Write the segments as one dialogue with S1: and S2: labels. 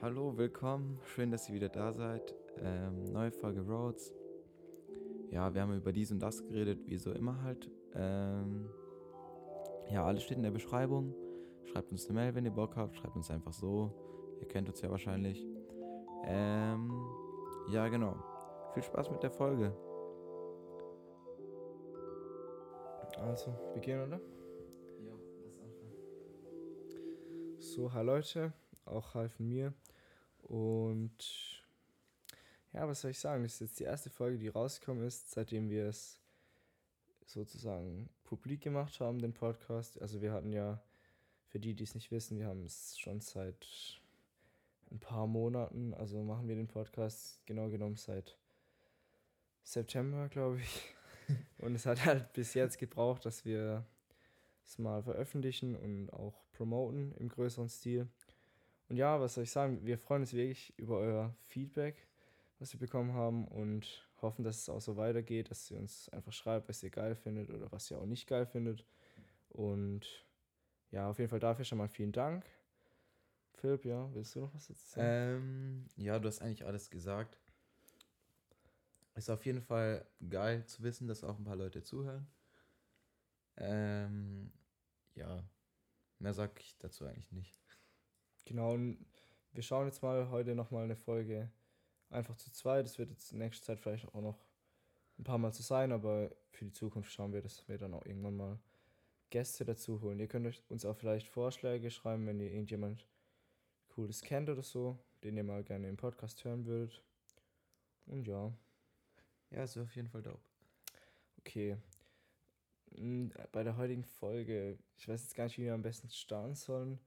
S1: Hallo, willkommen. Schön, dass ihr wieder da seid. Ähm, neue Folge Roads. Ja, wir haben über dies und das geredet, wie so immer halt. Ähm, ja, alles steht in der Beschreibung. Schreibt uns eine Mail, wenn ihr Bock habt. Schreibt uns einfach so. Ihr kennt uns ja wahrscheinlich. Ähm, ja, genau. Viel Spaß mit der Folge.
S2: Also, wir gehen, oder?
S1: Jo, lass anfangen.
S2: So, hi Leute, auch von mir. Und ja, was soll ich sagen? Das ist jetzt die erste Folge, die rausgekommen ist, seitdem wir es sozusagen publik gemacht haben, den Podcast. Also wir hatten ja, für die, die es nicht wissen, wir haben es schon seit ein paar Monaten, also machen wir den Podcast genau genommen seit September, glaube ich. Und es hat halt bis jetzt gebraucht, dass wir es mal veröffentlichen und auch promoten im größeren Stil. Und ja, was soll ich sagen? Wir freuen uns wirklich über euer Feedback, was wir bekommen haben und hoffen, dass es auch so weitergeht, dass ihr uns einfach schreibt, was ihr geil findet oder was ihr auch nicht geil findet. Und ja, auf jeden Fall dafür schon mal vielen Dank. Philipp, ja, willst du noch was dazu sagen?
S1: Ähm, ja, du hast eigentlich alles gesagt. Ist auf jeden Fall geil zu wissen, dass auch ein paar Leute zuhören. Ähm, ja, mehr sag ich dazu eigentlich nicht.
S2: Genau, und wir schauen jetzt mal heute nochmal eine Folge einfach zu zweit. Das wird jetzt in nächster Zeit vielleicht auch noch ein paar Mal zu sein, aber für die Zukunft schauen wir, dass wir dann auch irgendwann mal Gäste dazu holen. Ihr könnt uns auch vielleicht Vorschläge schreiben, wenn ihr irgendjemand Cooles kennt oder so, den ihr mal gerne im Podcast hören würdet. Und ja,
S1: Ja, ist auf jeden Fall dope.
S2: okay. Mm, Bei der heutigen Folge, ich weiß jetzt gar nicht, wie wir am besten starten sollen.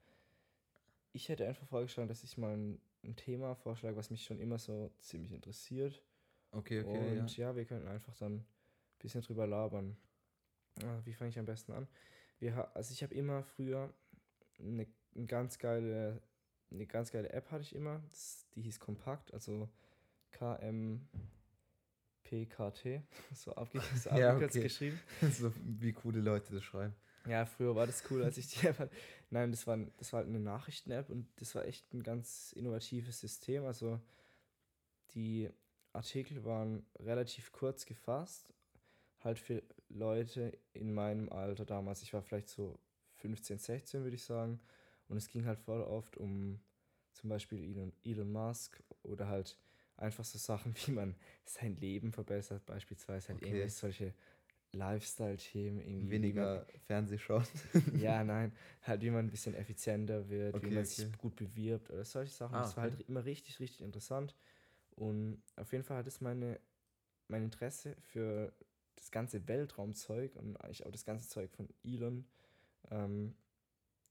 S2: Ich hätte einfach vorgeschlagen, dass ich mal ein, ein Thema vorschlage, was mich schon immer so ziemlich interessiert.
S1: Okay, okay,
S2: Und
S1: ja.
S2: ja. wir könnten einfach dann ein bisschen drüber labern. Ah, Wie fange ich am besten an? Wir, also ich habe immer früher eine, eine ganz geile, eine ganz geile App hatte ich immer. Das, die hieß Kompakt, also KMPKT, so, abge so
S1: Ja,
S2: abgekürzt
S1: okay.
S2: geschrieben.
S1: so wie coole Leute das schreiben.
S2: Ja, früher war das cool, als ich die App hatte. Nein, das war, das war halt eine Nachrichten-App und das war echt ein ganz innovatives System. Also die Artikel waren relativ kurz gefasst, halt für Leute in meinem Alter damals. Ich war vielleicht so 15, 16, würde ich sagen. Und es ging halt voll oft um zum Beispiel Elon, Elon Musk oder halt einfach so Sachen, wie man sein Leben verbessert, beispielsweise halt
S1: Okay.
S2: irgendwelche solche Lifestyle-Themen. irgendwie,
S1: Weniger Fernsehschauen.
S2: ja, nein, halt wie man ein bisschen effizienter wird,
S1: Okay,
S2: wie man
S1: okay.
S2: sich gut bewirbt oder solche Sachen.
S1: Ah,
S2: das war
S1: okay.
S2: halt immer richtig, richtig interessant. Und auf jeden Fall hat es meine, mein Interesse für das ganze Weltraumzeug und eigentlich auch das ganze Zeug von Elon ähm,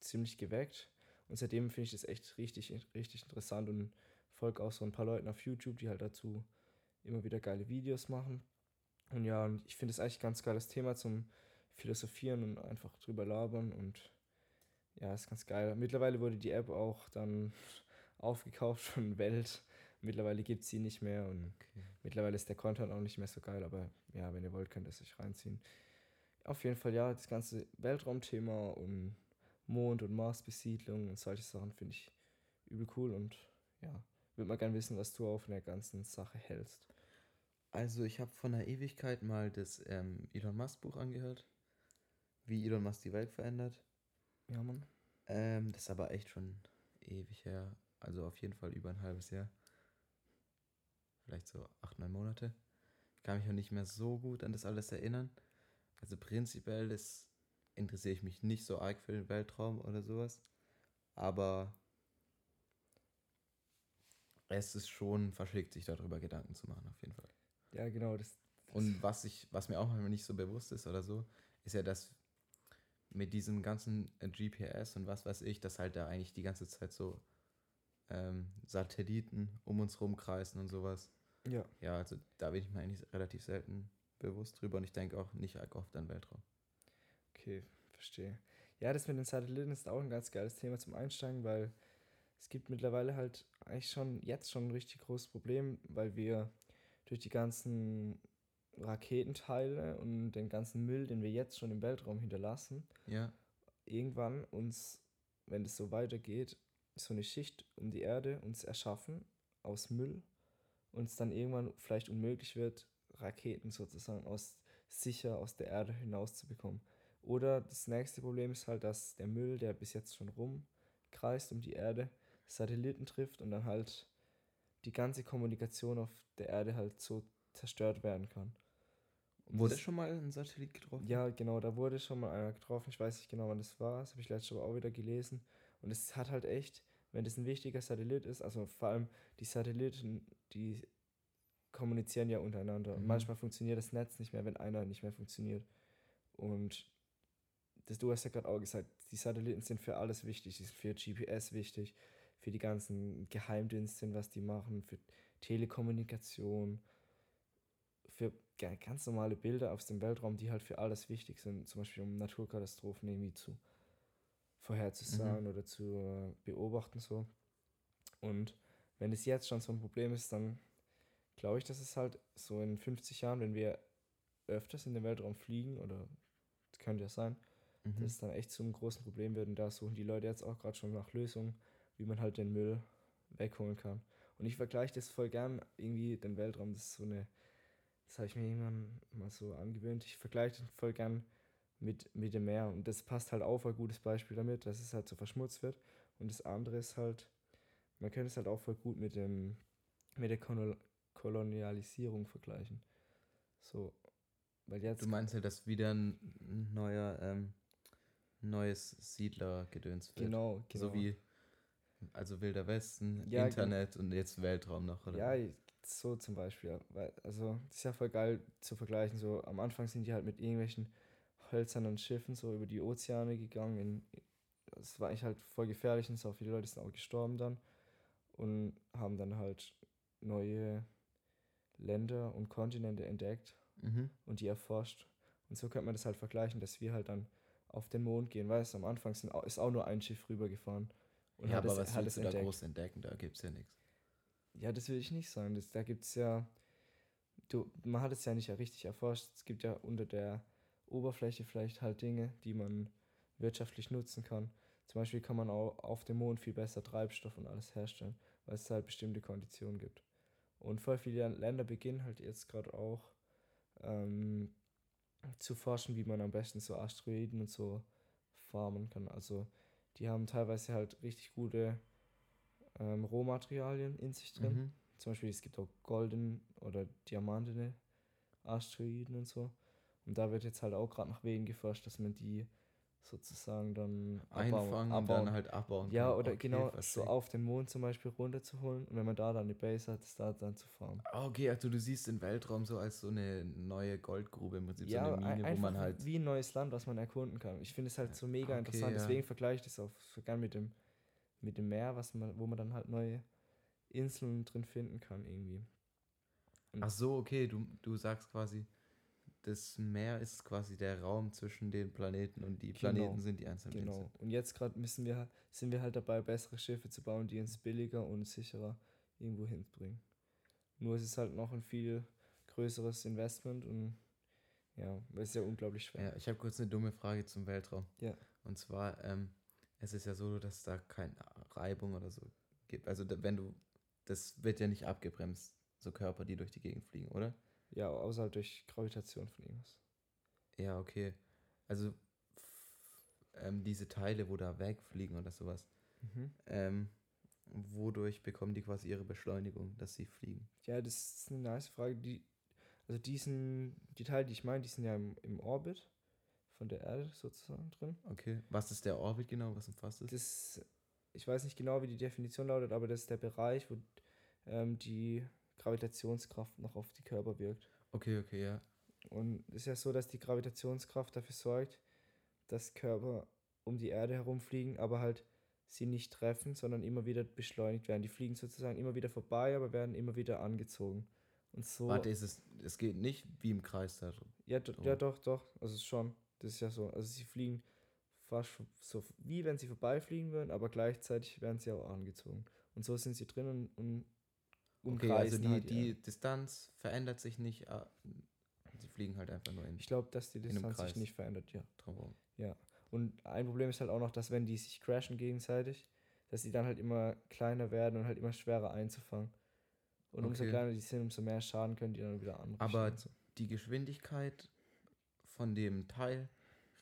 S2: ziemlich geweckt. Und seitdem finde ich das echt richtig, richtig interessant und folge auch so ein paar Leuten auf YouTube, die halt dazu immer wieder geile Videos machen. Und ja, und ich finde es eigentlich ein ganz geiles Thema zum Philosophieren und einfach drüber labern und ja, ist ganz geil. Mittlerweile wurde die App auch dann aufgekauft von Welt. Mittlerweile gibt es sie nicht mehr und
S1: Okay.
S2: mittlerweile ist der Content auch nicht mehr so geil, aber ja, wenn ihr wollt, könnt ihr es euch reinziehen. Auf jeden Fall, ja, das ganze Weltraumthema und Mond- und Marsbesiedlung und solche Sachen finde ich übel cool und ja, würde mal gerne wissen, was du von der ganzen Sache hältst.
S1: Also ich habe von der Ewigkeit mal das ähm, Elon Musk Buch angehört. Wie Elon Musk die Welt verändert.
S2: Ja, Mann.
S1: Ähm, das ist aber echt schon ewig her. Also auf jeden Fall über ein halbes Jahr. Vielleicht so acht, neun Monate. Ich kann mich auch nicht mehr so gut an das alles erinnern. Also prinzipiell das interessiere ich mich nicht so arg für den Weltraum oder sowas. Aber es ist schon verschickt, sich darüber Gedanken zu machen, auf jeden Fall.
S2: Ja, genau, das,
S1: Und was ich, was mir auch manchmal nicht so bewusst ist oder so, ist ja, dass mit diesem ganzen äh, GPS und was weiß ich, dass halt da eigentlich die ganze Zeit so ähm, Satelliten um uns rumkreisen und sowas.
S2: ja.
S1: Ja, also da bin ich mir eigentlich relativ selten bewusst drüber und ich denke auch nicht oft an Weltraum.
S2: Okay, verstehe. Ja, das mit den Satelliten ist auch ein ganz geiles Thema zum Einsteigen, weil es gibt mittlerweile halt eigentlich schon jetzt schon ein richtig großes Problem, weil wir durch die ganzen Raketenteile und den ganzen Müll, den wir jetzt schon im Weltraum hinterlassen,
S1: Ja,
S2: irgendwann uns, wenn es so weitergeht, so eine Schicht um die Erde uns erschaffen aus Müll und es dann irgendwann vielleicht unmöglich wird, Raketen sozusagen aus sicher aus der Erde hinauszubekommen. Oder das nächste Problem ist halt, dass der Müll, der bis jetzt schon rumkreist um die Erde, Satelliten trifft und dann halt die ganze Kommunikation auf der Erde halt so zerstört werden kann. Und
S1: Wurde
S2: das-
S1: schon mal ein Satellit getroffen?
S2: ja, genau, da wurde schon mal einer getroffen. Ich weiß nicht genau, wann das war. Das habe ich letztes Mal auch wieder gelesen. Und es hat halt echt, wenn das ein wichtiger Satellit ist, also vor allem die Satelliten, die kommunizieren ja untereinander. Und
S1: Mhm.
S2: manchmal funktioniert das Netz nicht mehr, wenn einer nicht mehr funktioniert. Und das, du hast ja gerade auch gesagt, die Satelliten sind für alles wichtig. Die sind für GPS wichtig, für die ganzen Geheimdienste, was die machen, für Telekommunikation, für ga- ganz normale Bilder aus dem Weltraum, die halt für alles wichtig sind, zum Beispiel um Naturkatastrophen irgendwie zu vorherzusagen oder zu äh, beobachten so. Und wenn es jetzt schon so ein Problem ist, dann glaube ich, dass es halt so in 50 Jahren, wenn wir öfters in den Weltraum fliegen, oder das könnte ja sein,
S1: Mhm.
S2: dass es dann echt zu einem großen Problem wird. Und da suchen die Leute jetzt auch gerade schon nach Lösungen, wie man halt den Müll wegholen kann. Und ich vergleiche das voll gern irgendwie den Weltraum. Das ist so eine, das habe ich mir irgendwann mal so angewöhnt. Ich vergleiche den voll gern mit, mit dem Meer. Und das passt halt auf, ein gutes Beispiel damit, dass es halt so verschmutzt wird. Und das andere ist halt, man könnte es halt auch voll gut mit dem, mit der Kolon Kolonialisierung vergleichen. So, weil jetzt
S1: Du meinst ja, dass wieder ein neuer, ähm, neues Siedlergedöns wird.
S2: genau, genau.
S1: So wie, also Wilder Westen,
S2: Ja,
S1: Internet und jetzt Weltraum noch, oder?
S2: Ja, so zum Beispiel. ja. Weil, also, das ist ja voll geil zu vergleichen. So, am Anfang sind die halt mit irgendwelchen hölzernen Schiffen so über die Ozeane gegangen. Das war eigentlich halt voll gefährlich und so viele Leute sind auch gestorben dann und haben dann halt neue Länder und Kontinente entdeckt
S1: Mhm.
S2: und die erforscht. Und so könnte man das halt vergleichen, dass wir halt dann auf den Mond gehen. Weißt du, am Anfang sind, ist auch nur ein Schiff rübergefahren. Und
S1: ja, aber
S2: es,
S1: was willst
S2: es
S1: du da
S2: entdeckt.
S1: groß entdecken? Da gibt's ja nichts.
S2: Ja, das will ich nicht sagen. Das, da gibt es ja. Du, man hat es ja nicht richtig erforscht. Es gibt ja unter der Oberfläche vielleicht halt Dinge, die man wirtschaftlich nutzen kann. Zum Beispiel kann man auch auf dem Mond viel besser Treibstoff und alles herstellen, weil es halt bestimmte Konditionen gibt. Und voll viele Länder beginnen halt jetzt gerade auch ähm, zu forschen, wie man am besten so Asteroiden und so farmen kann. Also die haben teilweise halt richtig gute ähm, Rohmaterialien in sich drin.
S1: Mhm.
S2: Zum Beispiel, es gibt auch golden oder diamantene Asteroiden und so. Und da wird jetzt halt auch gerade nach Wegen geforscht, dass man die sozusagen dann
S1: Einfangen und dann halt abbauen.
S2: ja,
S1: kann.
S2: oder
S1: Okay,
S2: genau so
S1: verstehe.
S2: auf den Mond zum Beispiel runterzuholen und wenn man da dann eine Base hat, das da dann zu farmen.
S1: Okay, also du siehst den Weltraum so als so eine neue Goldgrube im Prinzip, so eine
S2: ein-
S1: Mine, wo
S2: einfach
S1: man halt.
S2: wie ein neues Land, was man erkunden kann. Ich finde es halt so mega
S1: Okay,
S2: interessant,
S1: ja.
S2: deswegen vergleiche ich das auch so gern mit dem, mit dem Meer, was man, wo man dann halt neue Inseln drin finden kann irgendwie.
S1: Ach so, okay, du, du sagst quasi, das Meer ist quasi der Raum zwischen den Planeten und die
S2: Genau,
S1: Planeten sind die einzelnen
S2: Genau.
S1: Inseln.
S2: Und jetzt gerade müssen wir, sind wir halt dabei, bessere Schiffe zu bauen, die uns billiger und sicherer irgendwo hinbringen. Nur es ist halt noch ein viel größeres Investment und ja, es ist ja unglaublich schwer.
S1: Ja, ich habe kurz eine dumme Frage zum Weltraum.
S2: Ja.
S1: Und zwar, ähm, es ist ja so, dass da keine Reibung oder so gibt. Also wenn du, das wird ja nicht abgebremst, so Körper, die durch die Gegend fliegen, oder?
S2: Ja, außer halt durch Gravitation von irgendwas.
S1: Ja, okay. Also ähm, diese Teile, wo da wegfliegen oder sowas,
S2: Mhm.
S1: ähm, wodurch bekommen die quasi ihre Beschleunigung, dass sie fliegen?
S2: Ja, das ist eine nice Frage. Die, also diesen, die Teile, die ich meine, die sind ja im, im Orbit von der Erde sozusagen drin.
S1: Okay. Was ist der Orbit genau? Was umfasst es?
S2: Das, ich weiß nicht genau, wie die Definition lautet, aber das ist der Bereich, wo ähm, die Gravitationskraft noch auf die Körper wirkt.
S1: Okay, okay, ja.
S2: Und es ist ja so, dass die Gravitationskraft dafür sorgt, dass Körper um die Erde herumfliegen, aber halt sie nicht treffen, sondern immer wieder beschleunigt werden. Die fliegen sozusagen immer wieder vorbei, aber werden immer wieder angezogen. Und so.
S1: Warte, ist es, es geht nicht wie im Kreis da drum.
S2: Ja, do, ja, doch, doch. Also schon. Das ist ja so. Also sie fliegen fast so wie wenn sie vorbeifliegen würden, aber gleichzeitig werden sie auch angezogen. Und so sind sie drin und, und
S1: Okay, also
S2: umkreisen
S1: die,
S2: halt
S1: die
S2: Erde.
S1: Distanz verändert sich nicht. ah, Sie fliegen halt einfach nur in
S2: Ich glaube, dass die Distanz sich nicht verändert, ja.
S1: drumherum.
S2: Und ein Problem ist halt auch noch, dass wenn die sich crashen gegenseitig, dass die dann halt immer kleiner werden und halt immer schwerer einzufangen. Und umso
S1: Okay.
S2: kleiner die sind, umso mehr Schaden können die dann wieder anrichten.
S1: Aber die Geschwindigkeit von dem Teil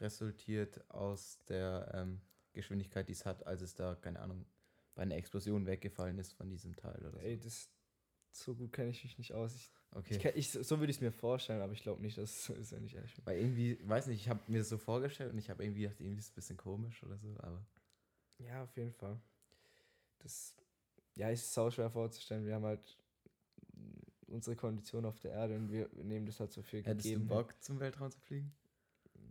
S1: resultiert aus der ähm, Geschwindigkeit, die es hat, als es da, keine Ahnung, bei einer Explosion weggefallen ist von diesem Teil oder so.
S2: Ey, das so gut kenne ich mich nicht aus. Ich,
S1: okay.
S2: ich, kenn- ich, so würde ich es mir vorstellen, aber ich glaube nicht, dass es so ist, wenn ich ehrlich bin.
S1: Weil irgendwie, weiß nicht, ich habe mir das so vorgestellt und ich habe irgendwie gedacht, irgendwie ist es ein bisschen komisch oder so, aber
S2: Ja, auf jeden Fall. Das ja, ist sau schwer vorzustellen. Wir haben halt unsere Kondition auf der Erde und wir nehmen das halt so für
S1: hättest du
S2: gegeben.
S1: Bock zum Weltraum zu fliegen?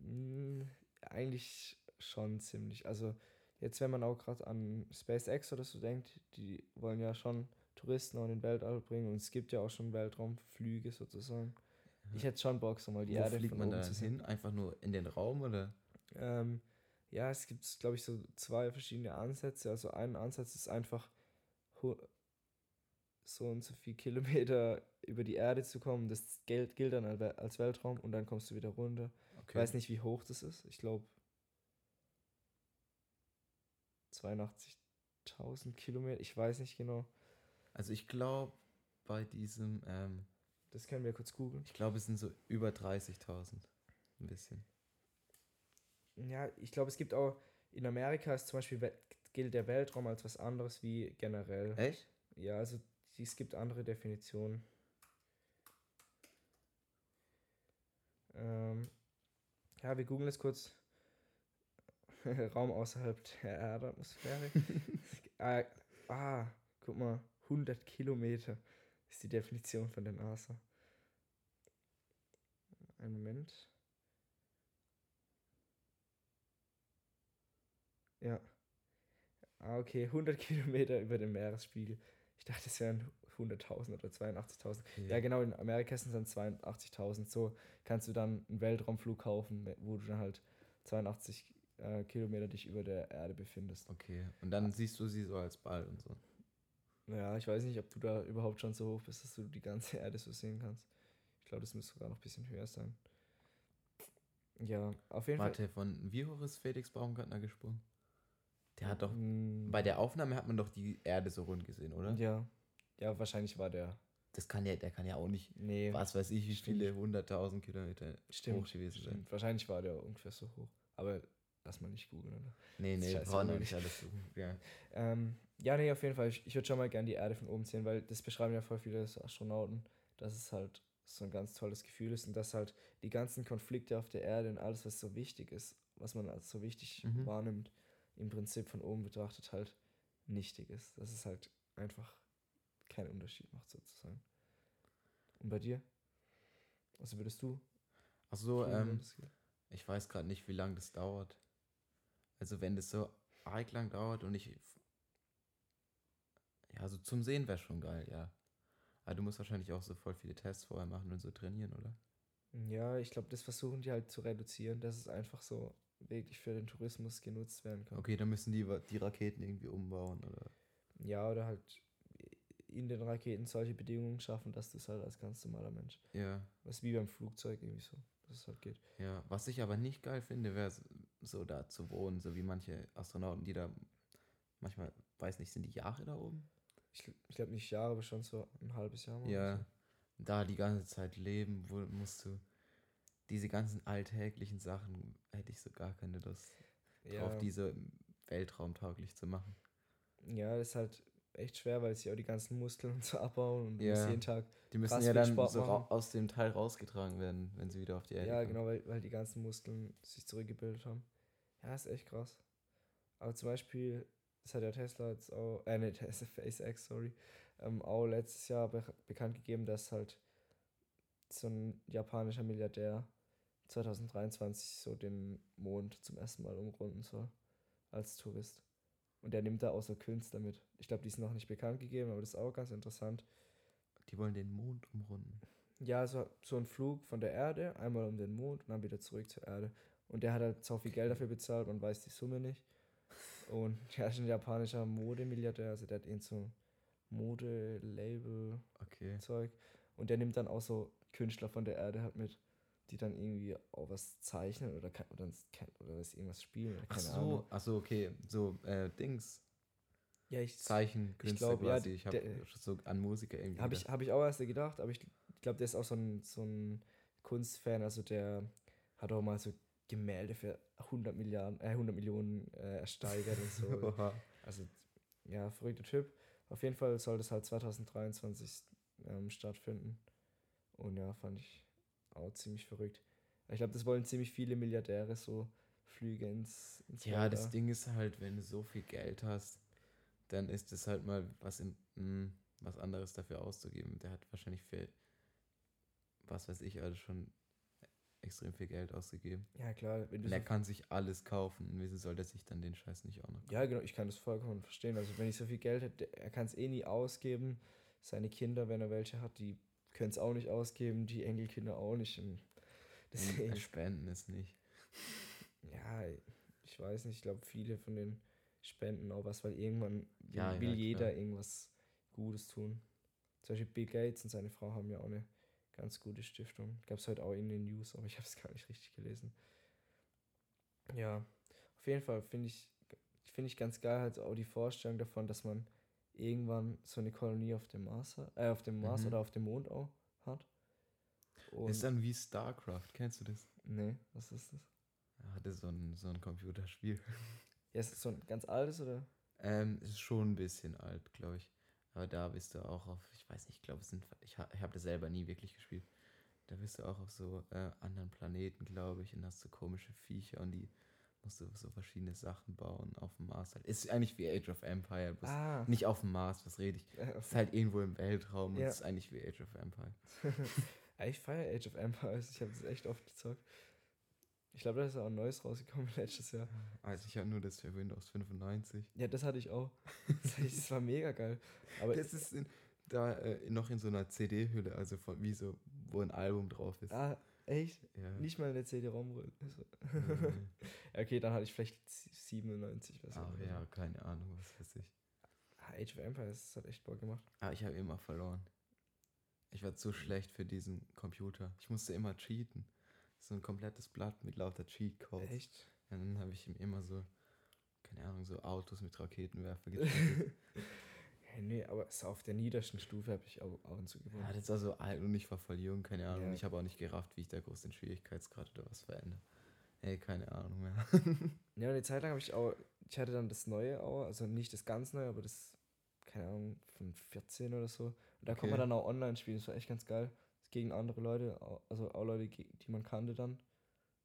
S2: Mm, Eigentlich schon ziemlich. Also jetzt, wenn man auch gerade an SpaceX oder so denkt, die wollen ja schon Touristen auch in den Weltall bringen und es gibt ja auch schon Weltraumflüge sozusagen. Ich hätte schon Bock, so mal die
S1: Wo
S2: Erde
S1: fliegt
S2: von
S1: man
S2: oben
S1: da
S2: zu sehen.
S1: hin? Einfach nur in den Raum oder?
S2: Ähm, ja, es gibt, glaube ich, so zwei verschiedene Ansätze. Also ein Ansatz ist einfach so und so viel Kilometer über die Erde zu kommen. Das gilt, gilt dann als Weltraum und dann kommst du wieder runter. Ich
S1: Okay.
S2: weiß nicht, wie hoch das ist. Ich glaube 82.000 Kilometer. Ich weiß nicht genau.
S1: Also ich glaube, bei diesem, ähm,
S2: Das können wir kurz googeln.
S1: ich glaube, es sind so über 30.000. Ein bisschen.
S2: Ja, ich glaube, es gibt auch in Amerika ist zum Beispiel gilt der Weltraum als was anderes wie generell.
S1: Echt?
S2: Ja, also es gibt andere Definitionen. Ähm, ja, wir googeln jetzt kurz. Raum außerhalb der Erdatmosphäre. ah, ah, guck mal, 100 Kilometer ist die Definition von der NASA. Einen Moment. Ja. Ah, okay, 100 Kilometer über dem Meeresspiegel. Ich dachte, es wären 100.000 oder 82.000. Ja, genau, in Amerika sind es dann 82.000. So kannst du dann einen Weltraumflug kaufen, wo du dann halt 82 äh, Kilometer dich über der Erde befindest.
S1: Okay. Und dann siehst du sie so als Ball und so.
S2: Ja, ich weiß nicht, ob du da überhaupt schon so hoch bist, dass du die ganze Erde so sehen kannst. Ich glaube, das müsste sogar noch ein bisschen höher sein. Ja, auf jeden
S1: Warte, von wie hoch ist Felix Baumgartner gesprungen? Der hat doch.
S2: Fall. Mm,
S1: Bei der Aufnahme hat man doch die Erde so rund gesehen, oder?
S2: Ja. Ja, wahrscheinlich war der.
S1: Das kann ja, der kann ja auch nicht,
S2: Nee.
S1: was weiß ich, wie viele hunderttausend Kilometer
S2: Stimmt,
S1: hoch gewesen sein.
S2: Wahrscheinlich war der ungefähr so hoch. Aber lass mal nicht googeln, oder?
S1: Nee, nee,
S2: Scheiße,
S1: brauchen wir nicht alles suchen. Ja.
S2: Ähm, ja, nee, auf jeden Fall. Ich, ich würde schon mal gerne die Erde von oben sehen, weil das beschreiben ja voll viele Astronauten, dass es halt so ein ganz tolles Gefühl ist und dass halt die ganzen Konflikte auf der Erde und alles, was so wichtig ist, was man als so wichtig
S1: Mhm.
S2: wahrnimmt, im Prinzip von oben betrachtet halt nichtig ist. Dass es halt einfach keinen Unterschied macht, sozusagen. Und bei dir? Also würdest du?
S1: Ach so, ähm,
S2: das
S1: ich weiß gerade nicht, wie lange das dauert. Also wenn das so arg lang dauert und ich. Ja, also zum Sehen wäre schon geil, ja. Aber du musst wahrscheinlich auch so voll viele Tests vorher machen und so trainieren, oder?
S2: Ja, ich glaube, das versuchen die halt zu reduzieren, dass es einfach so wirklich für den Tourismus genutzt werden kann.
S1: Okay, dann müssen die die Raketen irgendwie umbauen, oder?
S2: Ja, oder halt in den Raketen solche Bedingungen schaffen, dass du es halt als ganz normaler Mensch.
S1: Ja,
S2: Das ist wie beim Flugzeug irgendwie so, dass es halt geht.
S1: ja. Was ich aber nicht geil finde, wäre so da zu wohnen, so wie manche Astronauten, die da manchmal, weiß nicht, sind die Jahre da oben?
S2: Ich, ich glaube nicht Jahre, aber schon so ein halbes Jahr mal.
S1: Ja, da die ganze Zeit leben, wo musst du diese ganzen alltäglichen Sachen hätte ich so gar keine Lust
S2: so.
S1: drauf,
S2: ja,
S1: diese weltraumtauglich zu machen.
S2: ja, das ist halt echt schwer, weil sie auch die ganzen Muskeln und so abbauen und
S1: Ja.
S2: jeden Tag.
S1: Die müssen ja dann
S2: Sport
S1: so aus dem Teil rausgetragen werden, wenn sie wieder auf die Erde
S2: Ja,
S1: kommen.
S2: genau, weil, weil die ganzen Muskeln sich zurückgebildet haben. Ja, ist echt krass. Aber zum Beispiel, das hat ja Tesla jetzt auch, äh, ne, Tesla, SpaceX, sorry, ähm, auch letztes Jahr be bekannt gegeben, dass halt so ein japanischer Milliardär 2023 so den Mond zum ersten Mal umrunden soll. Als Tourist. Und der nimmt da auch so Künstler mit. Ich glaube, die ist noch nicht bekannt gegeben, aber das ist auch ganz interessant.
S1: Die wollen den Mond umrunden.
S2: Ja, so, so ein Flug von der Erde, einmal um den Mond und dann wieder zurück zur Erde. Und der hat halt so viel Geld dafür bezahlt, man weiß die Summe nicht. Und der ist ein japanischer Modemilliardär, also der hat irgend so Modelabel-Zeug.
S1: Okay.
S2: Und der nimmt dann auch so Künstler von der Erde halt mit, die dann irgendwie auch was zeichnen oder, ke- oder, oder was irgendwas spielen oder
S1: Ach
S2: keine Ahnung.
S1: so, ach so, okay. So, äh, Dings.
S2: Ja, ich,
S1: Zeichenkünstler
S2: glaub, ja,
S1: quasi. ich habe so an Musiker irgendwie.
S2: Habe ich, hab ich auch erst gedacht, aber ich glaube, der ist auch so ein, so ein Kunstfan. Also der hat auch mal so Gemälde für 100 Milliarden, äh, 100 Millionen äh, ersteigert und so. Also, ja, verrückter Typ. Auf jeden Fall soll das halt 2023 ähm, stattfinden. Und ja, fand ich auch ziemlich verrückt. Ich glaube, das wollen ziemlich viele Milliardäre so Flüge ins, ins
S1: Ja,
S2: Weltall.
S1: das Ding ist halt, wenn du so viel Geld hast, dann ist es halt mal was, im, mh, was anderes dafür auszugeben. Der hat wahrscheinlich für, was weiß ich, alles schon extrem viel Geld ausgegeben.
S2: Ja, klar. Wenn du
S1: Und
S2: so
S1: er kann sich alles kaufen. Und wieso soll der sich dann den Scheiß nicht auch noch
S2: Ja, genau, ich kann das vollkommen verstehen. Also wenn ich so viel Geld hätte, er kann es eh nie ausgeben. Seine Kinder, wenn er welche hat, die können es auch nicht ausgeben, die Enkelkinder auch nicht. Deswegen,
S1: spenden es nicht.
S2: ja, ich weiß nicht, ich glaube, viele von den spenden auch was, weil irgendwann will,
S1: Ja, ja,
S2: will jeder
S1: klar.
S2: irgendwas Gutes tun. Zum Beispiel Bill Gates und seine Frau haben ja auch eine ganz gute Stiftung. Gab es heute auch in den News, aber ich habe es gar nicht richtig gelesen. Ja, auf jeden Fall finde ich, finde ich ganz geil halt auch die Vorstellung davon, dass man irgendwann so eine Kolonie auf dem Mars, äh, auf dem Mars
S1: Mhm.
S2: oder auf dem Mond auch hat. Und,
S1: ist dann wie StarCraft, kennst du das?
S2: nee, was ist das?
S1: Er hatte so ein, so ein Computerspiel.
S2: Ja, ist das so ein ganz altes oder?
S1: Ähm, ist schon ein bisschen alt, glaube ich. Aber da bist du auch auf, ich weiß nicht, ich glaube, es sind, ich, ich habe das selber nie wirklich gespielt. Da bist du auch auf so äh, anderen Planeten, glaube ich, und hast so komische Viecher und die musst du so verschiedene Sachen bauen auf dem Mars halt. Ist eigentlich wie Age of Empire, bloß
S2: Ah,
S1: nicht auf dem Mars, was rede ich? Ist halt irgendwo im Weltraum und
S2: Ja.
S1: ist eigentlich wie Age of Empire.
S2: Ich feiere Age of Empires. Ich habe das echt oft gezockt. Ich glaube, da ist auch ein neues rausgekommen letztes Jahr.
S1: Also ich habe nur das für Windows 95.
S2: Ja, das hatte ich auch. Das, das war mega geil. Aber
S1: Das ist in, da äh, noch in so einer CD-Hülle, also von, wie so, wo ein Album drauf ist.
S2: ah, echt?
S1: Ja.
S2: Nicht mal eine CD-ROM. Also, ja, okay, dann hatte ich vielleicht 97. Was
S1: Ach ja, keine Ahnung, was weiß ich.
S2: Ah, Age of Empires, das hat echt Bock gemacht.
S1: Aber ich habe immer verloren. Ich war zu schlecht für diesen Computer. Ich musste immer cheaten. So ein komplettes Blatt mit lauter Cheatcodes.
S2: Echt?
S1: Und dann habe ich ihm immer so, keine Ahnung, so Autos mit Raketenwerfer gecheatet.
S2: Ja, nee, aber auf der niedersten Stufe habe ich auch, auch und zu
S1: ja,
S2: gewonnen.
S1: das war so alt und ich war voll jung, keine Ahnung.
S2: Ja.
S1: Ich habe auch nicht gerafft, wie ich da groß den Schwierigkeitsgrad oder was verändere. Ey, keine Ahnung mehr.
S2: Ja, und eine Zeit lang habe ich auch, ich hatte dann das Neue auch, also nicht das ganz Neue, aber das, keine Ahnung, von 14 oder so. Und da konnte man
S1: Okay.
S2: dann auch online spielen, das war echt ganz geil. Gegen andere Leute, also auch Leute, die man kannte dann.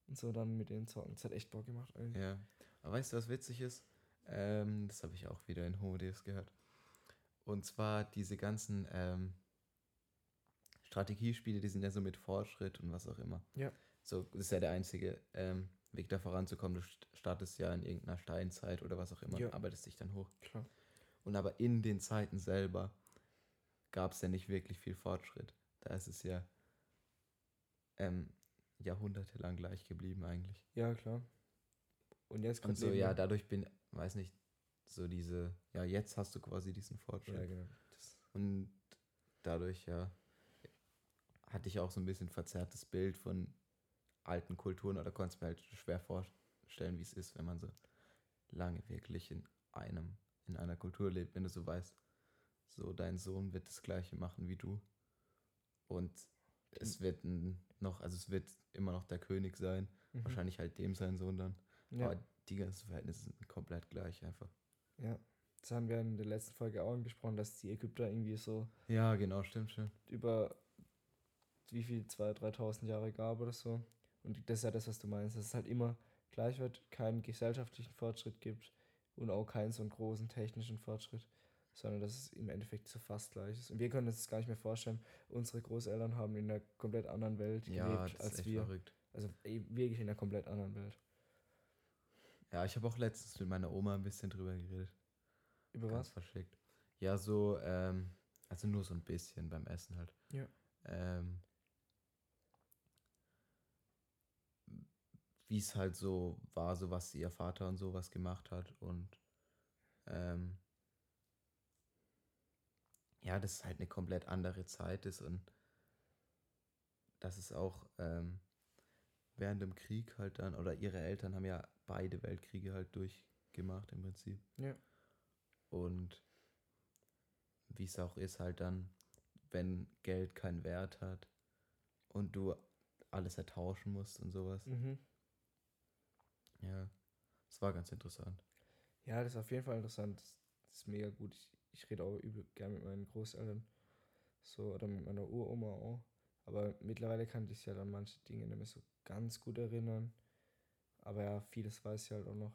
S2: Und so dann mit denen zocken. Das hat echt Bock gemacht eigentlich.
S1: Ja. Aber weißt du, was witzig ist? Ähm, das habe ich auch wieder in Homo Deus gehört. Und zwar diese ganzen ähm, Strategiespiele, die sind ja so mit Fortschritt und was auch immer.
S2: Ja.
S1: So, das ist ja der einzige ähm, Weg da voranzukommen. Du st- startest ja in irgendeiner Steinzeit oder was auch immer
S2: Ja.
S1: und arbeitest dich dann hoch.
S2: Klar.
S1: Und aber in den Zeiten selber gab es ja nicht wirklich viel Fortschritt. Da ist es ja ähm, jahrhundertelang gleich geblieben eigentlich.
S2: Ja, klar. Und jetzt
S1: Und
S2: kommt
S1: so,
S2: neben
S1: ja, dadurch bin, weiß nicht, so diese, ja, jetzt hast du quasi diesen Fortschritt.
S2: Ja, genau.
S1: Und dadurch, ja, hatte ich auch so ein bisschen verzerrtes Bild von alten Kulturen oder konnte es mir halt schwer vorstellen, wie es ist, wenn man so lange wirklich in einem, in einer Kultur lebt, wenn du so weißt, so dein Sohn wird das gleiche machen wie du. Und es wird noch, also es wird immer noch der König sein,
S2: mhm.
S1: wahrscheinlich halt dem sein Sohn dann.
S2: Ja,
S1: Aber die ganzen Verhältnisse sind komplett gleich einfach.
S2: Ja. Das haben wir in der letzten Folge auch angesprochen, dass die Ägypter irgendwie so
S1: Ja, genau, stimmt schon.
S2: über wie viel, 2.000, 3.000 Jahre gab oder so. Und das ist ja das, was du meinst, dass es halt immer gleich wird, keinen gesellschaftlichen Fortschritt gibt und auch keinen so einen großen technischen Fortschritt, sondern dass es im Endeffekt so fast gleich ist. Und wir können uns das gar nicht mehr vorstellen. Unsere Großeltern haben in einer komplett anderen Welt
S1: Ja,
S2: gelebt als wir.
S1: verrückt.
S2: Also wirklich in einer komplett anderen Welt.
S1: Ja, ich habe auch letztens mit meiner Oma ein bisschen drüber geredet.
S2: Über
S1: Ganz
S2: was?
S1: verschickt. Ja, so, ähm, also nur so ein bisschen beim Essen halt.
S2: Ja.
S1: Ähm, wie es halt so war, so was ihr Vater und sowas gemacht hat und ähm, ja, dass es halt eine komplett andere Zeit ist und dass es auch ähm, während dem Krieg halt dann, oder ihre Eltern haben ja beide Weltkriege halt durchgemacht im Prinzip.
S2: Ja.
S1: Und wie es auch ist, halt dann, wenn Geld keinen Wert hat und du alles ertauschen musst und sowas.
S2: Mhm.
S1: Ja, das war ganz interessant.
S2: Ja, das ist auf jeden Fall interessant. Das, das ist mega gut. Ich, ich rede auch übel gern mit meinen Großeltern. So, oder mit meiner Uroma auch. Aber mittlerweile kann ich ja dann manche Dinge nicht mehr so ganz gut erinnern. Aber ja, vieles weiß ich halt auch noch.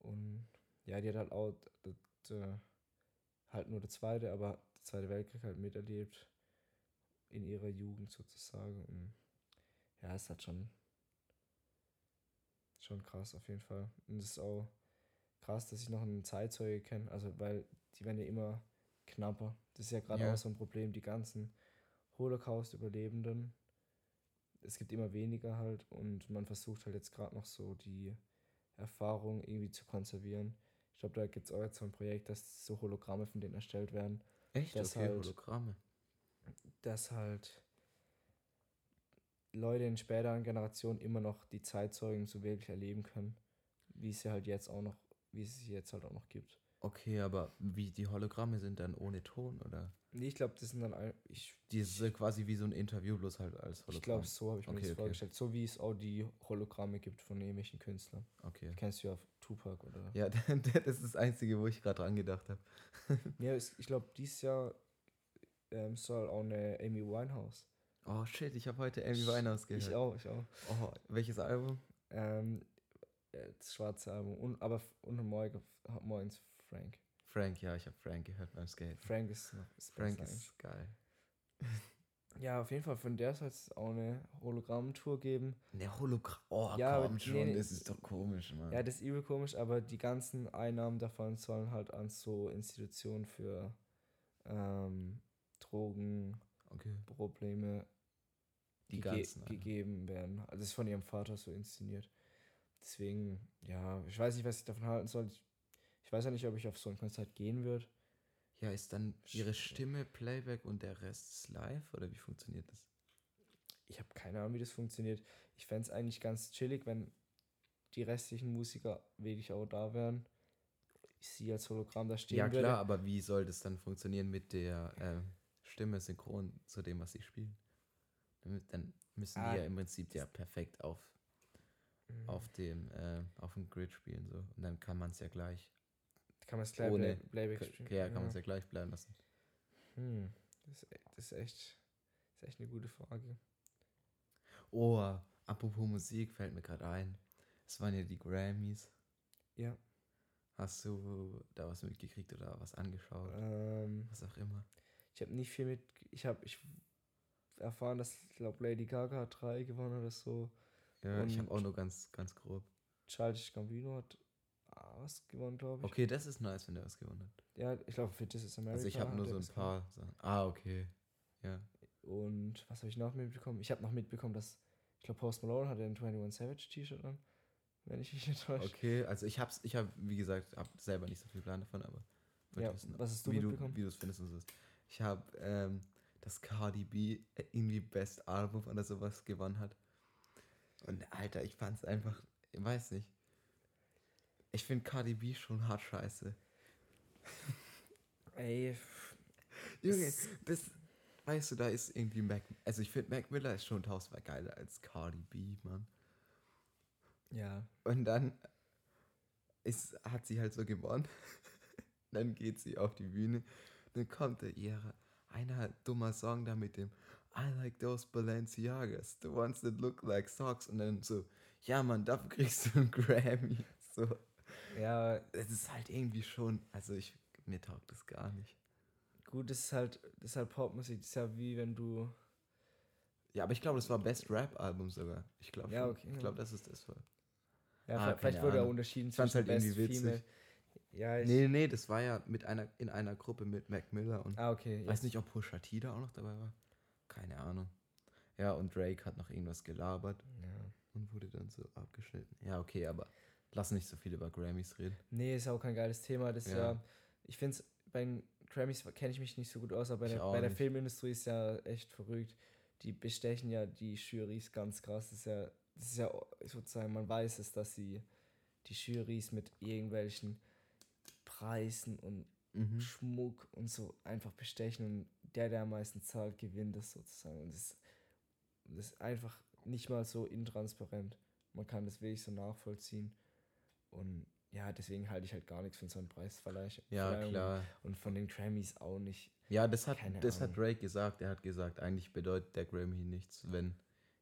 S2: Und ja, die hat halt auch das, das, halt nur der zweite, aber der Zweite Weltkrieg halt miterlebt. In ihrer Jugend sozusagen. Und ja, ist halt schon, schon krass auf jeden Fall. Und es ist auch krass, dass ich noch einen Zeitzeuge kenne. Also, weil die werden ja immer knapper. Das ist ja gerade
S1: Ja.
S2: auch so ein Problem, die ganzen Holocaust-Überlebenden. Es gibt immer weniger halt und man versucht halt jetzt gerade noch so die Erfahrung irgendwie zu konservieren. Ich glaube, da gibt es auch jetzt so ein Projekt, dass so Hologramme von denen erstellt werden,
S1: Echt?
S2: Das
S1: okay,
S2: halt-
S1: Hologramme.
S2: dass halt Leute in späteren Generationen immer noch die Zeitzeugen so wirklich erleben können, wie es sie halt jetzt auch noch, wie es sie jetzt halt auch noch gibt.
S1: Okay, aber wie die Hologramme sind dann ohne Ton oder?
S2: Nee, ich glaube, das sind dann ich,
S1: Die ist quasi wie so ein Interview, bloß halt als Hologramm.
S2: ich glaube, so habe ich mir
S1: Okay,
S2: das
S1: okay.
S2: vorgestellt. So wie es auch die Hologramme gibt von irgendwelchen Künstlern.
S1: Okay.
S2: Kennst du ja Tupac oder?
S1: Ja, das ist das Einzige, wo ich gerade dran gedacht habe.
S2: Ja, es- ich glaube, dieses Jahr ähm, soll auch eine Amy Winehouse.
S1: Oh shit, ich habe heute Amy Winehouse gehört.
S2: Ich auch, ich auch.
S1: Oh, welches Album?
S2: Ähm, äh, das schwarze Album. Und, aber f- und morgen, morgens Frank.
S1: Frank, ja, ich habe Frank gehört beim Skaten.
S2: Frank ist noch ist
S1: Frank ist geil.
S2: Ja, auf jeden Fall, von der soll es auch eine Hologramm-Tour geben.
S1: Ne Hologramm. Oh,
S2: Ja,
S1: komm schon,
S2: nee,
S1: das ist doch komisch, Mann.
S2: Ja, das ist übel komisch, aber die ganzen Einnahmen davon sollen halt an so Institutionen für ähm, Drogenprobleme
S1: okay. Die
S2: gege
S1: ganzen. Alter.
S2: gegeben werden. Also das ist von ihrem Vater so inszeniert. Deswegen, ja, ich weiß nicht, was ich davon halten soll. Ich, ich weiß ja nicht, ob ich auf so ein Konzert gehen würde.
S1: Ja, ist dann ihre Stimme Playback und der Rest ist live oder wie funktioniert das?
S2: Ich habe keine Ahnung, wie das funktioniert. Ich fände es eigentlich ganz chillig, wenn die restlichen Musiker wirklich auch da wären. Ich sie als Hologramm da stehen
S1: ja,
S2: würde.
S1: klar, aber wie soll das dann funktionieren mit der ähm, Stimme synchron zu dem, was sie spielen? Dann müssen
S2: Ah,
S1: die ja im Prinzip ja perfekt auf,
S2: Mhm.
S1: auf dem äh, auf dem Grid spielen so und dann kann man es ja gleich
S2: Kann man es gleich
S1: ohne-
S2: Play Playback
S1: ja, kann man es ja gleich bleiben lassen.
S2: Hm, das, ist, e- das ist echt, das ist echt eine gute Frage.
S1: Oh, apropos Musik fällt mir gerade ein. Es waren ja die Grammys.
S2: Ja.
S1: Hast du da was mitgekriegt oder was angeschaut?
S2: Ähm,
S1: Was auch immer.
S2: ich habe nicht viel mit. Ich habe ich erfahren, dass ich glaube Lady Gaga hat drei gewonnen oder so.
S1: Ja, ich habe
S2: Und-
S1: auch nur ganz, ganz grob.
S2: Childish Gambino hat was gewonnen, glaube ich.
S1: Okay, das ist nice, wenn der was gewonnen hat.
S2: Ja, ich glaube für This is America.
S1: Also ich habe
S2: hat
S1: nur so ein paar Sachen. Ah, okay. Ja.
S2: Und was habe ich noch mitbekommen? Ich habe noch mitbekommen, dass ich glaube Post Malone hatte ein 21 Savage T-Shirt an, wenn ich mich nicht täusche.
S1: Okay, also ich hab's, ich habe, wie gesagt, hab selber nicht so viel Plan davon, aber
S2: Ja,
S1: wissen,
S2: was hast du
S1: wie du,
S2: mitbekommen?
S1: wie du es findest und so. Ich habe ähm, das Cardi B irgendwie Best Album oder sowas gewonnen hat. Und Alter, ich fand's einfach, ich weiß nicht. Ich finde Cardi B schon hart scheiße.
S2: Ey,
S1: Junge, das, weißt du, da ist irgendwie Mac, also ich finde Mac Miller ist schon tausendmal geiler als Cardi B, Mann.
S2: ja,
S1: Und dann ist, hat sie halt so gewonnen. dann geht sie auf die Bühne. Dann kommt da ihre einer dummer Song da mit dem I like those Balenciagas, the ones that look like socks. Und dann so, ja Mann, dafür kriegst du einen Grammy. So,
S2: ja,
S1: es ist halt irgendwie schon, also ich, mir taugt das gar nicht.
S2: gut, das ist halt, das ist halt Popmusik. Das ist ja wie wenn du
S1: Ja, aber ich glaube, das war Best Rap Album sogar. Ich glaube,
S2: Ja, okay,
S1: ich
S2: ja.
S1: glaube, das ist das war.
S2: Ja,
S1: Ah,
S2: vielleicht- wurde er unterschieden zwischen
S1: halt irgendwie
S2: Best
S1: witzig.
S2: Female. Ja, ich,
S1: Nee, nee, das war ja mit einer, in einer Gruppe mit Mac Miller und
S2: Ah, okay.
S1: Ich
S2: Ja.
S1: weiß nicht, ob Pusha T da auch noch dabei war. Keine Ahnung. Ja, und Drake hat noch irgendwas gelabert
S2: Ja.
S1: und wurde dann so abgeschnitten. Ja, okay, aber lass nicht so viel über Grammys reden.
S2: Nee, ist auch kein geiles Thema. Das ist
S1: Ja.
S2: ja, ich finde es, bei den Grammys kenne ich mich nicht so gut aus, aber bei der, bei der. Filmindustrie ist ja echt verrückt. Die bestechen ja die Jurys ganz krass. Das ist ja, das ist ja sozusagen, man weiß es, dass sie die Jurys mit irgendwelchen Preisen und
S1: Mhm.
S2: Schmuck und so einfach bestechen und der, der am meisten zahlt, gewinnt das sozusagen. Und das, das ist einfach nicht mal so intransparent. Man kann das wirklich so nachvollziehen. Und ja, deswegen halte ich halt gar nichts von so einem Preisverleih.
S1: Ja, klar.
S2: Und von den Grammys auch nicht.
S1: Ja, das hat,
S2: Keine
S1: das hat. Drake gesagt. Er hat gesagt, eigentlich bedeutet der Grammy nichts. Wenn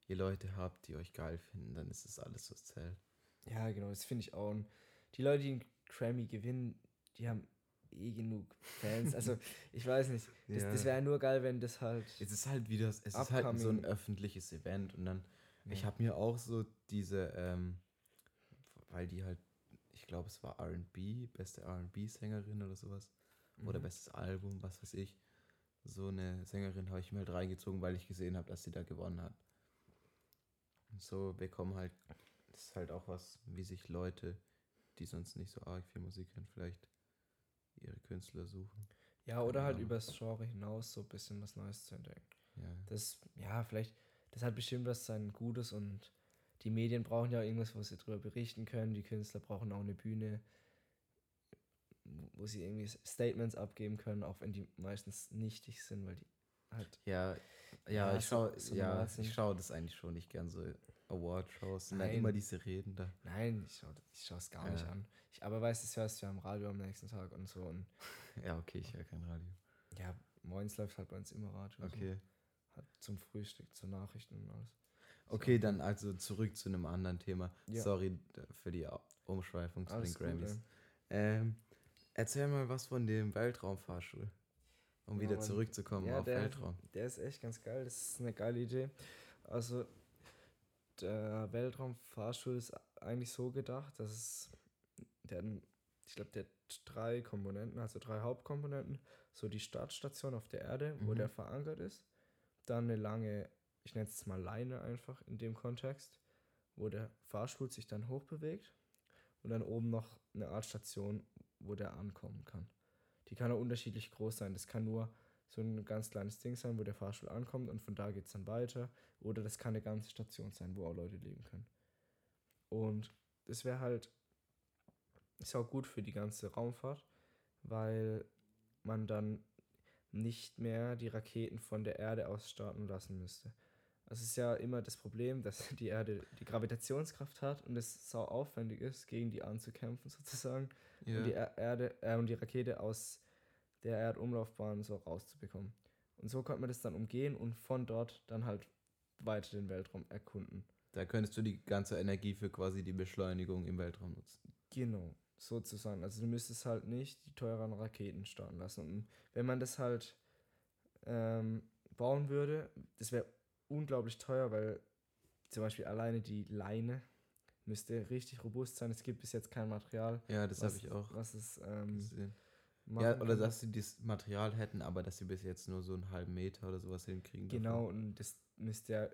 S1: ihr Leute habt, die euch geil finden, dann ist das alles, was zählt.
S2: Ja, genau, das finde ich auch. Und die Leute, die einen Grammy gewinnen, die haben eh genug Fans. Also, ich weiß nicht. Das,
S1: Ja.
S2: das wäre nur geil, wenn das halt.
S1: Es ist halt wieder, es ist halt so ein öffentliches Event und dann, ich
S2: Ja.
S1: habe mir auch so diese, ähm, weil die halt, ich glaube, es war R&B, beste R&B-Sängerin oder sowas, oder
S2: Mhm.
S1: bestes Album, was weiß ich. So eine Sängerin habe ich mir halt reingezogen, weil ich gesehen habe, dass sie da gewonnen hat. Und so bekommen halt, das ist halt auch was, wie sich Leute, die sonst nicht so arg viel Musik hören, vielleicht ihre Künstler suchen.
S2: Ja, oder halt
S1: Ahnung.
S2: übers Genre hinaus so ein bisschen was Neues zu entdecken.
S1: Ja.
S2: Das, ja, vielleicht, das hat bestimmt was sein Gutes und die Medien brauchen ja irgendwas, wo sie drüber berichten können. Die Künstler brauchen auch eine Bühne, wo sie irgendwie Statements abgeben können, auch wenn die meistens nichtig sind, weil die halt.
S1: Ja, ja,
S2: Ja,
S1: ich schaue
S2: so
S1: ja, ich schaue das eigentlich schon nicht gern so Award-Shows. Dann
S2: Nein.
S1: immer diese Reden da.
S2: Nein, ich schaue ich schaue es gar nicht
S1: Ja.
S2: an. Ich, aber weiß, das hörst du ja im Radio am nächsten Tag und so. Und
S1: Ja, okay, ich höre kein Radio.
S2: ja, morgens läuft halt bei uns immer Radio.
S1: Okay.
S2: So, halt zum Frühstück, zu Nachrichten und alles.
S1: Okay, dann also zurück zu einem anderen Thema.
S2: Ja.
S1: Sorry für die Umschweifung zu den
S2: gut,
S1: Grammys.
S2: ey.
S1: ähm, erzähl mal was von dem Weltraumfahrstuhl. Um
S2: Ja,
S1: wieder zurückzukommen
S2: Ja,
S1: auf
S2: der-
S1: Weltraum.
S2: Der ist echt ganz geil. Das ist eine geile Idee. Also, der Weltraumfahrstuhl ist eigentlich so gedacht, dass es, der, ich glaube, der hat drei Komponenten, also drei Hauptkomponenten. So die Startstation auf der Erde, wo
S1: Mhm.
S2: der verankert ist. Dann eine lange, ich nenne es mal Leine einfach in dem Kontext, wo der Fahrstuhl sich dann hochbewegt. Und dann oben noch eine Art Station, wo der ankommen kann. Die kann auch unterschiedlich groß sein. Das kann nur so ein ganz kleines Ding sein, wo der Fahrstuhl ankommt und von da geht es dann weiter. Oder das kann eine ganze Station sein, wo auch Leute leben können. Und das wäre halt, ist auch gut für die ganze Raumfahrt, weil man dann nicht mehr die Raketen von der Erde aus starten lassen müsste. Es ist ja immer das Problem, dass die Erde die Gravitationskraft hat und es sau aufwendig ist, gegen die anzukämpfen sozusagen
S1: Ja.
S2: und die Er- Erde äh, und die Rakete aus der Erdumlaufbahn so rauszubekommen. Und so konnte man das dann umgehen und von dort dann halt weiter den Weltraum erkunden.
S1: Da könntest du die ganze Energie für quasi die Beschleunigung im Weltraum nutzen.
S2: Genau, sozusagen. Also du müsstest halt nicht die teuren Raketen starten lassen. Und wenn man das halt ähm, bauen würde, das wäre unglaublich teuer, weil zum Beispiel alleine die Leine müsste richtig robust sein. Es gibt bis jetzt kein Material,
S1: Ja, das habe ich auch
S2: was es ähm,
S1: gesehen. Ja, oder dass sie das Material hätten, aber dass sie bis jetzt nur so einen halben Meter oder sowas hinkriegen. davon.
S2: Genau, und das müsste ja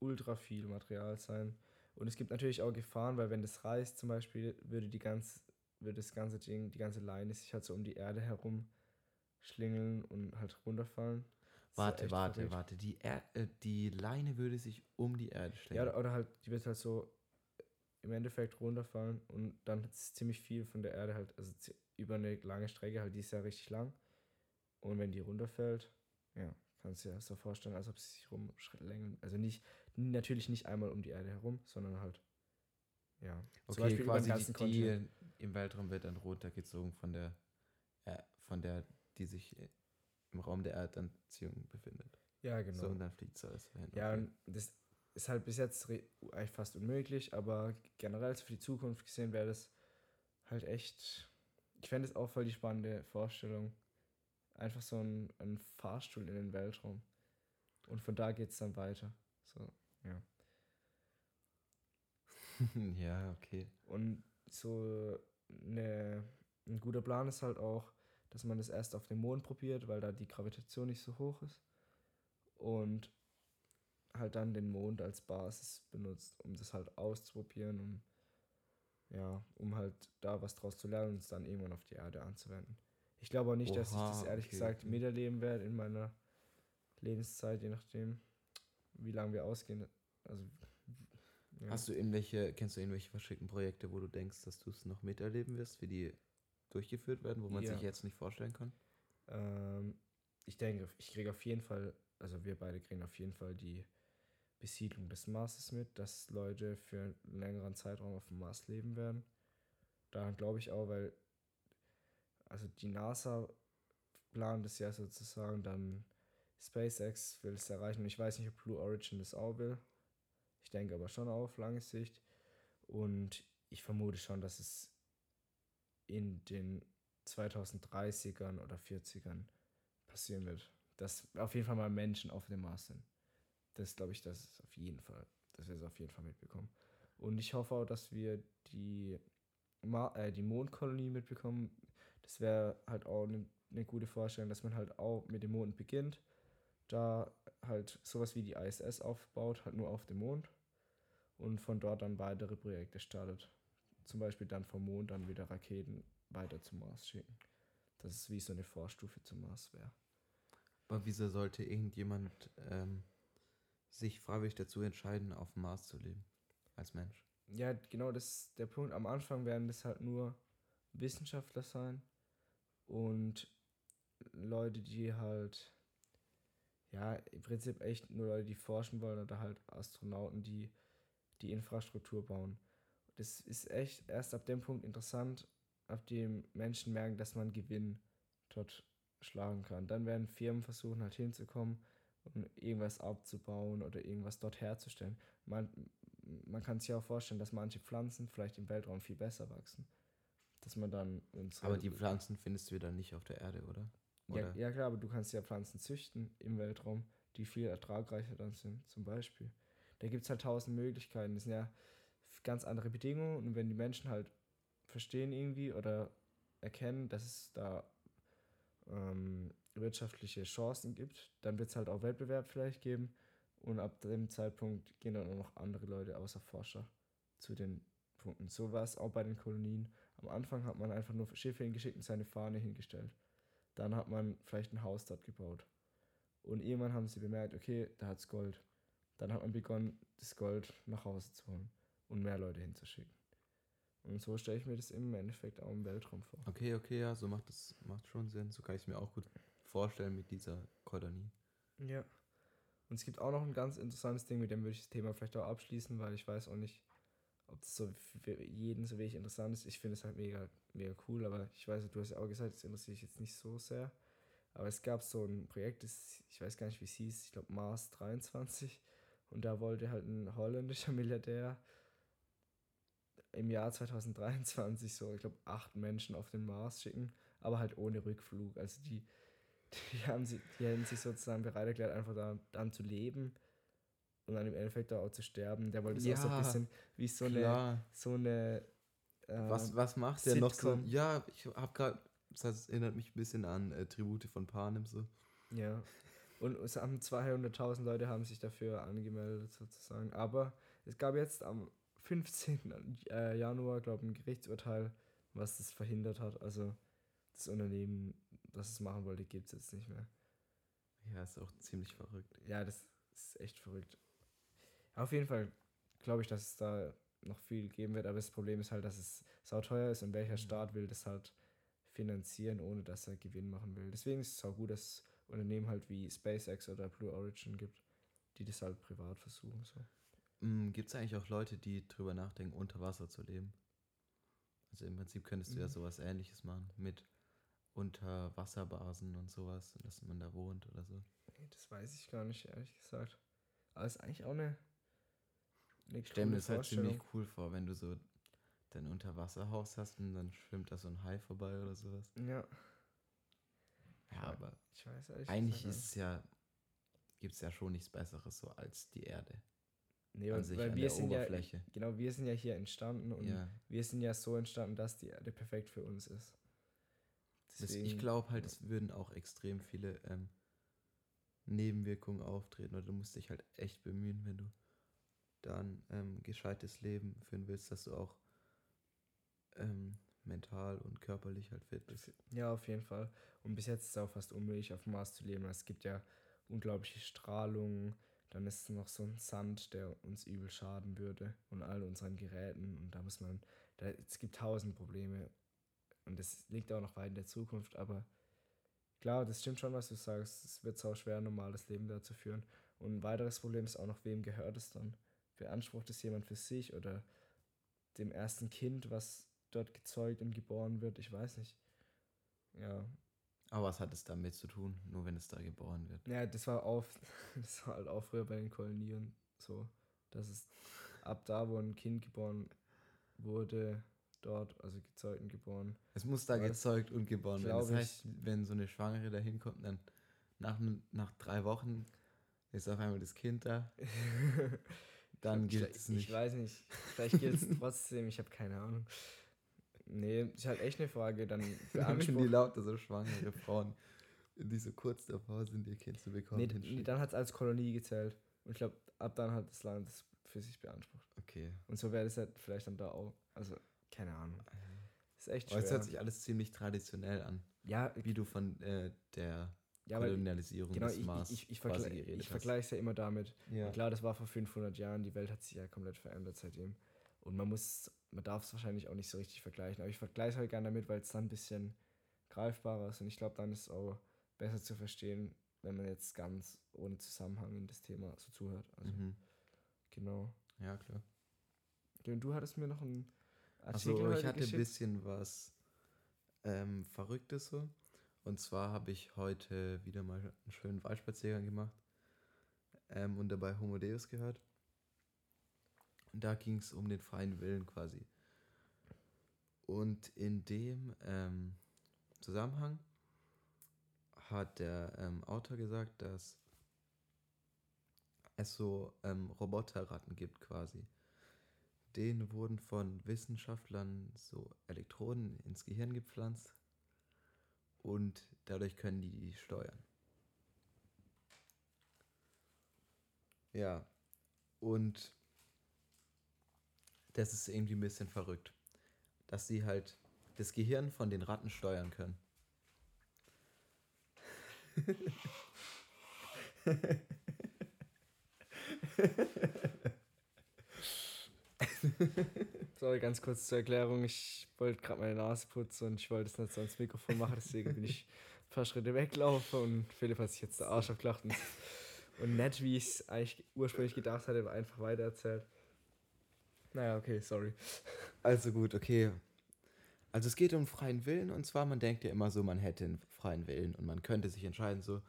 S2: ultra viel Material sein. Und es gibt natürlich auch Gefahren, weil wenn das reißt zum Beispiel, würde die ganz, würde das ganze Ding, die ganze Leine sich halt so um die Erde herum schlingeln und halt runterfallen. Ja
S1: Warte, warte,
S2: verrückt.
S1: warte. Die, er äh, die Leine würde sich um die Erde
S2: Ja,
S1: schlängeln.
S2: oder, oder halt, die wird halt so im Endeffekt runterfallen und dann ist ziemlich viel von der Erde halt, also über eine lange Strecke, halt die ist ja richtig lang. Und wenn die runterfällt, ja, kannst du dir das so vorstellen, als ob sie sich rumschlängeln. Also nicht, natürlich nicht einmal um die Erde herum, sondern halt, ja. zum
S1: okay,
S2: Beispiel über den
S1: quasi
S2: ganzen
S1: die, die im Weltraum wird dann runtergezogen von der, äh, von der, die sich im Raum der Erdanziehung befindet.
S2: Ja, genau.
S1: So, und dann fliegt es alles dahin.
S2: Ja,
S1: okay.
S2: und das ist halt bis jetzt eigentlich fast unmöglich, aber generell für die Zukunft gesehen wäre das halt echt. Ich fände es auch voll die spannende Vorstellung. Einfach so ein, ein Fahrstuhl in den Weltraum. Und von da geht es dann weiter. So, ja.
S1: ja, okay.
S2: Und so eine, ein guter Plan ist halt auch, dass man das erst auf dem Mond probiert, weil da die Gravitation nicht so hoch ist. Und halt dann den Mond als Basis benutzt, um das halt auszuprobieren, um ja, um halt da was draus zu lernen und es dann irgendwann auf die Erde anzuwenden. Ich glaube auch nicht, dass ich das
S1: Oha,
S2: ehrlich
S1: okay,
S2: gesagt miterleben werde in meiner Lebenszeit, je nachdem, wie lange wir ausgehen. Also ja.
S1: Hast du irgendwelche, kennst du irgendwelche verschickten Projekte, wo du denkst, dass du es noch miterleben wirst, wie die durchgeführt werden, wo man
S2: Ja.
S1: sich jetzt nicht vorstellen kann?
S2: Ähm, ich denke, ich kriege auf jeden Fall, also wir beide kriegen auf jeden Fall die Besiedlung des Marses mit, dass Leute für einen längeren Zeitraum auf dem Mars leben werden. Daran glaube ich auch, weil also die NASA plant es ja sozusagen, dann SpaceX will es erreichen und ich weiß nicht, ob Blue Origin das auch will. Ich denke aber schon auf lange Sicht. Und ich vermute schon, dass es in den 2030ern oder 40ern passieren wird. Dass auf jeden Fall mal Menschen auf dem Mars sind. Das glaube ich, das ist auf jeden Fall, dass wir es auf jeden Fall mitbekommen. Und ich hoffe auch, dass wir die, Ma äh, die Mondkolonie mitbekommen. Das wäre halt auch eine ne gute Vorstellung, dass man halt auch mit dem Mond beginnt. Da halt sowas wie die ISS aufbaut, halt nur auf dem Mond. Und von dort dann weitere Projekte startet. Zum Beispiel dann vom Mond dann wieder Raketen weiter zum Mars schicken. Das ist wie so eine Vorstufe zum Mars wäre.
S1: Aber wieso sollte irgendjemand ähm, sich freiwillig dazu entscheiden, auf dem Mars zu leben? Als Mensch.
S2: Ja, genau, das ist der Punkt. Am Anfang werden das halt nur Wissenschaftler sein und Leute, die halt, ja, im Prinzip echt nur Leute, die forschen wollen oder halt Astronauten, die die Infrastruktur bauen. Das ist echt erst ab dem Punkt interessant, ab dem Menschen merken, dass man Gewinn dort schlagen kann. Dann werden Firmen versuchen halt hinzukommen und irgendwas abzubauen oder irgendwas dort herzustellen. Man, man kann sich ja auch vorstellen, dass manche Pflanzen vielleicht im Weltraum viel besser wachsen. Dass man dann
S1: Aber die Pflanzen findest du wieder nicht auf der Erde, oder?
S2: ja,
S1: Oder?
S2: ja klar, aber du kannst ja Pflanzen züchten im Weltraum, die viel ertragreicher dann sind, zum Beispiel. Da gibt es halt tausend Möglichkeiten. Das sind ja ganz andere Bedingungen und wenn die Menschen halt verstehen irgendwie oder erkennen, dass es da ähm, wirtschaftliche Chancen gibt, dann wird es halt auch Wettbewerb vielleicht geben und ab dem Zeitpunkt gehen dann auch noch andere Leute außer Forscher zu den Punkten. So war es auch bei den Kolonien. Am Anfang hat man einfach nur Schiffe hingeschickt und seine Fahne hingestellt. Dann hat man vielleicht ein Haus dort gebaut. Und irgendwann haben sie bemerkt, okay, da hat's Gold. Dann hat man begonnen, das Gold nach Hause zu holen und mehr Leute hinzuschicken. Und so stelle ich mir das im Endeffekt auch im Weltraum vor.
S1: Okay, okay, ja, so macht das macht schon Sinn. So kann ich es mir auch gut vorstellen mit dieser Kolonie.
S2: Ja. Und es gibt auch noch ein ganz interessantes Ding, mit dem würde ich das Thema vielleicht auch abschließen, weil ich weiß auch nicht, ob das so für jeden so wenig interessant ist. Ich finde es halt mega, mega cool, aber ich weiß, du hast ja auch gesagt, das interessiert dich jetzt nicht so sehr. Aber es gab so ein Projekt, das, ich weiß gar nicht, wie es hieß, ich glaube Mars 23. Und da wollte halt ein holländischer Milliardär im Jahr 2023 so, ich glaube, acht Menschen auf den Mars schicken, aber halt ohne Rückflug. Also die, die haben sie, die hätten sich sozusagen bereit erklärt, einfach da dann zu leben und dann im Endeffekt da auch zu sterben. Der wollte es auch so ein
S1: Ja,
S2: bisschen wie so eine,
S1: Klar.
S2: so eine äh,
S1: Was, was macht der noch so? Ja, ich habe gerade, das erinnert mich ein bisschen an äh, Tribute von Panem so.
S2: Ja. Und es haben 200.000 Leute haben sich dafür angemeldet sozusagen. Aber es gab jetzt am 15. äh, Januar, glaube ich, ein Gerichtsurteil, was das verhindert hat. Also das Unternehmen, das es machen wollte, gibt es jetzt nicht mehr.
S1: Ja, ist auch ziemlich verrückt.
S2: Ja, das ist echt verrückt. Auf jeden Fall glaube ich, dass es da noch viel geben wird, aber das Problem ist halt, dass es sauteuer ist und welcher Staat will das halt finanzieren, ohne dass er Gewinn machen will. Deswegen ist es auch gut, dass es Unternehmen halt wie SpaceX oder Blue Origin gibt, die das halt privat versuchen. So.
S1: Gibt es eigentlich auch Leute, die drüber nachdenken, unter Wasser zu leben? Also im Prinzip könntest du ja
S2: Mhm.
S1: sowas ähnliches machen mit Unterwasserbasen und sowas, dass man da wohnt oder so.
S2: Nee, das weiß ich gar nicht, ehrlich gesagt. Aber es ist eigentlich auch eine, eine
S1: Ich stelle mir das halt ziemlich cool vor, wenn du so dein Unterwasserhaus hast und dann schwimmt da so ein Hai vorbei oder sowas.
S2: Ja,
S1: Ja,
S2: Ja.
S1: aber
S2: ich weiß ehrlich
S1: eigentlich ist es ja, gibt es ja schon nichts Besseres so als die Erde
S2: nee,
S1: an sich,
S2: weil
S1: an
S2: wir
S1: der
S2: sind ja,
S1: Oberfläche.
S2: genau, wir sind ja hier entstanden und
S1: Ja,
S2: wir sind ja so entstanden, dass die Erde perfekt für uns ist.
S1: das, ich
S2: Deswegen-
S1: glaube halt,
S2: ja.
S1: es würden auch extrem viele ähm, Nebenwirkungen auftreten oder du musst dich halt echt bemühen, wenn du dann ähm, gescheites Leben führen willst, dass du auch ähm, mental und körperlich halt fit bist.
S2: Ja, auf jeden Fall. Und bis jetzt ist es auch fast unmöglich, auf dem Mars zu leben. Es gibt ja unglaubliche Strahlung. Dann ist noch so ein Sand, der uns übel schaden würde und all unseren Geräten. Und da muss man, da, es gibt tausend Probleme. Und das liegt auch noch weit in der Zukunft, aber klar, das stimmt schon, was du sagst. Es wird sau schwer, ein normales Leben da zu führen. Und ein weiteres Problem ist auch noch, wem gehört es dann? Beansprucht es jemand für sich oder dem ersten Kind, was dort gezeugt und geboren wird? Ich weiß nicht. Ja.
S1: Aber was hat es damit zu tun, nur wenn es da geboren wird?
S2: Ja, das war auf, das war halt auch früher bei den Kolonien so, dass es ab da, wo ein Kind geboren wurde, dort, also gezeugt und geboren.
S1: Es muss da gezeugt und geboren werden. Das
S2: ich.
S1: heißt, wenn so eine Schwangere da hinkommt, dann nach, nach drei Wochen ist auf einmal das Kind da, dann
S2: Ich-
S1: gilt es
S2: Ich
S1: nicht.
S2: weiß nicht. Vielleicht gilt es trotzdem, ich habe keine Ahnung. Nee, ist halt echt eine Frage. Dann
S1: Wenn die lauter so schwangere Frauen, die so kurz davor sind, ihr Kind zu bekommen,
S2: Nee, nee, dann hat es als Kolonie gezählt. Und ich glaube, ab dann hat das Land es für sich beansprucht.
S1: Okay.
S2: Und so wäre das halt vielleicht dann da auch. Also, keine Ahnung. Ist echt
S1: Aber es
S2: schwer.
S1: hört sich alles ziemlich traditionell an,
S2: ja,
S1: wie du von äh, der
S2: ja,
S1: Kolonialisierung
S2: genau,
S1: des
S2: ich,
S1: Mars
S2: ich, ich, ich,
S1: quasi
S2: vergle
S1: geredet
S2: ich vergleiche es ja immer damit.
S1: Ja.
S2: Klar, das war vor 500 Jahren. Die Welt hat sich ja komplett verändert seitdem. Und man muss, man darf es wahrscheinlich auch nicht so richtig vergleichen. Aber ich vergleiche es halt gerne damit, weil es dann ein bisschen greifbarer ist. Und ich glaube, dann ist es auch besser zu verstehen, wenn man jetzt ganz ohne Zusammenhang in das Thema so zuhört. Also,
S1: Mhm.
S2: genau.
S1: Ja, klar.
S2: Und du hattest mir noch einen Artikel
S1: Also ich hatte ein bisschen was ähm, Verrücktes so. Und zwar habe ich heute wieder mal einen schönen Waldspaziergang gemacht ähm, und dabei Homo Deus gehört. Und da ging es um den freien Willen quasi. Und in dem ähm, Zusammenhang hat der ähm, Autor gesagt, dass es so ähm, Roboterratten gibt quasi. Denen wurden von Wissenschaftlern so Elektroden ins Gehirn gepflanzt und dadurch können die die steuern. Ja, und das ist irgendwie ein bisschen verrückt, dass sie halt das Gehirn von den Ratten steuern können.
S2: Sorry, ganz kurz zur Erklärung. Ich wollte gerade meine Nase putzen und ich wollte es nicht so ans Mikrofon machen, deswegen bin ich ein paar Schritte weglaufen und Philipp hat sich jetzt der Arsch aufgelacht und, nett, wie ich es eigentlich ursprünglich gedacht hatte, einfach weitererzählt. Naja, okay, sorry.
S1: Also gut, okay. Also es geht um freien Willen und zwar, man denkt ja immer so, man hätte einen freien Willen und man könnte sich entscheiden, so,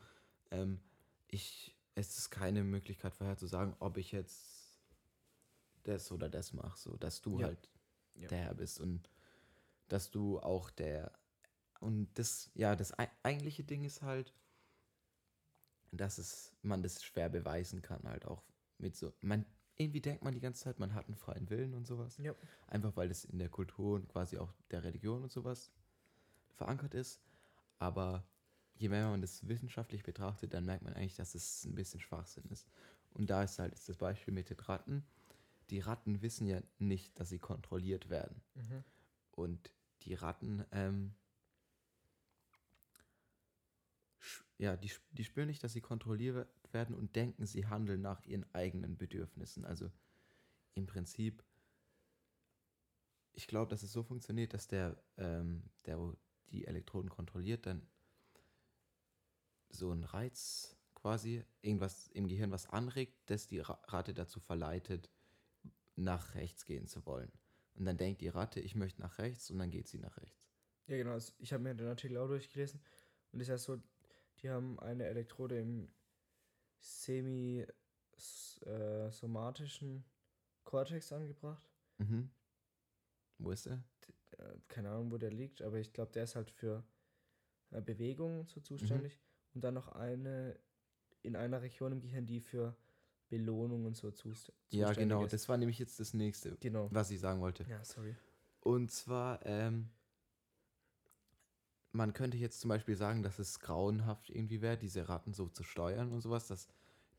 S1: ähm, ich, es ist keine Möglichkeit vorher zu sagen, ob ich jetzt das oder das mache, so, dass du
S2: Ja.
S1: halt
S2: Ja.
S1: der Herr bist und dass du auch der, und das, ja, das ei- eigentliche Ding ist halt, dass es, man das schwer beweisen kann, halt auch mit so, man, irgendwie denkt man die ganze Zeit, man hat einen freien Willen und sowas.
S2: Ja.
S1: Einfach weil es in der Kultur und quasi auch der Religion und sowas verankert ist. Aber je mehr man das wissenschaftlich betrachtet, dann merkt man eigentlich, dass es ein bisschen Schwachsinn ist. Und da ist halt jetzt das Beispiel mit den Ratten. Die Ratten wissen ja nicht, dass sie kontrolliert werden.
S2: Mhm.
S1: Und die Ratten, ähm, ja, die, die spüren nicht, dass sie kontrolliert werden und denken, sie handeln nach ihren eigenen Bedürfnissen. Also im Prinzip, ich glaube, dass es so funktioniert, dass der, ähm, der die Elektroden kontrolliert, dann so ein Reiz quasi, irgendwas im Gehirn was anregt, das die Ra Ratte dazu verleitet, nach rechts gehen zu wollen. Und dann denkt die Ratte, ich möchte nach rechts und dann geht sie nach rechts.
S2: Ja, genau. Ich habe mir den Artikel auch durchgelesen und es ist ja so, die haben eine Elektrode im semi-somatischen Kortex angebracht.
S1: Mhm. Wo ist er?
S2: Äh, keine Ahnung, wo der liegt, aber ich glaube, der ist halt für äh, Bewegung und so zuständig. Und dann noch eine in einer Region im Gehirn, die für Belohnung und so zust
S1: Ja,
S2: zuständig
S1: genau.
S2: ist.
S1: Das war nämlich jetzt das nächste,
S2: genau.
S1: was ich sagen wollte.
S2: Ja, sorry.
S1: Und zwar, ähm, man könnte jetzt zum Beispiel sagen, dass es grauenhaft irgendwie wäre, diese Ratten so zu steuern und sowas, dass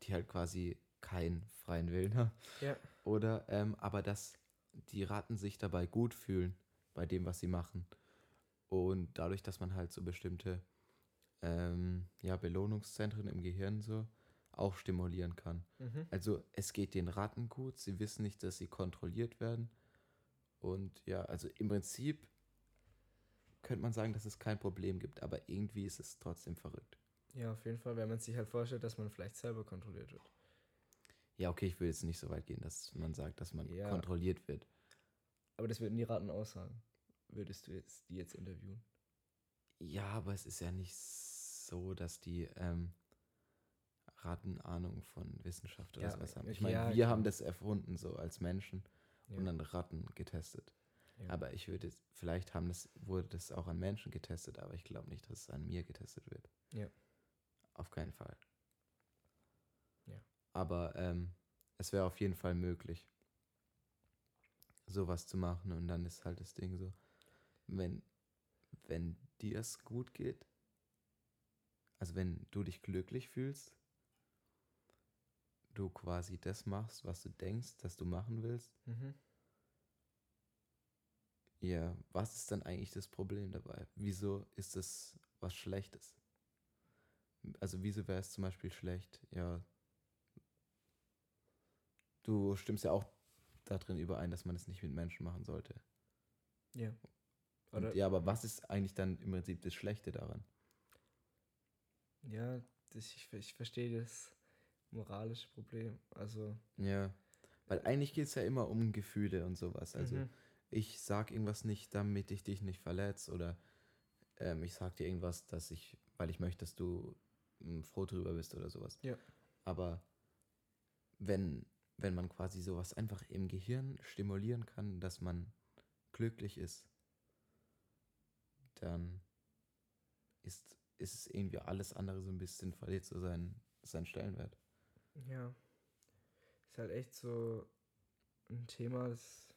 S1: die halt quasi keinen freien Willen haben.
S2: Ja.
S1: Oder, ähm, aber dass die Ratten sich dabei gut fühlen bei dem, was sie machen. Und dadurch, dass man halt so bestimmte ähm, ja, Belohnungszentren im Gehirn so auch stimulieren kann.
S2: Mhm.
S1: Also es geht den Ratten gut, sie wissen nicht, dass sie kontrolliert werden. Und ja, also im Prinzip könnte man sagen, dass es kein Problem gibt, aber irgendwie ist es trotzdem verrückt.
S2: Ja, auf jeden Fall, wenn man sich halt vorstellt, dass man vielleicht selber kontrolliert wird.
S1: Ja, okay, ich will jetzt nicht so weit gehen, dass man sagt, dass man
S2: Ja.
S1: kontrolliert wird.
S2: Aber das würden die Ratten aussagen. Würdest du jetzt die jetzt interviewen?
S1: Ja, aber es ist ja nicht so, dass die ähm, Ratten Ahnung von Wissenschaft oder
S2: Ja,
S1: sowas haben. Ich meine,
S2: ja,
S1: wir haben das erfunden so als Menschen und an Ratten getestet.
S2: Ja.
S1: Aber ich würde, vielleicht haben das, wurde das auch an Menschen getestet, aber ich glaube nicht, dass es an mir getestet wird.
S2: Ja.
S1: Auf keinen Fall.
S2: Ja.
S1: Aber ähm, es wäre auf jeden Fall möglich, sowas zu machen. Und dann ist halt das Ding so, wenn, wenn dir es gut geht, also wenn du dich glücklich fühlst, du quasi das machst, was du denkst, dass du machen willst,
S2: Mhm.
S1: Ja, was ist dann eigentlich das Problem dabei? Wieso ist es was Schlechtes? Also wieso wäre es zum Beispiel schlecht? Ja, du stimmst ja auch darin überein, dass man es nicht mit Menschen machen sollte.
S2: Ja.
S1: Und,
S2: Oder,
S1: ja, aber was ist eigentlich dann im Prinzip das Schlechte daran?
S2: ja, das, ich, ich verstehe das moralische Problem. Also,
S1: Ja, weil eigentlich geht es ja immer um Gefühle und sowas. Also
S2: mhm.
S1: Ich sag irgendwas nicht, damit ich dich nicht verletze oder ähm, ich sag dir irgendwas, dass ich, weil ich möchte, dass du ähm, froh drüber bist oder sowas.
S2: Ja.
S1: Aber wenn, wenn man quasi sowas einfach im Gehirn stimulieren kann, dass man glücklich ist, dann ist, ist es irgendwie alles andere so ein bisschen verliert so seinen, seinen Stellenwert.
S2: ja. Ist halt echt so ein Thema, das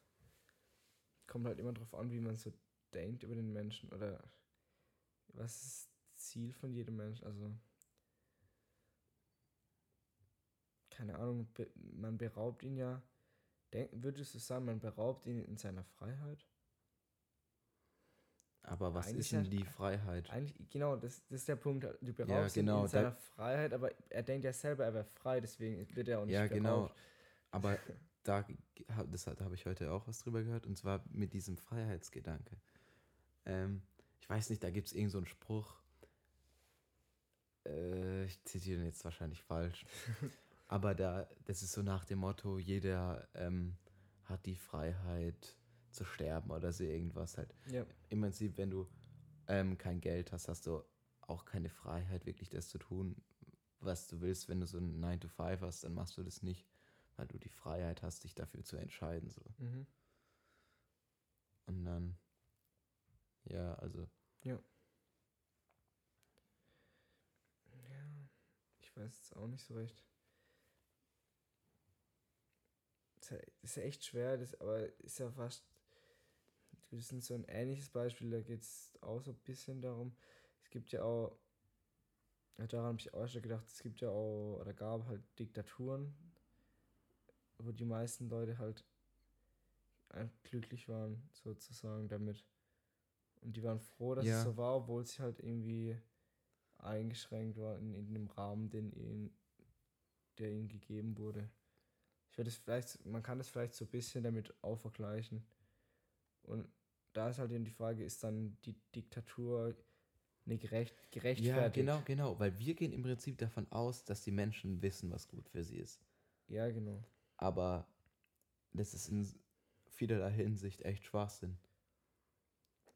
S2: kommt halt immer drauf an, wie man so denkt über den Menschen oder was ist das Ziel von jedem Menschen. Also, keine Ahnung, man beraubt ihn ja, denk, würdest du sagen, man beraubt ihn in seiner Freiheit?
S1: Aber was
S2: Eigentlich
S1: ist denn
S2: ja-
S1: die Freiheit?
S2: Eigentlich, genau, das, das ist der Punkt. Du beraubst
S1: genau,
S2: ihn in seiner Freiheit, aber er denkt ja selber, er wäre frei, deswegen wird er auch nicht
S1: Ja, genau.
S2: beraubt.
S1: Aber da, das, da habe ich heute auch was drüber gehört, und zwar mit diesem Freiheitsgedanke. Ähm, ich weiß nicht, da gibt es irgend so einen Spruch. Äh, ich zitiere den jetzt wahrscheinlich falsch. aber da, das ist so nach dem Motto, jeder ähm, hat die Freiheit zu sterben oder so irgendwas halt.
S2: Ja,
S1: Im Prinzip, wenn du ähm, kein Geld hast, hast du auch keine Freiheit, wirklich das zu tun, was du willst. Wenn du so einen 9 to 5 hast, dann machst du das nicht, weil du die Freiheit hast, dich dafür zu entscheiden. So.
S2: mhm.
S1: Und dann, ja, also,
S2: ich weiß es auch nicht so recht. Das ist ja- ja echt schwer, das, aber ist ja fast. Das ist so ein ähnliches Beispiel, da geht es auch so ein bisschen darum. Es gibt ja auch, ja, daran habe ich auch schon gedacht, es gibt ja auch, oder gab halt Diktaturen, wo die meisten Leute halt glücklich waren, sozusagen damit. Und die waren froh, dass
S1: Ja.
S2: es so war, obwohl sie halt irgendwie eingeschränkt war in, dem Rahmen, den ihnen, der ihnen gegeben wurde. Ich würde es vielleicht, man kann das vielleicht so ein bisschen damit auch vergleichen. Und da ist halt eben die Frage, ist dann die Diktatur eine gerecht,
S1: ja,
S2: gerechtfertigt?
S1: genau, genau, weil wir gehen im Prinzip davon aus, dass die Menschen wissen, was gut für sie ist.
S2: Ja, genau.
S1: Aber das ist in vielerlei Hinsicht echt Schwachsinn.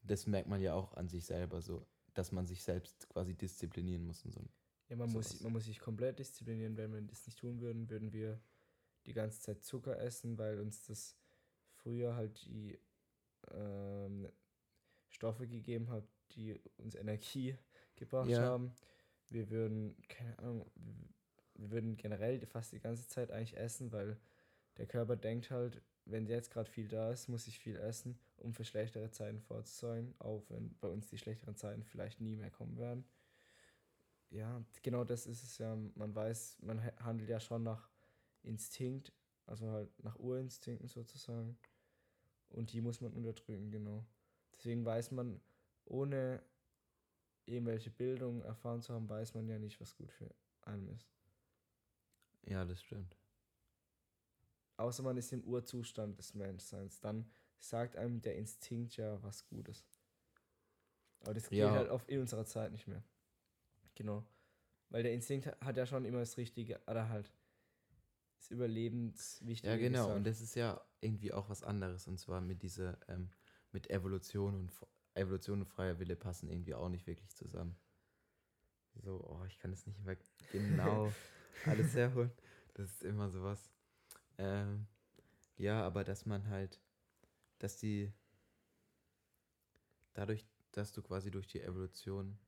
S1: Das merkt man ja auch an sich selber so, dass man sich selbst quasi disziplinieren muss und so.
S2: Ja, man muss, man muss sich komplett disziplinieren. Wenn wir das nicht tun würden, würden wir die ganze Zeit Zucker essen, weil uns das früher halt die ähm, Stoffe gegeben hat, die uns Energie gebracht
S1: Ja.
S2: haben. Wir würden, keine Ahnung, wir würden generell fast die ganze Zeit eigentlich essen, weil der Körper denkt halt, wenn jetzt gerade viel da ist, muss ich viel essen, um für schlechtere Zeiten vorzusorgen, auch wenn bei uns die schlechteren Zeiten vielleicht nie mehr kommen werden. Ja, genau das ist es ja. Man weiß, man ha- handelt ja schon nach Instinkt, also halt nach Urinstinkten sozusagen. Und die muss man unterdrücken, genau. Deswegen weiß man, ohne irgendwelche Bildung erfahren zu haben, weiß man ja nicht, was gut für einen ist.
S1: Ja, das stimmt.
S2: Außer man ist im Urzustand des Menschseins. Dann sagt einem der Instinkt ja was Gutes. Aber das geht
S1: Ja.
S2: halt auf in unserer Zeit nicht mehr. Genau. Weil der Instinkt hat ja schon immer das Richtige, oder halt das Überlebenswichtige.
S1: Ja, genau.
S2: gesagt.
S1: Und das ist ja irgendwie auch was anderes. Und zwar mit dieser, ähm, mit Evolution und Evolution und freier Wille passen irgendwie auch nicht wirklich zusammen. So, oh, ich kann es nicht mehr genau alles herholen. Das ist immer sowas. Ähm, ja, aber dass man halt, dass die, dadurch, dass du quasi durch die Evolution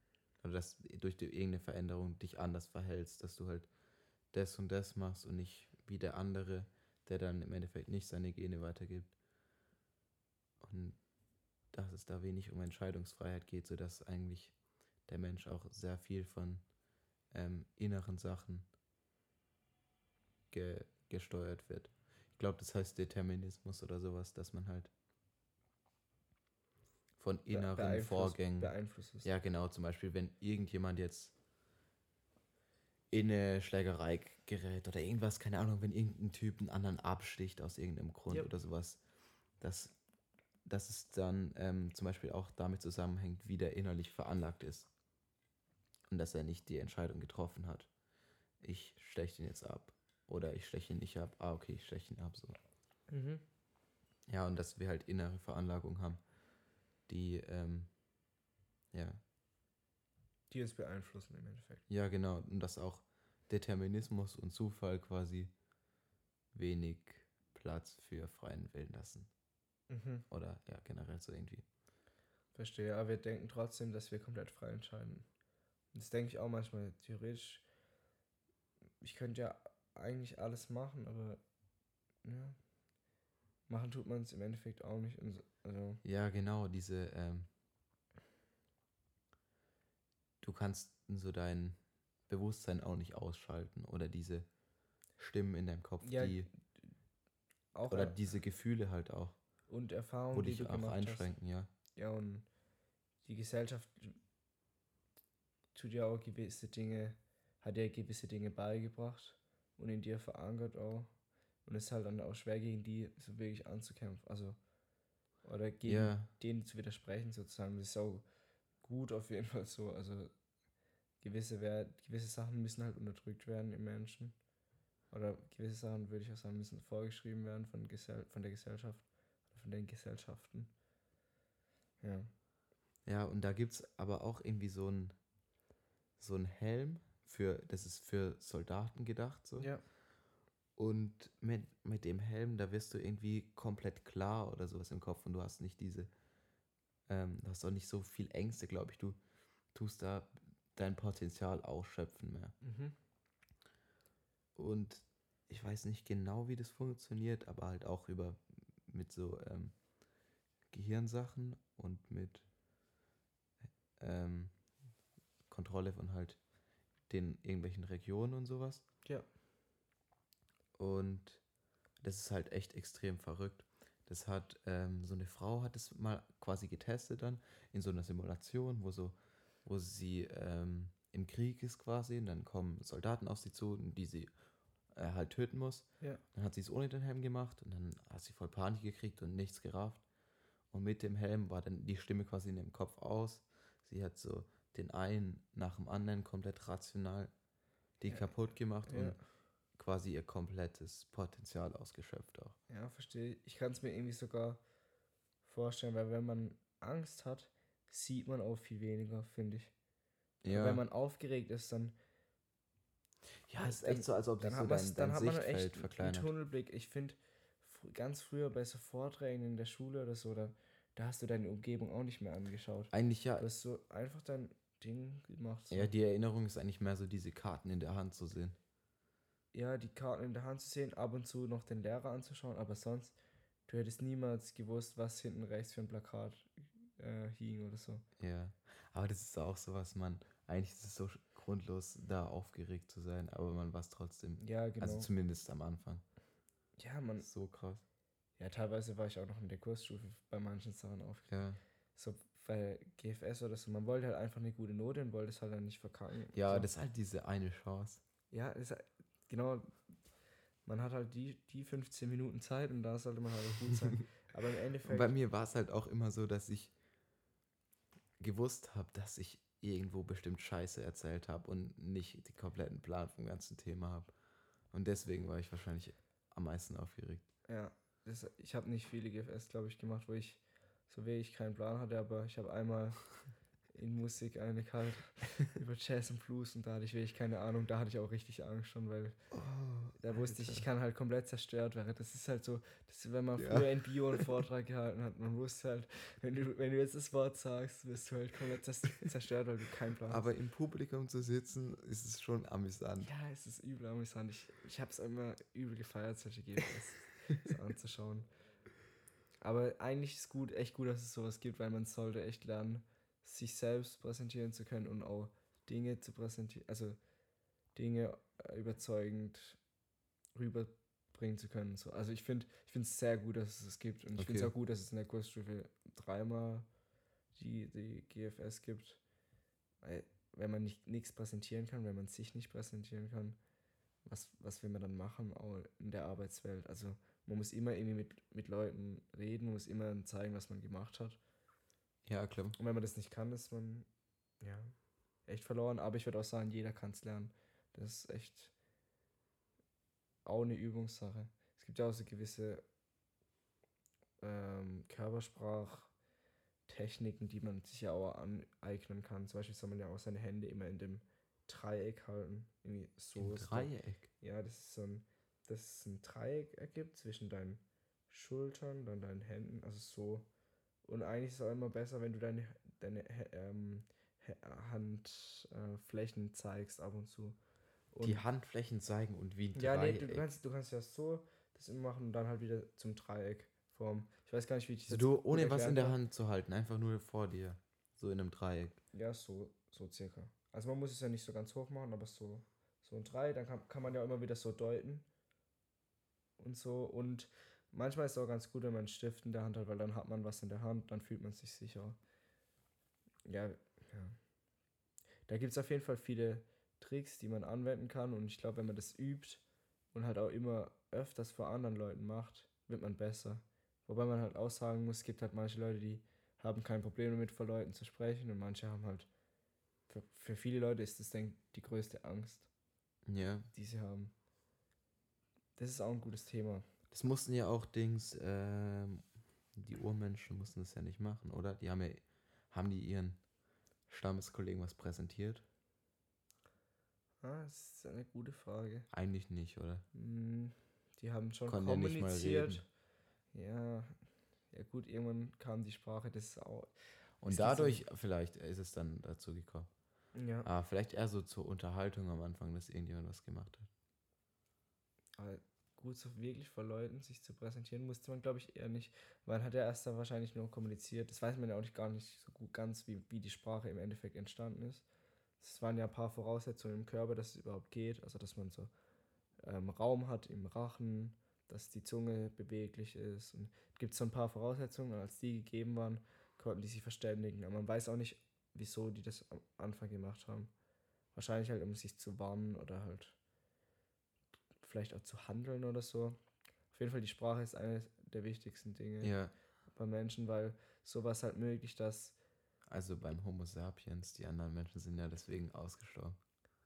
S1: oder dass durch die, irgendeine Veränderung dich anders verhältst, dass du halt das und das machst und nicht wie der andere, der dann im Endeffekt nicht seine Gene weitergibt. Und dass es da wenig um Entscheidungsfreiheit geht, sodass eigentlich der Mensch auch sehr viel von ähm, inneren Sachen ge gesteuert wird. Ich glaube, das heißt Determinismus oder sowas, dass man halt von inneren
S2: beeinflusst-
S1: Vorgängen
S2: Beeinflusst
S1: ja, genau. Zum Beispiel, wenn irgendjemand jetzt in eine Schlägerei gerät oder irgendwas, keine Ahnung, wenn irgendein Typ einen anderen absticht aus irgendeinem Grund
S2: Ja.
S1: oder sowas, dass, dass es dann ähm, zum Beispiel auch damit zusammenhängt, wie der innerlich veranlagt ist. Und dass er nicht die Entscheidung getroffen hat. Ich steche ihn jetzt ab. Oder ich steche ihn nicht ab. Ah, okay, ich steche ihn ab. So.
S2: Mhm.
S1: Ja, und dass wir halt innere Veranlagung haben, die, ähm, ja,
S2: Die uns beeinflussen im Endeffekt.
S1: Ja, genau. Und dass auch Determinismus und Zufall quasi wenig Platz für freien Willen lassen.
S2: Mhm.
S1: Oder ja, generell so irgendwie.
S2: Verstehe, aber wir denken trotzdem, dass wir komplett frei entscheiden. Das denke ich auch manchmal. Theoretisch, ich könnte ja eigentlich alles machen, aber ja, machen tut man es im Endeffekt auch nicht. Also,
S1: Ja, genau, diese, ähm, du kannst so dein Bewusstsein auch nicht ausschalten oder diese Stimmen in deinem Kopf,
S2: Ja,
S1: die,
S2: auch
S1: oder
S2: er-
S1: diese Gefühle halt auch,
S2: und
S1: wo
S2: Erfahrungen, die
S1: dich
S2: du
S1: auch einschränken, ja.
S2: hast. Ja, und die Gesellschaft tut ja auch gewisse Dinge, hat ja gewisse Dinge beigebracht und in dir verankert auch. Und es ist halt dann auch schwer, gegen die so wirklich anzukämpfen. Also, oder gegen
S1: Ja,
S2: denen zu widersprechen sozusagen. Das ist auch gut auf jeden Fall so. Also gewisse, Wert, gewisse Sachen müssen halt unterdrückt werden im Menschen. Oder gewisse Sachen, würde ich auch sagen, müssen vorgeschrieben werden von, Gesell von der Gesellschaft oder von den Gesellschaften. Ja.
S1: Ja, und da gibt es aber auch irgendwie so ein so ein Helm für, das ist für Soldaten gedacht, so.
S2: Ja.
S1: Und mit, mit dem Helm, da wirst du irgendwie komplett klar oder sowas im Kopf und du hast nicht diese, ähm, du hast auch nicht so viel Ängste, glaube ich. Du tust da dein Potenzial ausschöpfen mehr.
S2: Mhm.
S1: Und ich weiß nicht genau, wie das funktioniert, aber halt auch über mit so ähm, Gehirnsachen und mit ähm, Kontrolle von halt den irgendwelchen Regionen und sowas.
S2: Ja.
S1: Und das ist halt echt extrem verrückt. Das hat, ähm, so eine Frau hat es mal quasi getestet dann in so einer Simulation, wo so, wo sie ähm, im Krieg ist quasi und dann kommen Soldaten auf sie zu, die sie äh, halt töten muss.
S2: Ja.
S1: Dann hat sie es ohne den Helm gemacht und dann hat sie voll Panik gekriegt und nichts gerafft. Und mit dem Helm war dann die Stimme quasi in ihrem Kopf aus. Sie hat so den einen nach dem anderen komplett rational die
S2: Ja,
S1: kaputt gemacht
S2: Ja.
S1: und quasi ihr komplettes Potenzial ausgeschöpft auch.
S2: Ja, verstehe. Ich kann es mir irgendwie sogar vorstellen, weil wenn man Angst hat, sieht man auch viel weniger, finde ich.
S1: Ja,
S2: Wenn man aufgeregt ist, dann,
S1: ja es ist
S2: dann-
S1: echt so, als ob
S2: dann
S1: so
S2: hat,
S1: dein,
S2: man's-
S1: dein
S2: dann hat man echt einen
S1: verkleinert.
S2: Tunnelblick. Ich finde, fr ganz früher bei so Vorträgen in der Schule oder so, da, da hast du deine Umgebung auch nicht mehr angeschaut.
S1: Eigentlich ja,
S2: Du hast so einfach dein Ding gemacht. So.
S1: ja, die Erinnerung ist eigentlich mehr so diese Karten in der Hand zu sehen.
S2: ja, die Karten in der Hand zu sehen, ab und zu noch den Lehrer anzuschauen, aber sonst, du hättest niemals gewusst, was hinten rechts für ein Plakat äh, hing oder so.
S1: Ja, aber das ist auch so was, man, eigentlich ist es so grundlos, da aufgeregt zu sein, aber man war es trotzdem.
S2: Ja, genau.
S1: Also zumindest am Anfang.
S2: ja, man,
S1: So krass.
S2: ja, teilweise war ich auch noch in der Kursstufe bei manchen Sachen aufgeregt.
S1: Ja,
S2: So bei GFS oder so, man wollte halt einfach eine gute Note und wollte es halt dann nicht verkacken.
S1: ja
S2: so.
S1: das ist halt diese eine Chance.
S2: Ja, das ist, genau. Man hat halt die, die 15 Minuten Zeit und da sollte man halt auch gut sein. Aber im
S1: Und
S2: Endeffekt.
S1: bei mir war es halt auch immer so, dass ich gewusst habe, dass ich irgendwo bestimmt Scheiße erzählt habe und nicht den kompletten Plan vom ganzen Thema habe. Und deswegen war ich wahrscheinlich am meisten aufgeregt.
S2: Ja, das, ich habe nicht viele GFS, glaube ich, gemacht, wo ich so wenig keinen Plan hatte, aber ich habe einmal in Musik eine kalt über Jazz und Blues und da hatte ich wirklich keine Ahnung, da hatte ich auch richtig Angst schon, weil oh, da wusste Alter. ich, ich kann halt komplett zerstört werden. Das ist halt so, das ist, wenn man ja. früher in Bio einen Vortrag gehalten hat, man wusste halt, wenn du, wenn du jetzt das Wort sagst, wirst du halt komplett zerstört, weil du keinen Plan
S1: hast. Aber im Publikum zu sitzen, ist es schon amüsant.
S2: Ja, es ist übel amüsant. Ich, ich habe es immer übel gefeiert, solche GFS anzuschauen. Aber eigentlich ist es gut, echt gut, dass es sowas gibt, weil man sollte echt lernen, sich selbst präsentieren zu können und auch Dinge zu präsentieren, also Dinge äh, überzeugend rüberbringen zu können. So. Also ich finde ich es sehr gut, dass es es gibt. Und ich finde es auch gut, dass es in der Kursstufe dreimal die, die GFS gibt. Weil wenn man nicht nichts präsentieren kann, wenn man sich nicht präsentieren kann, was, was will man dann machen auch in der Arbeitswelt? Also man muss immer irgendwie mit, mit Leuten reden, muss immer zeigen, was man gemacht hat.
S1: Ja, klar.
S2: Und wenn man das nicht kann, ist man ja echt verloren. Aber ich würde auch sagen, jeder kann es lernen. Das ist echt auch eine Übungssache. Es gibt ja auch so gewisse ähm, Körpersprachtechniken, die man sich ja auch aneignen kann. Zum Beispiel soll man ja auch seine Hände immer in dem Dreieck halten. Irgendwie so. Im
S1: Dreieck?
S2: Ja, das ist so ein dass es ein Dreieck ergibt zwischen deinen Schultern, dann deinen Händen, also so. Und eigentlich ist es auch immer besser, wenn du deine, deine ähm, Handflächen äh, zeigst ab und zu.
S1: Und die Handflächen zeigen und wie ein
S2: Ja, Dreieck. nee, du kannst, du kannst ja so das immer machen und dann halt wieder zum Dreieck formen. Ich weiß gar nicht, wie ich
S1: das also Du, ohne was in der Hand zu halten, einfach nur vor dir. So in einem Dreieck.
S2: Ja, so, so circa. Also man muss es ja nicht so ganz hoch machen, aber so, so ein Dreieck, dann kann, kann man ja immer wieder so deuten und so. Und manchmal ist es auch ganz gut, wenn man einen Stift in der Hand hat, weil dann hat man was in der Hand, dann fühlt man sich sicher. Ja, ja. Da gibt es auf jeden Fall viele Tricks, die man anwenden kann. Und ich glaube, wenn man das übt und halt auch immer öfters vor anderen Leuten macht, wird man besser. Wobei man halt auch sagen muss, es gibt halt manche Leute, die haben kein Problem damit, vor Leuten zu sprechen und manche haben halt, für, für viele Leute ist das, denke ich, die größte Angst,
S1: ja.
S2: die sie haben. Das ist auch ein gutes Thema.
S1: Das mussten ja auch Dings, ähm, die Urmenschen mussten das ja nicht machen, oder? Die haben ja, haben die ihren Stammeskollegen was präsentiert?
S2: Ah, das ist eine gute Frage.
S1: Eigentlich nicht, oder?
S2: Hm, die haben schon Konnten kommuniziert. Ja, ja gut, irgendwann kam die Sprache, das ist auch.
S1: Und dadurch, diese... vielleicht ist es dann dazu gekommen.
S2: Ja.
S1: Ah, vielleicht eher so zur Unterhaltung am Anfang, dass irgendjemand was gemacht hat.
S2: Aber gut, so wirklich vor Leuten sich zu präsentieren, musste man, glaube ich, eher nicht. Man hat ja erst da wahrscheinlich nur kommuniziert. Das weiß man ja auch nicht gar nicht so gut ganz, wie, wie die Sprache im Endeffekt entstanden ist. Es waren ja ein paar Voraussetzungen im Körper, dass es überhaupt geht. Also, dass man so ähm, Raum hat im Rachen, dass die Zunge beweglich ist. Und es gibt so ein paar Voraussetzungen, als die gegeben waren, konnten die sich verständigen. Aber man weiß auch nicht, wieso die das am Anfang gemacht haben. Wahrscheinlich halt, um sich zu warnen oder halt vielleicht auch zu handeln oder so. Auf jeden Fall, die Sprache ist eines der wichtigsten Dinge
S1: ja.
S2: bei Menschen, weil sowas halt möglich, dass.
S1: Also beim Homo sapiens, die anderen Menschen sind ja deswegen ausgestorben.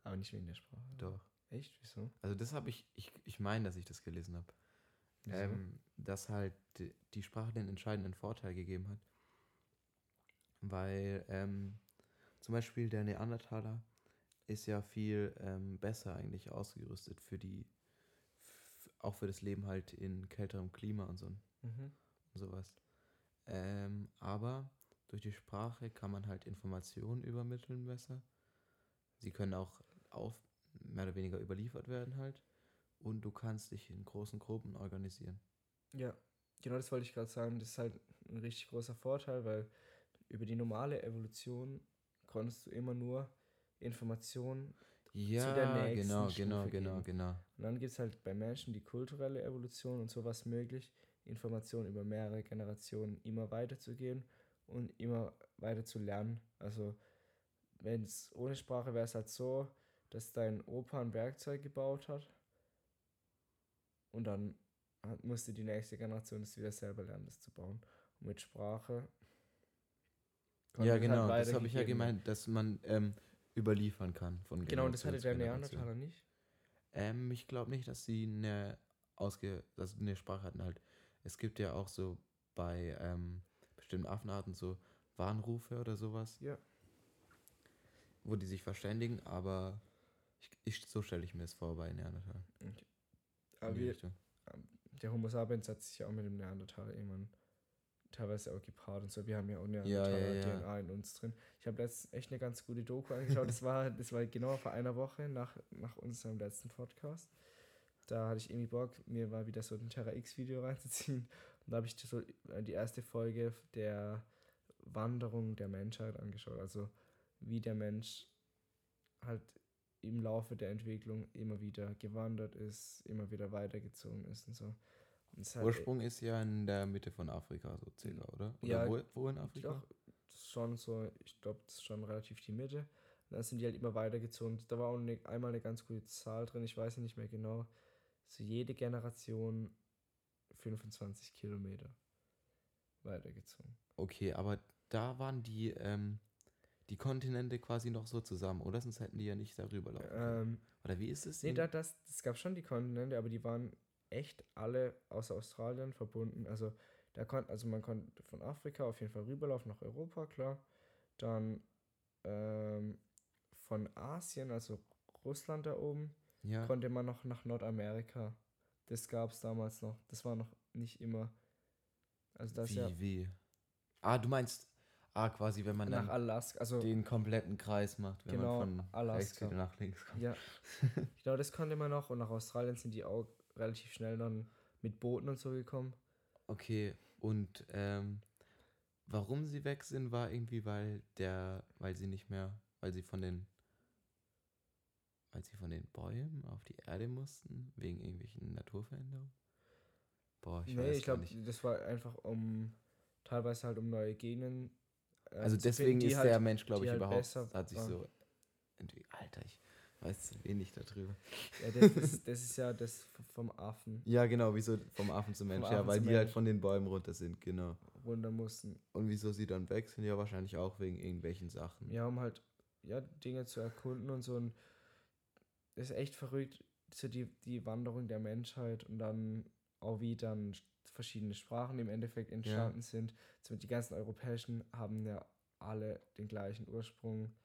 S2: Aber nicht wegen der Sprache.
S1: Doch.
S2: Echt? Wieso?
S1: Also das habe ich, ich, ich meine, dass ich das gelesen habe. Ähm, dass halt die, Sprache den entscheidenden Vorteil gegeben hat. Weil ähm, zum Beispiel der Neandertaler ist ja viel ähm, besser eigentlich ausgerüstet für die auch für das Leben halt in kälterem Klima und so
S2: mhm.
S1: und sowas. Ähm, aber durch die Sprache kann man halt Informationen übermitteln besser. Sie können auch auf, mehr oder weniger überliefert werden halt. Und du kannst dich in großen Gruppen organisieren.
S2: Ja, genau das wollte ich gerade sagen. Das ist halt ein richtig großer Vorteil, weil über die normale Evolution konntest du immer nur Informationen
S1: ja, zu der nächsten genau, Stufe genau, gehen. genau, genau.
S2: Und dann gibt es halt bei Menschen die kulturelle Evolution und sowas möglich, Informationen über mehrere Generationen immer weiterzugehen und immer weiter zu lernen. Also wenn es ohne Sprache wäre es halt so, dass dein Opa ein Werkzeug gebaut hat und dann hat, musste die nächste Generation es wieder selber lernen, das zu bauen. Und mit Sprache
S1: Ja,
S2: halt
S1: genau, das habe ich ja gemeint, dass man ähm, überliefern kann von
S2: Genau, und das hatte der
S1: Generation
S2: Neandertaler nicht.
S1: Ähm, ich glaube nicht, dass sie eine ausge dass eine Sprache hatten halt. Es gibt ja auch so bei ähm, bestimmten Affenarten so Warnrufe oder sowas,
S2: Ja.
S1: wo die sich verständigen, aber ich, ich, so stelle ich mir es vor bei Neandertal.
S2: Aber
S1: in die
S2: wir,
S1: Richtung.
S2: der Homo sapiens hat sich ja auch mit dem Neandertaler irgendwann teilweise auch gepaart und so. Wir haben ja auch
S1: ja,
S2: Neandertaler
S1: ja.
S2: DNA in uns drin. Ich habe letztens echt eine ganz gute Doku angeschaut. Das war, das war genau vor einer Woche nach, nach unserem letzten Podcast. Da hatte ich irgendwie Bock, mir mal wieder so ein Terra X-Video reinzuziehen. Und da habe ich so äh, die erste Folge der Wanderung der Menschheit angeschaut. Also wie der Mensch halt im Laufe der Entwicklung immer wieder gewandert ist, immer wieder weitergezogen ist und so. Es hat-
S1: Ursprung ist ja in der Mitte von Afrika, so circa, oder? Oder
S2: Ja,
S1: wo, wo in Afrika?
S2: Doch, das ist schon so, ich glaube, das ist schon relativ die Mitte. Und dann sind die halt immer weitergezogen. Da war auch eine, einmal eine ganz gute Zahl drin, ich weiß nicht mehr genau. So jede Generation 25 Kilometer weitergezogen.
S1: Okay, aber da waren die, ähm, die Kontinente quasi noch so zusammen, oder? Sonst hätten die ja nicht darüber laufen können.
S2: Ähm,
S1: Oder wie ist es?
S2: nee, da, das, das gab schon die Kontinente, aber die waren echt alle außer Australien verbunden. Also da konnte, also man konnte von Afrika auf jeden Fall rüberlaufen nach Europa, klar. Dann ähm, von Asien, also Russland da oben,
S1: ja.
S2: konnte man noch nach Nordamerika. Das gab es damals noch. Das war noch nicht immer. Also das
S1: wie,
S2: ja
S1: wie? Ah, du meinst, ah, quasi, wenn man
S2: nach
S1: dann
S2: Alaska. Also
S1: den kompletten Kreis macht, wenn
S2: Genau,
S1: man von rechts
S2: Alaska.
S1: wieder nach links kommt.
S2: ja, genau das konnte man noch. Und nach Australien sind die auch relativ schnell dann mit Booten und so gekommen.
S1: Okay, und ähm, warum sie weg sind, war irgendwie, weil der, weil sie nicht mehr, weil sie von den, weil sie von den Bäumen auf die Erde mussten, wegen irgendwelchen Naturveränderungen. Boah, ich
S2: nee, ich glaube, das war einfach um teilweise halt um neue Genen. äh,
S1: Also deswegen
S2: finden,
S1: ist
S2: halt,
S1: der Mensch, glaube ich,
S2: halt
S1: überhaupt,
S2: besser
S1: hat sich
S2: waren.
S1: so entwickelt. Alter, ich weiß zu wenig darüber.
S2: Ja, das, das, das ist ja das vom Affen
S1: Ja, genau, wieso vom Affen zum Mensch, ja,
S2: Affen
S1: weil
S2: zum
S1: die halt
S2: Mensch.
S1: von den Bäumen runter sind, genau.
S2: runter mussten.
S1: Und wieso sie dann weg sind, ja wahrscheinlich auch wegen irgendwelchen Sachen.
S2: Ja, um halt ja, Dinge zu erkunden und so. Und das ist echt verrückt, so die, die Wanderung der Menschheit und dann auch wie dann verschiedene Sprachen im Endeffekt entstanden sind. So die ganzen europäischen haben ja alle den gleichen Ursprung.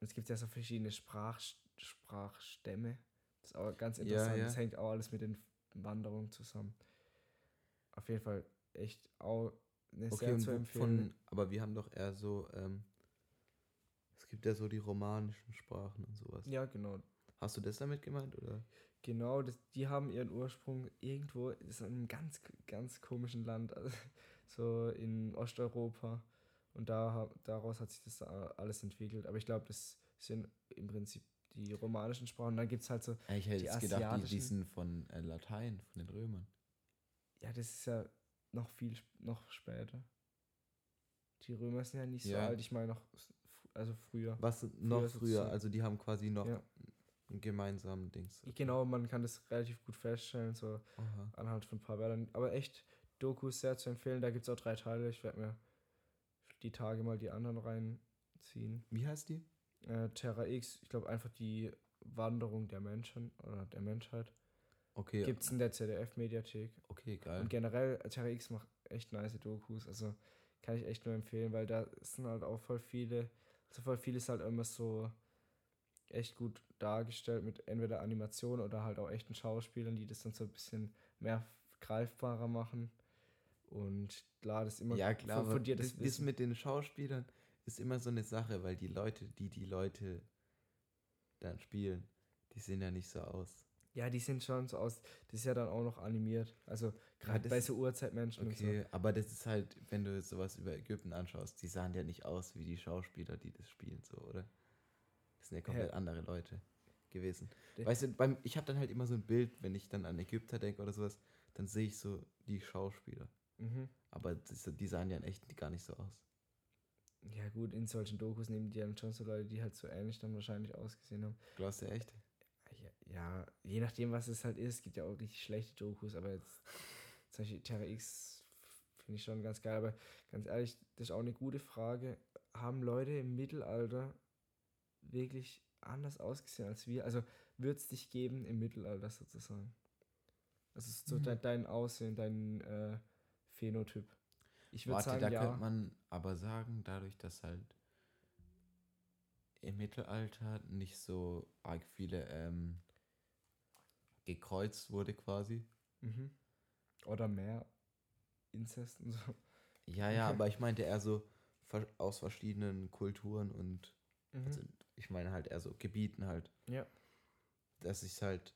S2: Und es gibt ja so verschiedene Sprach, Sprachstämme. Das ist auch ganz
S1: Ja,
S2: interessant.
S1: ja.
S2: Das hängt auch alles mit den Wanderungen zusammen. Auf jeden Fall echt auch eine
S1: Okay,
S2: sehr zu empfehlen.
S1: von, aber wir haben doch eher so, ähm, es gibt ja so die romanischen Sprachen und sowas.
S2: ja, genau.
S1: Hast du das damit gemeint, oder?
S2: Genau, das, die haben ihren Ursprung irgendwo das ist in einem ganz, ganz komischen Land, also so in Osteuropa. Und da, daraus hat sich das alles entwickelt. Aber ich glaube, das sind im Prinzip die romanischen Sprachen. Dann gibt es halt so,
S1: Ich hätte
S2: Die
S1: jetzt gedacht, die, die sind von äh, Latein, von den Römern.
S2: ja, das ist ja noch viel, noch später. Die Römer sind ja nicht so
S1: Ja.
S2: alt, ich meine noch, also früher.
S1: Was noch früher, also die haben quasi noch
S2: Ja.
S1: einen gemeinsamen Dings.
S2: Genau, man kann das relativ gut feststellen, so
S1: Aha.
S2: anhand von ein paar Wörtern. Aber echt, Dokus sehr zu empfehlen. Da gibt es auch drei Teile. Ich werde mir die Tage mal die anderen reinziehen.
S1: Wie heißt die?
S2: Äh, Terra X, ich glaube einfach die Wanderung der Menschen oder der Menschheit.
S1: Okay,
S2: Gibt es in der ZDF-Mediathek.
S1: okay, geil.
S2: Und generell, Terra X macht echt nice Dokus. Also kann ich echt nur empfehlen, weil da sind halt auch voll viele, also voll viel ist halt immer so echt gut dargestellt mit entweder Animation oder halt auch echten Schauspielern, die das dann so ein bisschen mehr greifbarer machen. Und klar, das ist immer
S1: Ja, klar,
S2: von, von dir
S1: das,
S2: das
S1: das
S2: Wissen.
S1: mit den Schauspielern ist immer so eine Sache, weil die Leute, die die Leute dann spielen, die sehen ja nicht so aus.
S2: Ja, die sind schon so aus. Das ist ja dann auch noch animiert. Also gerade
S1: das
S2: bei so Urzeitmenschen und so.
S1: Okay, aber das ist halt, wenn du sowas über Ägypten anschaust, die sahen ja nicht aus wie die Schauspieler, die das spielen, so, oder? Das sind ja komplett
S2: Hä?
S1: andere Leute gewesen.
S2: Der-
S1: Weißt du, beim, ich habe dann halt immer so ein Bild, wenn ich dann an Ägypter denke oder sowas, dann sehe ich so die Schauspieler.
S2: Mhm.
S1: Aber die sahen ja in echt gar nicht so aus.
S2: Ja, gut, in solchen Dokus nehmen die dann schon so Leute, die halt so ähnlich dann wahrscheinlich ausgesehen haben.
S1: Glaubst du echt?
S2: Ja, ja, je nachdem, was es halt ist, gibt ja auch richtig schlechte Dokus, aber jetzt zum Beispiel Terra X finde ich schon ganz geil. Aber ganz ehrlich, das ist auch eine gute Frage. Haben Leute im Mittelalter wirklich anders ausgesehen als wir? Also wird es dich geben im Mittelalter sozusagen? Also so
S1: Mhm.
S2: dein, dein Aussehen, dein äh, Phänotyp. Ich würde
S1: Warte,
S2: sagen,
S1: da
S2: ja.
S1: könnte man aber sagen, dadurch, dass halt im Mittelalter nicht so arg viele ähm, gekreuzt wurde quasi.
S2: Mhm. Oder mehr Inzest und so.
S1: Ja, ja,
S2: Okay.
S1: aber ich meinte eher so aus verschiedenen Kulturen und
S2: Mhm.
S1: also ich meine halt eher so Gebieten halt.
S2: Ja.
S1: Dass sich halt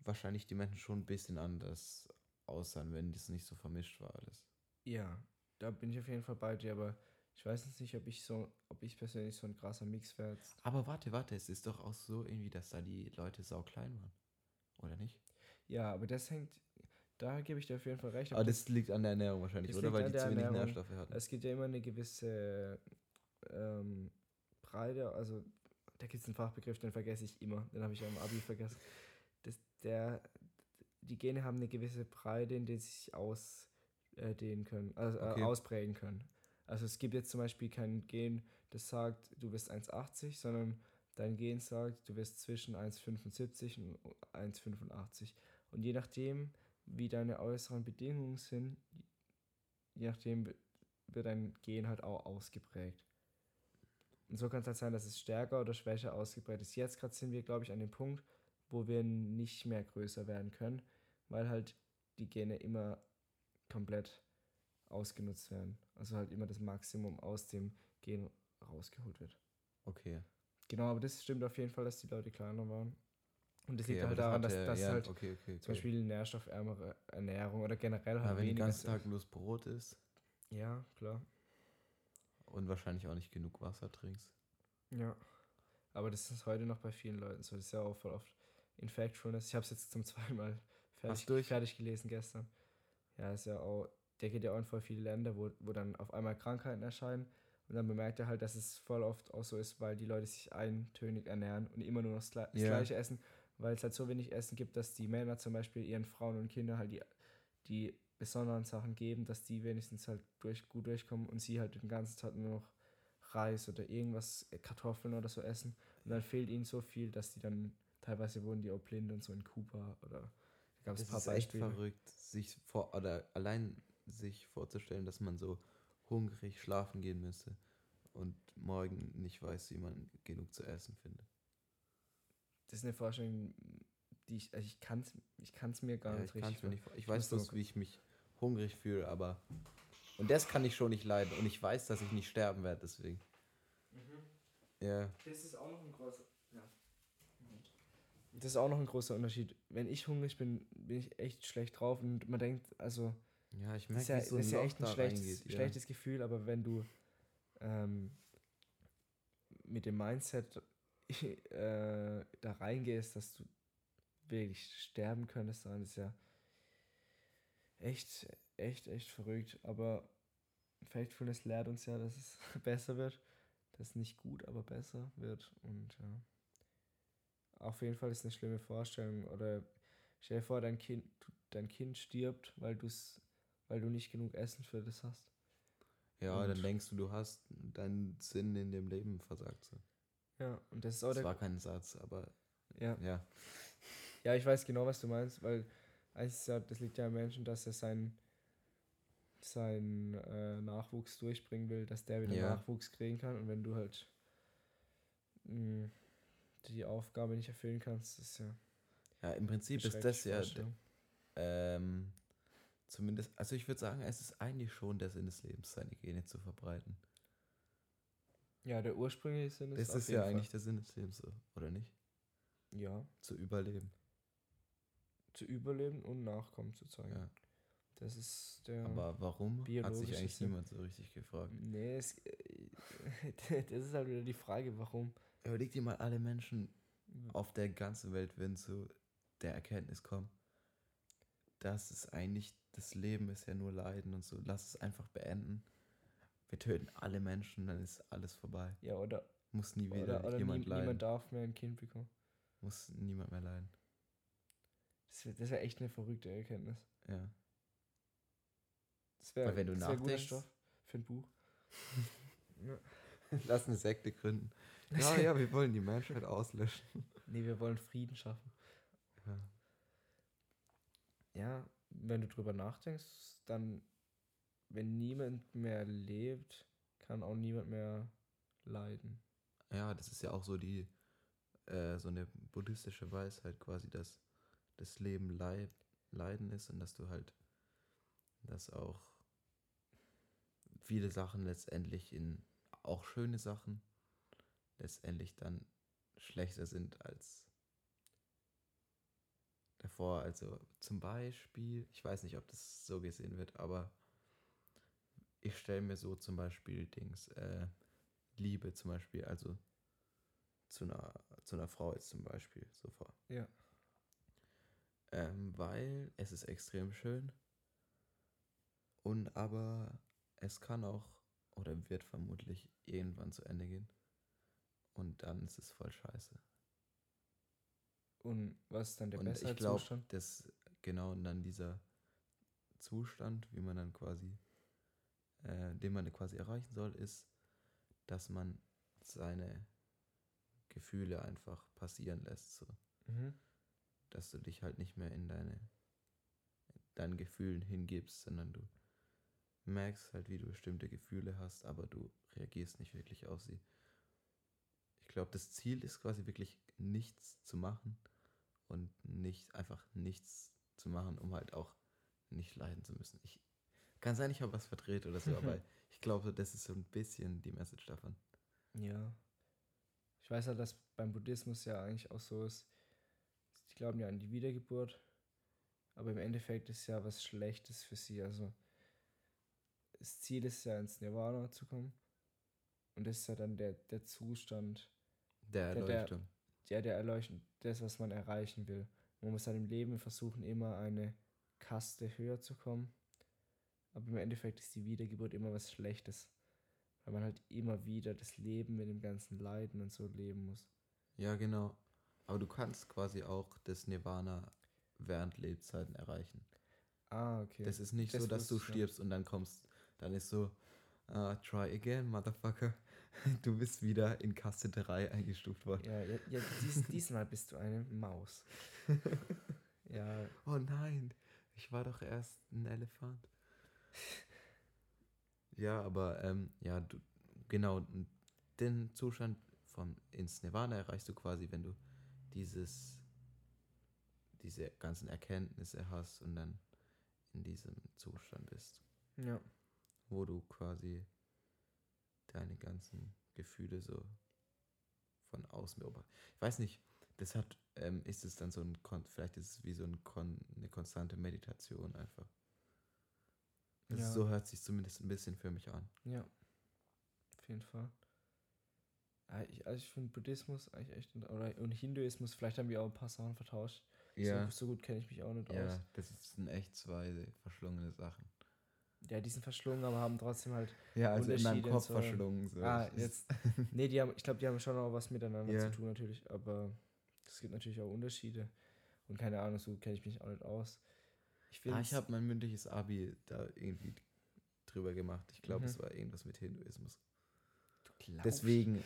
S1: wahrscheinlich die Menschen schon ein bisschen anders aussahen, wenn das nicht so vermischt war alles.
S2: Ja, da bin ich auf jeden Fall bei dir, aber ich weiß jetzt nicht, ob ich so, ob ich persönlich so ein krasser Mix wäre.
S1: Aber warte, warte, es ist doch auch so irgendwie, dass da die Leute sau klein waren. Oder nicht?
S2: Ja, aber das hängt, da gebe ich dir auf jeden Fall recht.
S1: Aber das liegt an der Ernährung wahrscheinlich, oder? Weil die zu wenig. Nährstoffe hatten.
S2: Es gibt ja immer eine gewisse ähm, Breite, also da gibt es einen Fachbegriff, den vergesse ich immer, den habe ich am Abi vergessen. Das, der, die Gene haben eine gewisse Breite, in der sie sich ausdehnen können, also
S1: Okay.
S2: äh, ausprägen können. Also es gibt jetzt zum Beispiel kein Gen, das sagt, du bist 1,80, sondern dein Gen sagt, du bist zwischen 1,75 und 1,85. Und je nachdem, wie deine äußeren Bedingungen sind, je nachdem wi- wird dein Gen halt auch ausgeprägt. Und so kann es halt sein, dass es stärker oder schwächer ausgeprägt ist. Jetzt gerade sind wir, glaube ich, an dem Punkt, wo wir nicht mehr größer werden können, weil halt die Gene immer komplett ausgenutzt werden. Also halt immer das Maximum aus dem Gen rausgeholt wird.
S1: Okay.
S2: Genau, aber das stimmt auf jeden Fall, dass die Leute kleiner waren. Und das
S1: okay
S2: liegt
S1: aber
S2: halt daran, dass, dass
S1: ja,
S2: halt
S1: okay, okay,
S2: zum Beispiel nährstoffärmere Ernährung oder generell halt
S1: ja, wenn du den ganzen Tag bloß Brot isst
S2: ja, klar.
S1: und wahrscheinlich auch nicht genug Wasser trinkst.
S2: Ja. Aber das ist heute noch bei vielen Leuten so. Das ist ja auch voll oft in Factfulness. Ich habe es jetzt zum zweiten Mal fertig,
S1: durch?
S2: fertig gelesen gestern. Ja, ist ja auch, der geht ja auch in voll viele Länder, wo, wo dann auf einmal Krankheiten erscheinen. Und dann bemerkt er halt, dass es voll oft auch so ist, weil die Leute sich eintönig ernähren und immer nur noch das,
S1: Ja.
S2: Gleiche essen, weil es halt so wenig Essen gibt, dass die Männer zum Beispiel ihren Frauen und Kindern halt die, die besonderen Sachen geben, dass die wenigstens halt durch, gut durchkommen und sie halt den ganzen Tag nur noch Reis oder irgendwas, äh, Kartoffeln oder so essen. Und dann fehlt ihnen so viel, dass die dann teilweise wurden die auch blind und so in Kuba oder gab es
S1: Das
S2: ein paar
S1: ist echt
S2: Beispiele.
S1: verrückt, sich vor oder allein sich vorzustellen, dass man so hungrig schlafen gehen müsste und morgen nicht weiß, wie man genug zu essen findet.
S2: Das ist eine Vorstellung, die ich, also ich kann es ich kann's mir gar
S1: Ja,
S2: nicht richtig
S1: mir nicht ich
S2: ich
S1: weiß bloß,
S2: nur-
S1: wie ich mich hungrig fühle, aber und das kann ich schon nicht leiden und ich weiß, dass ich nicht sterben werde deswegen. Ja,
S2: Das ist auch noch ein großer. Das ist auch noch ein großer Unterschied. Wenn ich hungrig bin, bin ich echt schlecht drauf und man denkt, also
S1: ja, ich
S2: das ist
S1: merke,
S2: ja,
S1: so
S2: das ist ja echt ein schlechtes,
S1: reingeht. Ja.
S2: schlechtes Gefühl, aber wenn du ähm, mit dem Mindset äh, da reingehst, dass du wirklich sterben könntest, dann ist ja echt, echt, echt verrückt. Aber Faithfulness lehrt uns ja, dass es besser wird. Dass nicht gut, aber besser wird. Und ja. Auf jeden Fall ist eine schlimme Vorstellung. Oder stell dir vor, dein Kind, dein Kind stirbt, weil du's, weil du nicht genug Essen für das hast.
S1: Ja,
S2: Und-
S1: dann denkst du, du hast deinen Sinn in dem Leben versagt. So.
S2: Ja, und das ist auch
S1: Das
S2: der.
S1: war kein Satz, aber
S2: Ja.
S1: ja.
S2: ja, ich weiß genau, was du meinst, weil das liegt ja am Menschen, dass er seinen seinen äh, Nachwuchs durchbringen will, dass der wieder
S1: Ja.
S2: Nachwuchs kriegen kann. Und wenn du halt mh, die Aufgabe nicht erfüllen kannst, ist ja
S1: Ja, im Prinzip ist das ja ähm, zumindest, also ich würde sagen, es ist eigentlich schon der Sinn des Lebens, seine Gene zu verbreiten.
S2: Ja, der ursprüngliche Sinn ist
S1: Das ist ja
S2: Fall-
S1: eigentlich der Sinn des Lebens, oder nicht?
S2: ja,
S1: Zu überleben.
S2: zu überleben und Nachkommen zu zeigen.
S1: Ja.
S2: Das ist der.
S1: Aber warum? Hat sich eigentlich
S2: Sinn.
S1: niemand so richtig gefragt.
S2: nee, es, das ist halt wieder die Frage, warum.
S1: Überleg dir mal, alle Menschen auf der ganzen Welt würden zu der Erkenntnis kommen, dass es eigentlich, das Leben ist ja nur Leiden und so. Lass es einfach beenden. Wir töten alle Menschen, dann ist alles vorbei.
S2: Ja, oder,
S1: Muss nie wieder
S2: oder, oder
S1: jemand
S2: nie,
S1: leiden.
S2: niemand darf mehr ein Kind bekommen.
S1: Muss niemand mehr leiden.
S2: Das wäre wär echt eine verrückte Erkenntnis.
S1: Ja.
S2: Das wäre wär guter
S1: nachdenkst-
S2: Stoff für ein Buch. ja.
S1: Lass eine Sekte gründen. Ja, ja, wir wollen die Menschheit auslöschen.
S2: Nee, wir wollen Frieden schaffen.
S1: Ja.
S2: Ja, wenn du drüber nachdenkst, dann, wenn niemand mehr lebt, kann auch niemand mehr leiden.
S1: Ja, das ist ja auch so die, äh, so eine buddhistische Weisheit quasi, dass das Leben Leid, Leiden ist und dass du halt, dass auch viele Sachen letztendlich in, auch schöne Sachen, letztendlich dann schlechter sind als davor. Also zum Beispiel, ich weiß nicht, ob das so gesehen wird, aber ich stelle mir so zum Beispiel Dings, äh, Liebe zum Beispiel, also zu einer, zu einer Frau jetzt zum Beispiel so vor.
S2: Ja.
S1: Ähm, weil es ist extrem schön und aber es kann auch oder wird vermutlich irgendwann zu Ende gehen und dann ist es voll scheiße.
S2: Und was ist dann der
S1: und ich
S2: bessere
S1: glaube,
S2: Zustand?
S1: dass genau dann dieser Zustand, wie man dann quasi, äh, den man quasi erreichen soll, ist, dass man seine Gefühle einfach passieren lässt, so.
S2: Mhm.
S1: dass du dich halt nicht mehr in deine deinen Gefühlen hingibst, sondern du merkst halt, wie du bestimmte Gefühle hast, aber du reagierst nicht wirklich auf sie. Ich glaube, das Ziel ist quasi wirklich nichts zu machen und nicht einfach nichts zu machen, um halt auch nicht leiden zu müssen. Ich kann sein, ich habe was verdreht oder so, aber ich glaube, das ist so ein bisschen die Message davon.
S2: Ja. Ich weiß halt, dass beim Buddhismus ja eigentlich auch so ist, die glauben ja an die Wiedergeburt, aber im Endeffekt ist ja was Schlechtes für sie. Also das Ziel ist ja ins Nirvana zu kommen und das ist ja dann der, der Zustand,
S1: Der
S2: Der- der-
S1: Erleuchtung.
S2: ja, der Erleuchtung, das, was man erreichen will. Man muss dann im Leben versuchen, immer eine Kaste höher zu kommen, aber im Endeffekt ist die Wiedergeburt immer was Schlechtes, weil man halt immer wieder das Leben mit dem ganzen Leiden und so leben muss.
S1: Ja, genau. Aber du kannst quasi auch das Nirvana während Lebzeiten erreichen.
S2: Ah, okay.
S1: Das ist nicht
S2: Das
S1: so, dass du stirbst und dann kommst, dann ist so, ah, try again, Motherfucker. Du bist wieder in Kaste 3 eingestuft worden.
S2: Ja, ja, ja dies, diesmal bist du eine Maus. ja,
S1: Oh nein, ich war doch erst ein Elefant. Ja, aber ähm, ja, du, genau, den Zustand vom ins Nirvana erreichst du quasi, wenn du dieses, diese ganzen Erkenntnisse hast und dann in diesem Zustand bist,
S2: ja.
S1: wo du quasi deine ganzen Gefühle so von außen beobachtest. Ich weiß nicht, das hat, ähm, ist es dann so ein, Kon vielleicht ist es wie so ein Kon eine konstante Meditation einfach.
S2: Ja.
S1: So hört sich zumindest ein bisschen für mich an.
S2: Ja, auf jeden Fall. Ah, Ich, also ich finde Buddhismus eigentlich echt, oder und Hinduismus, vielleicht haben wir auch ein paar Sachen vertauscht. So, so gut kenne ich mich auch nicht aus.
S1: ja, das sind echt zwei verschlungene Sachen.
S2: Ja, die sind verschlungen, aber haben trotzdem halt.
S1: Ja, also in meinem Kopf
S2: so-
S1: verschlungen. So.
S2: Ah, jetzt. Nee, die haben, ich glaube, die haben schon auch was miteinander
S1: Ja.
S2: zu tun, natürlich, aber es gibt natürlich auch Unterschiede. Und keine Ahnung, so kenne ich mich auch nicht aus. Ich
S1: Ah, ich habe mein mündliches Abi da irgendwie drüber gemacht. Ich glaube,
S2: Mhm.
S1: es war irgendwas mit Hinduismus. Deswegen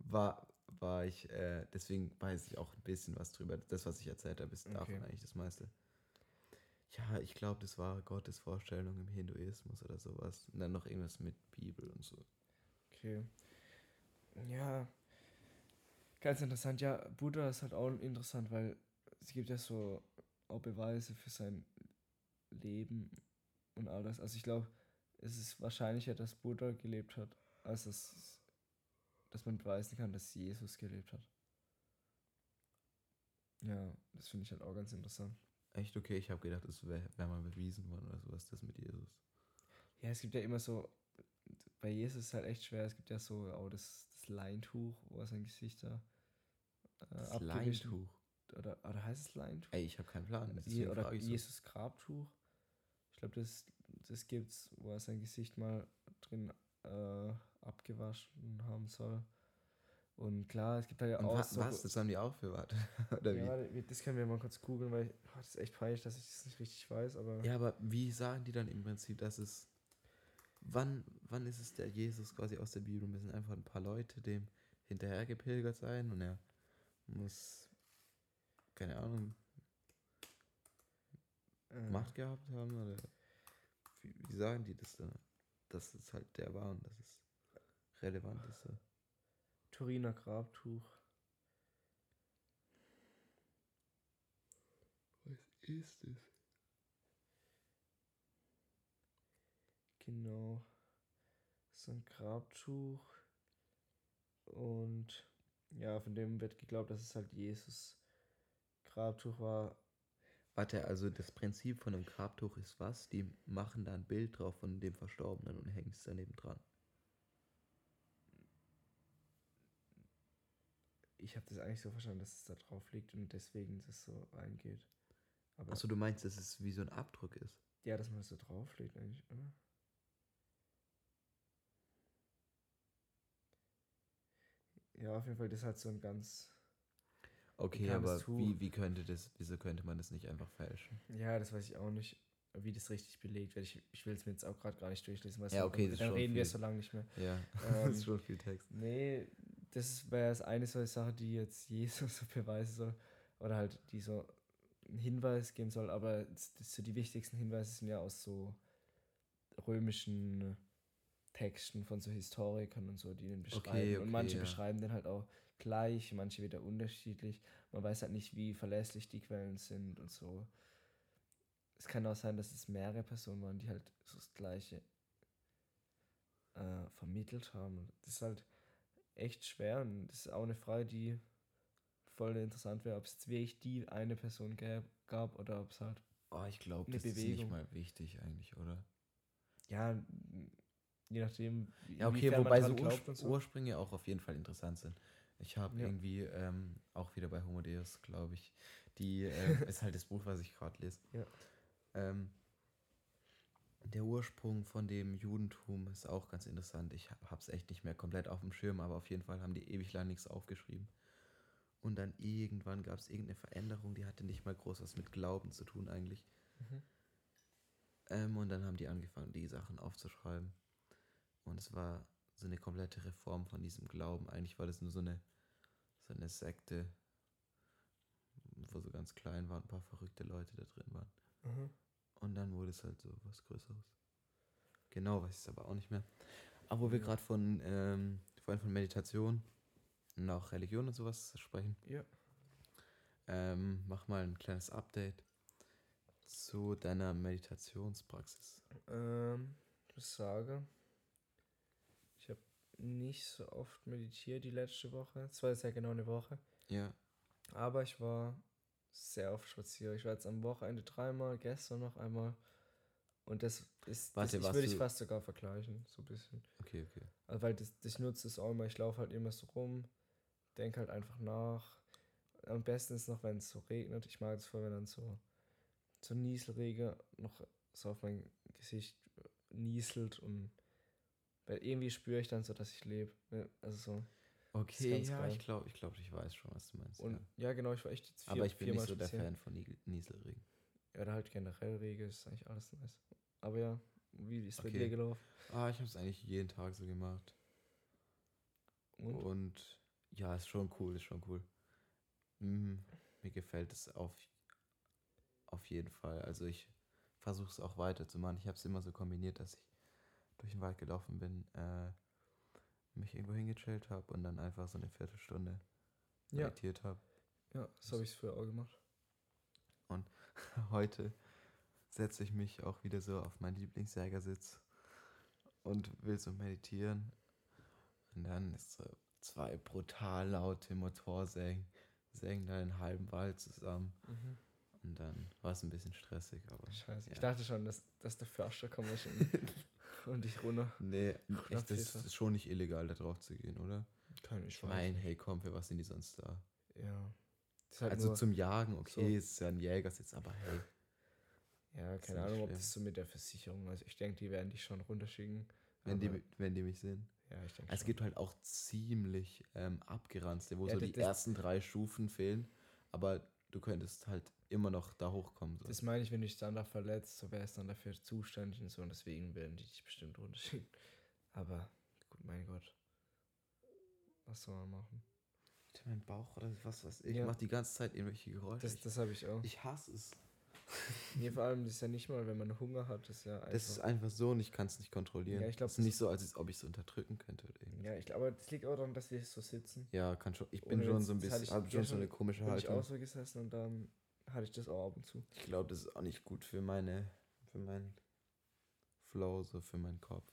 S1: war, war ich, äh, deswegen weiß ich auch ein bisschen was drüber. Das, was ich erzählt habe, ist davon
S2: Okay.
S1: eigentlich das meiste. Ja, ich glaube, das war Gottes Vorstellung im Hinduismus oder sowas. Und dann noch irgendwas mit Bibel und so.
S2: Okay. Ja. Ganz interessant. Ja, Buddha ist halt auch interessant, weil es gibt ja so auch Beweise für sein Leben und all das. Also ich glaube, es ist wahrscheinlicher, dass Buddha gelebt hat, als dass, dass man beweisen kann, dass Jesus gelebt hat. Ja, das finde ich halt auch ganz interessant.
S1: Echt okay, ich habe gedacht, es wäre wär mal bewiesen worden oder sowas, das mit Jesus.
S2: Ja, es gibt ja immer so, bei Jesus ist es halt echt schwer, es gibt ja so auch das, das Leintuch, wo er sein Gesicht da äh,
S1: Das Leintuch.
S2: Oder, oder heißt es Leintuch?
S1: Ey, ich habe keinen Plan.
S2: Je,
S1: deswegen
S2: oder
S1: ich so.
S2: Jesus Grabtuch. Ich glaube, das, das gibt's, wo er sein Gesicht mal drin äh, abgewaschen haben soll. Und klar, es gibt halt ja
S1: Und
S2: auch
S1: wa
S2: so.
S1: was? Das haben die aufbewahrt? Oder
S2: ja,
S1: wie?
S2: das können wir mal kurz googeln, weil oh, das ist echt peinlich, dass ich das nicht richtig weiß, aber.
S1: Ja, aber wie sagen die dann im Prinzip, dass es. Wann, wann ist es der Jesus quasi aus der Bibel? Müssen einfach ein paar Leute dem hinterher gepilgert sein und er muss, keine Ahnung,
S2: äh,
S1: Macht gehabt haben? Oder wie, wie sagen die das da? Dass es halt der war und dass es relevant ist. So.
S2: Turiner Grabtuch.
S1: Was ist es?
S2: Genau. So ein Grabtuch. Und ja, von dem wird geglaubt, dass es halt Jesus Grabtuch war.
S1: Warte, also das Prinzip von einem Grabtuch ist was? Die machen da ein Bild drauf von dem Verstorbenen und hängen es daneben dran.
S2: Ich habe das eigentlich so verstanden, dass es da drauf liegt und deswegen das so reingeht. Aber
S1: Achso, du meinst, dass es wie so ein Abdruck ist?
S2: ja, dass man das so drauflegt eigentlich, oder? Ja, auf jeden Fall, das ist halt so ein ganz.
S1: Okay, aber
S2: Tuch.
S1: wie, wie könnte das, wieso könnte man das nicht einfach fälschen?
S2: Ja, das weiß ich auch nicht, wie das richtig belegt wird. Ich, ich will es mir jetzt auch gerade gar nicht durchlesen, weil
S1: Ja, okay,
S2: dann reden wir
S1: viel.
S2: so lange nicht mehr.
S1: Ja,
S2: Ähm,
S1: das ist schon viel Text.
S2: Nee, das wäre eine solche Sache, die jetzt Jesus so beweisen soll. Oder halt die so einen Hinweis geben soll. Aber so die wichtigsten Hinweise sind ja aus so römischen Texten von so Historikern und so, die den beschreiben.
S1: Okay,
S2: und
S1: okay,
S2: manche
S1: ja.
S2: beschreiben den halt auch gleich, manche wieder unterschiedlich. Man weiß halt nicht, wie verlässlich die Quellen sind und so. Es kann auch sein, dass es mehrere Personen waren, die halt so das Gleiche äh, vermittelt haben. Das ist halt echt schwer und das ist auch eine Frage, die voll interessant wäre, ob es jetzt wirklich die eine Person gäb, gab oder ob es halt,
S1: Oh, ich glaube, das ist nicht
S2: Bewegung.
S1: mal wichtig eigentlich, oder?
S2: ja, je nachdem,
S1: Ja, okay, wobei so,
S2: dran glaubt
S1: Urs
S2: und so.
S1: Ursprünge auch auf jeden Fall interessant sind. Ich habe
S2: Ja.
S1: irgendwie ähm, auch wieder bei Homo Deus, glaube ich, die äh, ist halt das Buch, was ich gerade lese.
S2: Ja.
S1: Ähm, der Ursprung von dem Judentum ist auch ganz interessant. Ich habe es echt nicht mehr komplett auf dem Schirm, aber auf jeden Fall haben die ewig lang nichts aufgeschrieben. Und dann irgendwann gab es irgendeine Veränderung, die hatte nicht mal groß was mit Glauben zu tun eigentlich.
S2: Mhm.
S1: Ähm, und dann haben die angefangen, die Sachen aufzuschreiben. Und es war so eine komplette Reform von diesem Glauben. Eigentlich war das nur so eine, so eine Sekte, wo so ganz klein waren, ein paar verrückte Leute da drin waren.
S2: Mhm.
S1: Und dann wurde es halt so was Größeres. Genau, weiß ich es aber auch nicht mehr. Aber wo wir gerade von, ähm, vorhin von Meditation und auch Religion und sowas sprechen,
S2: Ja.
S1: ähm, mach mal ein kleines Update zu deiner Meditationspraxis.
S2: Ähm, ich muss sagen, ich habe nicht so oft meditiert die letzte Woche. Es war jetzt ja genau eine Woche.
S1: Ja,
S2: Aber ich war sehr oft spazieren. Ich war jetzt am Wochenende dreimal, gestern noch einmal. Und das ist,
S1: Warte,
S2: das ich würde ich fast sogar vergleichen, so ein bisschen.
S1: okay, okay.
S2: Also weil das, das nutze es auch immer. Ich laufe halt immer so rum, denke halt einfach nach. Am besten ist noch, wenn es so regnet. Ich mag es voll, wenn dann so, so Nieselregen noch so auf mein Gesicht nieselt und weil irgendwie spüre ich dann so, dass ich lebe. Also so.
S1: Okay,
S2: ganz
S1: ja,
S2: geil.
S1: ich glaube, ich, glaub, ich weiß schon, was du meinst.
S2: Und
S1: ja.
S2: ja, genau, ich war echt jetzt vier,
S1: Aber ich bin nicht so der. Fan von Nieselregen.
S2: Ja, oder halt generell Regen ist eigentlich alles nice. Aber ja, wie ist bei
S1: Okay.
S2: dir gelaufen?
S1: Ah, ich habe es eigentlich jeden Tag so gemacht.
S2: Und?
S1: Und ja, ist schon cool, ist schon cool. Mm, mir gefällt es auf, auf jeden Fall. Also ich versuche es auch weiterzumachen. Ich habe es immer so kombiniert, dass ich durch den Wald gelaufen bin, äh, mich irgendwo hingechillt habe und dann einfach so eine Viertelstunde
S2: Ja,
S1: meditiert habe.
S2: ja, so habe ich es früher auch gemacht.
S1: Heute setze ich mich auch wieder so auf meinen Lieblingsjägersitz und will so meditieren. Und dann ist so zwei brutal laute Motorsägen, sägen da den halben Wald zusammen. Und dann war es ein bisschen stressig, aber.
S2: Scheiße. Ich
S1: Ja.
S2: dachte schon, dass, dass der Förster kommt und, und dich runter.
S1: Nee, echt, das ist schon nicht illegal, da drauf zu gehen, oder?
S2: Kann
S1: Ich meine, hey, komm, für was sind die sonst da?
S2: Ja. Halt
S1: also zum Jagen, okay,
S2: so-
S1: es ist ja ein Jägersitz, aber hey.
S2: ja, keine Ahnung, ob
S1: schlimm.
S2: das so mit der Versicherung, also ich denke, die werden dich schon runterschicken.
S1: Wenn die, wenn die mich sehen.
S2: Ja, ich denke
S1: Es
S2: schon.
S1: gibt halt auch ziemlich ähm, abgeranzte, wo
S2: Ja,
S1: so die ersten drei Stufen fehlen, aber du könntest halt immer noch da hochkommen. So.
S2: Das meine ich, wenn du dich dann da verletzt, so wäre es dann dafür zuständig und so und deswegen werden die dich bestimmt runterschicken. Aber gut, mein Gott. Was soll man machen?
S1: mein Bauch oder was weiß ich,
S2: Ja.
S1: macht die ganze Zeit irgendwelche Geräusche.
S2: Das, das habe ich auch.
S1: ich hasse es.
S2: Nee, vor allem, das ist ja nicht mal, wenn man Hunger hat, das ist ja einfach.
S1: Das ist einfach so und ich kann es nicht kontrollieren.
S2: Ja, ich glaub,
S1: es ist nicht so, als ob ich es unterdrücken könnte. Oder irgendwas.
S2: ja, ich glaube, aber das liegt auch daran, dass wir so sitzen.
S1: ja, kann schon. Ich bin
S2: Ohne
S1: schon so ein
S2: das
S1: bisschen,
S2: ich
S1: habe schon so eine komische
S2: Bin ich auch
S1: Haltung.
S2: so gesessen und dann hatte ich das auch ab und zu.
S1: Ich glaube, das ist auch nicht gut für meine, für meinen Flow, so für meinen Kopf.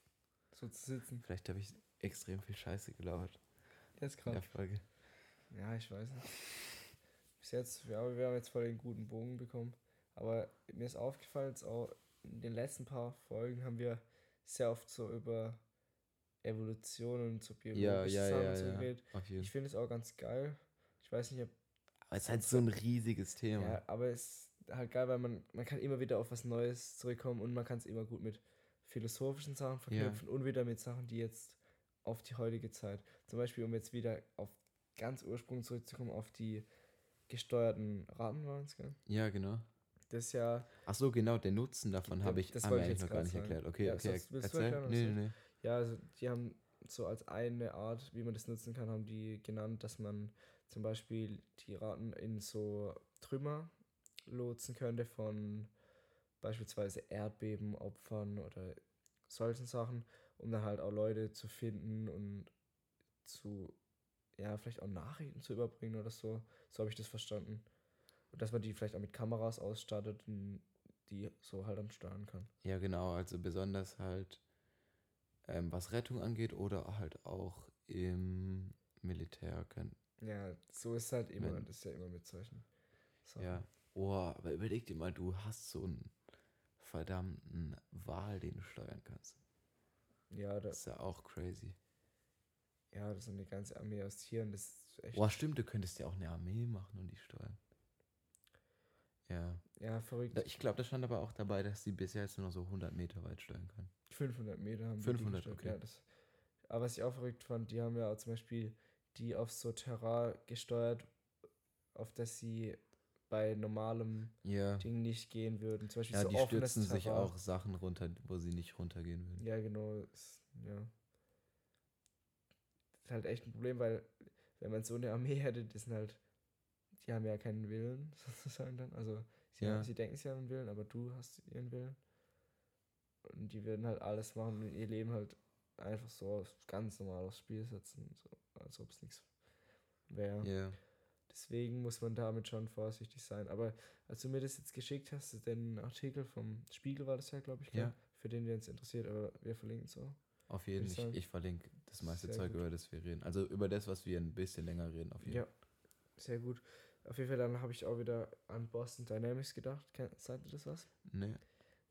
S2: So zu sitzen.
S1: Vielleicht habe ich extrem viel Scheiße in
S2: gerade.
S1: der Folge.
S2: Ja, ich weiß nicht. Bis jetzt, ja, wir haben jetzt voll den guten Bogen bekommen. Aber mir ist aufgefallen, jetzt auch in den letzten paar Folgen haben wir sehr oft so über Evolution und so
S1: Ja,
S2: biologische
S1: ja,
S2: Sachen
S1: ja,
S2: so
S1: ja.
S2: geredet. Ich finde es auch ganz geil. Ich weiß nicht, ob.
S1: Aber es ist halt so ein riesiges Thema.
S2: Ja, aber es ist halt geil, weil man, man kann immer wieder auf was Neues zurückkommen und man kann es immer gut mit philosophischen Sachen verknüpfen und wieder mit Sachen, die jetzt auf die heutige Zeit. Zum Beispiel, um jetzt wieder auf ganz Ursprung zurückzukommen, auf die gesteuerten Raten waren es, gell?
S1: Ja, genau.
S2: Das ist ja,
S1: Ach so, genau, den Nutzen davon habe ich,
S2: das
S1: haben wir eigentlich
S2: jetzt
S1: noch gar nicht
S2: sagen.
S1: erklärt. Okay,
S2: Ja,
S1: okay,
S2: sonst
S1: erzähl. Nee, nee, nee.
S2: ja, also die haben so als eine Art, wie man das nutzen kann, haben die genannt, dass man zum Beispiel die Ratten in so Trümmer lotsen könnte von beispielsweise Erdbebenopfern oder solchen Sachen, um dann halt auch Leute zu finden und zu, ja, vielleicht auch Nachrichten zu überbringen oder so. So habe ich das verstanden. Und dass man die vielleicht auch mit Kameras ausstattet und die so halt dann steuern kann.
S1: Ja, genau, also besonders halt, ähm, was Rettung angeht oder halt auch im Militär können.
S2: Ja, so ist halt immer,
S1: Wenn-
S2: das ist ja immer mit solchen Sachen.
S1: Ja. Oh, aber überleg dir mal, du hast so einen verdammten Wal, den du steuern kannst.
S2: Ja,
S1: Das
S2: das,
S1: ist ja auch crazy.
S2: ja, das ist eine ganze Armee aus Tieren, das ist echt.
S1: Boah, stimmt, du könntest ja auch eine Armee machen und die steuern. Ja.
S2: Ja, verrückt.
S1: Ich glaube, da stand aber auch dabei, dass die bisher jetzt nur noch so 100 Meter weit steuern können.
S2: 500 Meter haben die
S1: 500,
S2: gesteuert,
S1: okay.
S2: Ja, das, aber was ich auch verrückt fand, die haben ja auch zum Beispiel die auf so Terrain gesteuert, auf das sie bei normalem
S1: Ja.
S2: Ding nicht gehen würden. Zum Beispiel
S1: Ja,
S2: so
S1: die stürzen sich
S2: Terrain.
S1: auch Sachen runter, wo sie nicht runtergehen würden.
S2: Ja, genau. Ist, ja. Das ist halt echt ein Problem, weil wenn man so eine Armee hätte, das sind halt, die haben ja keinen Willen, sozusagen dann. Also sie,
S1: Ja.
S2: haben, sie denken, sie haben einen Willen, aber du hast ihren Willen. Und die würden halt alles machen und ihr Leben halt einfach so ganz normal aufs Spiel setzen, so, als ob es nichts wäre.
S1: Ja.
S2: Deswegen muss man damit schon vorsichtig sein. Aber als du mir das jetzt geschickt hast, den Artikel vom Spiegel war das ja, glaube ich?
S1: Ja.
S2: für den, der uns interessiert, aber wir verlinken es auch.
S1: Auf jeden Fall. Ich, ich verlinke das meiste Zeug,
S2: gut.
S1: über das wir reden. Also über das, was wir ein bisschen länger reden, auf jeden
S2: Ja, sehr gut. Auf jeden Fall, dann habe ich auch wieder an Boston Dynamics gedacht. Sagt ihr das was?
S1: Nee.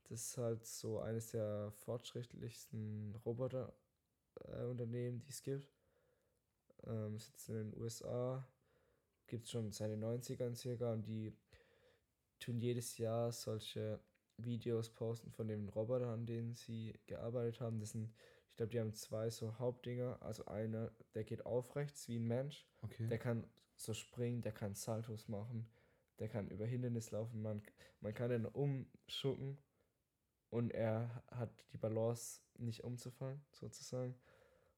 S2: Das ist halt so eines der fortschrittlichsten Roboter-Unternehmen, die es gibt. Ähm, sitzt in den USA, gibt es schon seit den 90ern circa und die tun jedes Jahr solche Videos posten von den Robotern, an denen sie gearbeitet haben. Das sind, ich glaube, die haben zwei so Hauptdinger. Also einer, der geht aufrechts wie ein Mensch.
S1: Okay.
S2: Der kann so springen, der kann Saltos machen, der kann über Hindernis laufen, man, man kann ihn umschucken und er hat die Balance nicht umzufallen, sozusagen.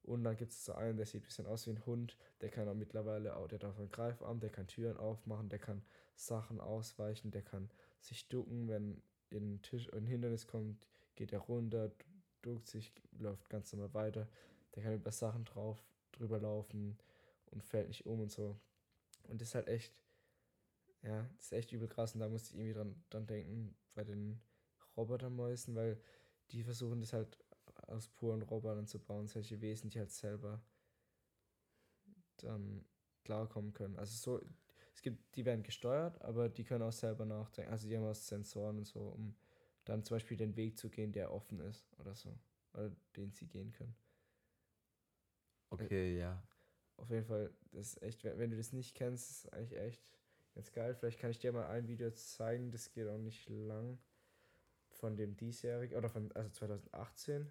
S2: Und dann gibt es so einen, der sieht ein bisschen aus wie ein Hund, der kann auch mittlerweile auch, der darf einen Greifarm, der kann Türen aufmachen, der kann Sachen ausweichen, der kann sich ducken, wenn in ein Tisch ein Hindernis kommt, geht er runter, duckt sich, läuft ganz normal weiter. Der kann über Sachen drauf, drüber laufen und fällt nicht um und so. Und das ist halt echt, ja, das ist echt übel krass. Und da musste ich irgendwie dran, dran denken bei den Robotermäusen, weil die versuchen das halt aus puren Robotern zu bauen, solche Wesen, die halt selber dann klarkommen können. Also so, es gibt, die werden gesteuert, aber die können auch selber nachdenken. Also die haben auch Sensoren und so, um dann zum Beispiel den Weg zu gehen, der offen ist oder so. Oder den sie gehen können.
S1: Okay, ja
S2: auf jeden Fall, das ist echt, wenn du das nicht kennst, ist eigentlich echt ganz geil. Vielleicht kann ich dir mal ein Video zeigen, das geht auch nicht lang. Von dem diesjährigen, oder von, also 2018.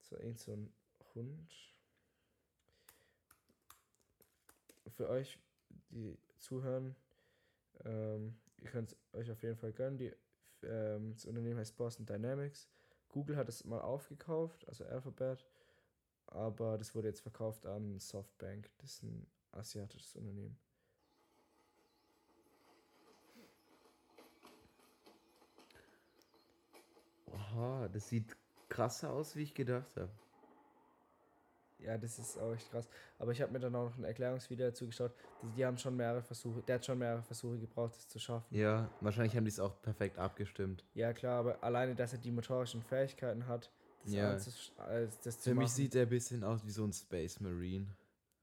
S2: Das irgend so ein Hund. Für euch, die zuhören, ähm, ihr könnt es euch auf jeden Fall gönnen. Die, ähm, das Unternehmen heißt Boston Dynamics. Google hat es mal aufgekauft, also Alphabet aber das wurde jetzt verkauft an Softbank. Das ist ein asiatisches Unternehmen.
S1: Oha, das sieht krasser aus, wie ich gedacht habe.
S2: Ja, das ist auch echt krass. Aber ich habe mir dann auch noch ein Erklärungsvideo dazu geschaut. Die, die, haben schon mehrere Versuche, der hat schon mehrere Versuche gebraucht, das zu schaffen.
S1: Ja, wahrscheinlich haben die es auch perfekt abgestimmt.
S2: Ja, klar, aber alleine, dass er die motorischen Fähigkeiten hat, das,
S1: Ja.
S2: anzus- äh, das
S1: Für mich
S2: machen.
S1: sieht er ein bisschen aus wie so ein Space Marine.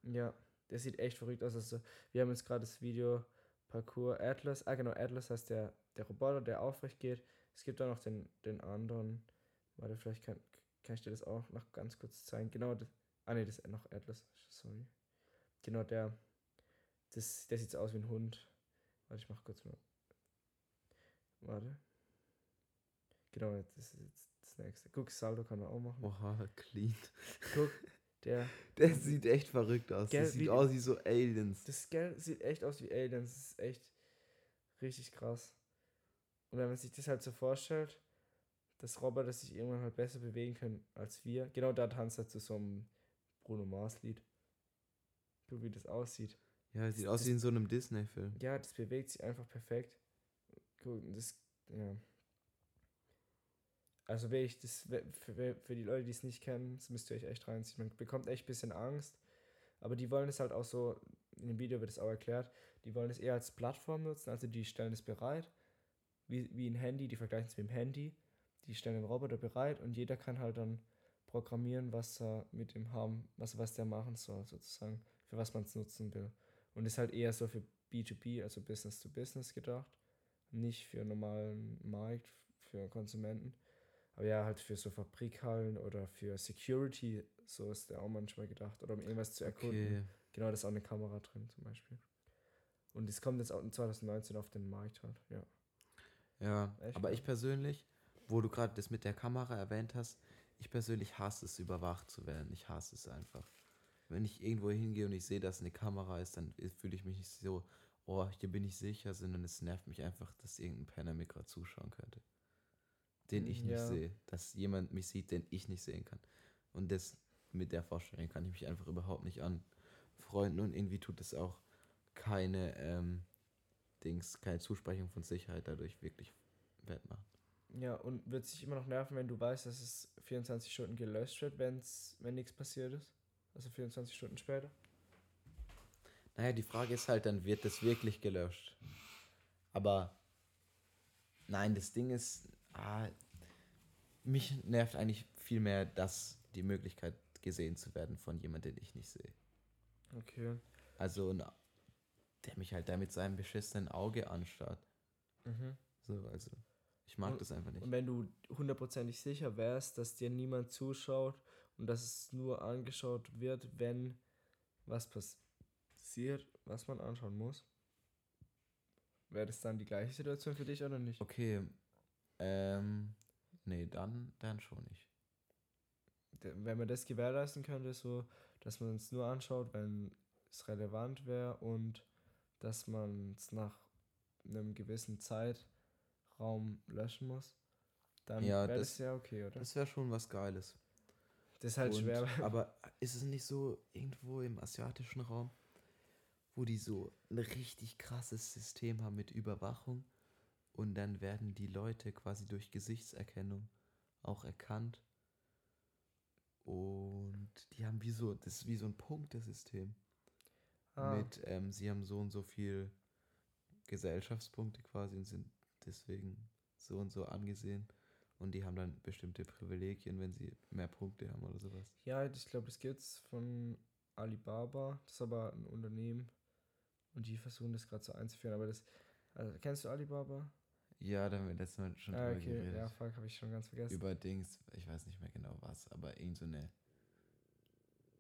S2: Ja, der sieht echt verrückt aus. Also, wir haben jetzt gerade das Video Parcours Atlas. Ah, genau, Atlas heißt der, der Roboter, der aufrecht geht. Es gibt auch noch den, den anderen. Warte, vielleicht kann, kann ich dir das auch noch ganz kurz zeigen. Genau, das, ah, ne, das ist noch Atlas. Sorry. Genau, der. Das, der sieht so aus wie ein Hund. Warte, ich mach kurz mal. Warte. Genau, das ist jetzt das nächste. Guck, Saldo kann man auch machen.
S1: Oha, clean.
S2: Guck, der.
S1: Der sieht echt verrückt aus.
S2: Gell,
S1: das sieht
S2: wie-
S1: aus wie so Aliens.
S2: Das Geld sieht echt aus wie Aliens. Das ist echt richtig krass. Und wenn man sich das halt so vorstellt, dass Roboter sich irgendwann halt besser bewegen können als wir. Genau da tanzt er zu so einem Bruno Mars Lied. Guck, wie das aussieht.
S1: Ja, sieht
S2: das-
S1: aus wie in so einem Disney-Film.
S2: Ja, das bewegt sich einfach perfekt. Guck, das, ja. Also wirklich, das, wär- für, für die Leute, die es nicht kennen, das müsst ihr euch echt reinziehen. Man bekommt echt ein bisschen Angst. Aber die wollen es halt auch so, in dem Video wird es auch erklärt, die wollen es eher als Plattform nutzen, also die stellen es bereit, wie, wie ein Handy, die vergleichen es mit dem Handy, die stellen den Roboter bereit und jeder kann halt dann programmieren, was er mit ihm haben, was, was der machen soll, sozusagen, für was man es nutzen will. Und ist halt eher so für B2B, also Business to Business gedacht, nicht für normalen Markt, für Konsumenten. Aber ja, halt für so Fabrikhallen oder für Security, so ist der auch manchmal gedacht. Oder um irgendwas zu erkunden.
S1: Okay.
S2: Genau, da ist auch eine Kamera drin zum Beispiel. Und es kommt jetzt auch in 2019 auf den Markt halt, ja.
S1: Ja,
S2: Echt,
S1: aber ich persönlich, wo du gerade das mit der Kamera erwähnt hast, ich persönlich hasse es, überwacht zu werden. Ich hasse es einfach. Wenn ich irgendwo hingehe und ich sehe, dass eine Kamera ist, dann fühle ich mich nicht so, oh, hier bin ich sicher, sondern es nervt mich einfach, dass irgendein Penner mir gerade zuschauen könnte. Den ich nicht
S2: Ja.
S1: sehe. Dass jemand mich sieht, den ich nicht sehen kann. Und das mit der Vorstellung kann ich mich einfach überhaupt nicht anfreunden und irgendwie tut es auch keine ähm, Dings, keine Zusprechung von Sicherheit dadurch wirklich wettmachen.
S2: Ja, und wird sich immer noch nerven, wenn du weißt, dass es 24 Stunden gelöscht wird, wenn's, wenn nichts passiert ist? Also 24 Stunden später?
S1: Naja, die Frage ist halt, dann wird das wirklich gelöscht. Aber nein, das Ding ist, ah, mich nervt eigentlich viel mehr, dass die Möglichkeit gesehen zu werden von jemandem, den ich nicht sehe.
S2: Okay.
S1: Also, der mich halt da mit seinem beschissenen Auge anstarrt.
S2: Mhm.
S1: So, also, ich mag
S2: Und-
S1: das einfach nicht.
S2: Und wenn du hundertprozentig sicher wärst, dass dir niemand zuschaut und dass es nur angeschaut wird, wenn was passiert, was man anschauen muss, wäre das dann die gleiche Situation für dich oder nicht?
S1: Okay, ähm, nee, dann, dann schon nicht.
S2: Wenn man das gewährleisten könnte, so, dass man es nur anschaut, wenn es relevant wäre und dass man es nach einem gewissen Zeitraum löschen muss, dann
S1: Ja,
S2: wäre
S1: das-
S2: das ja okay, oder?
S1: Das wäre schon was Geiles.
S2: Das ist halt
S1: Und-
S2: schwer.
S1: Aber ist es nicht so irgendwo im asiatischen Raum, wo die so ein richtig krasses System haben mit Überwachung und dann werden die Leute quasi durch Gesichtserkennung auch erkannt und die haben wie so, das ist wie so ein Punktesystem
S2: Ah,
S1: mit, ähm, sie haben so und so viel Gesellschaftspunkte quasi und sind deswegen so und so angesehen und die haben dann bestimmte Privilegien, wenn sie mehr Punkte haben oder sowas.
S2: Ja, ich glaube, das gibt's von Alibaba. Das ist aber ein Unternehmen. Und die versuchen das gerade so einzuführen. Aber das. Also, kennst du Alibaba?
S1: Ja, da haben wir letztes Mal schon
S2: Ah,
S1: drüber
S2: okay.
S1: geredet.
S2: Ja, fuck, habe ich schon ganz vergessen.
S1: Über Dings, ich weiß nicht mehr genau was, aber irgend so eine.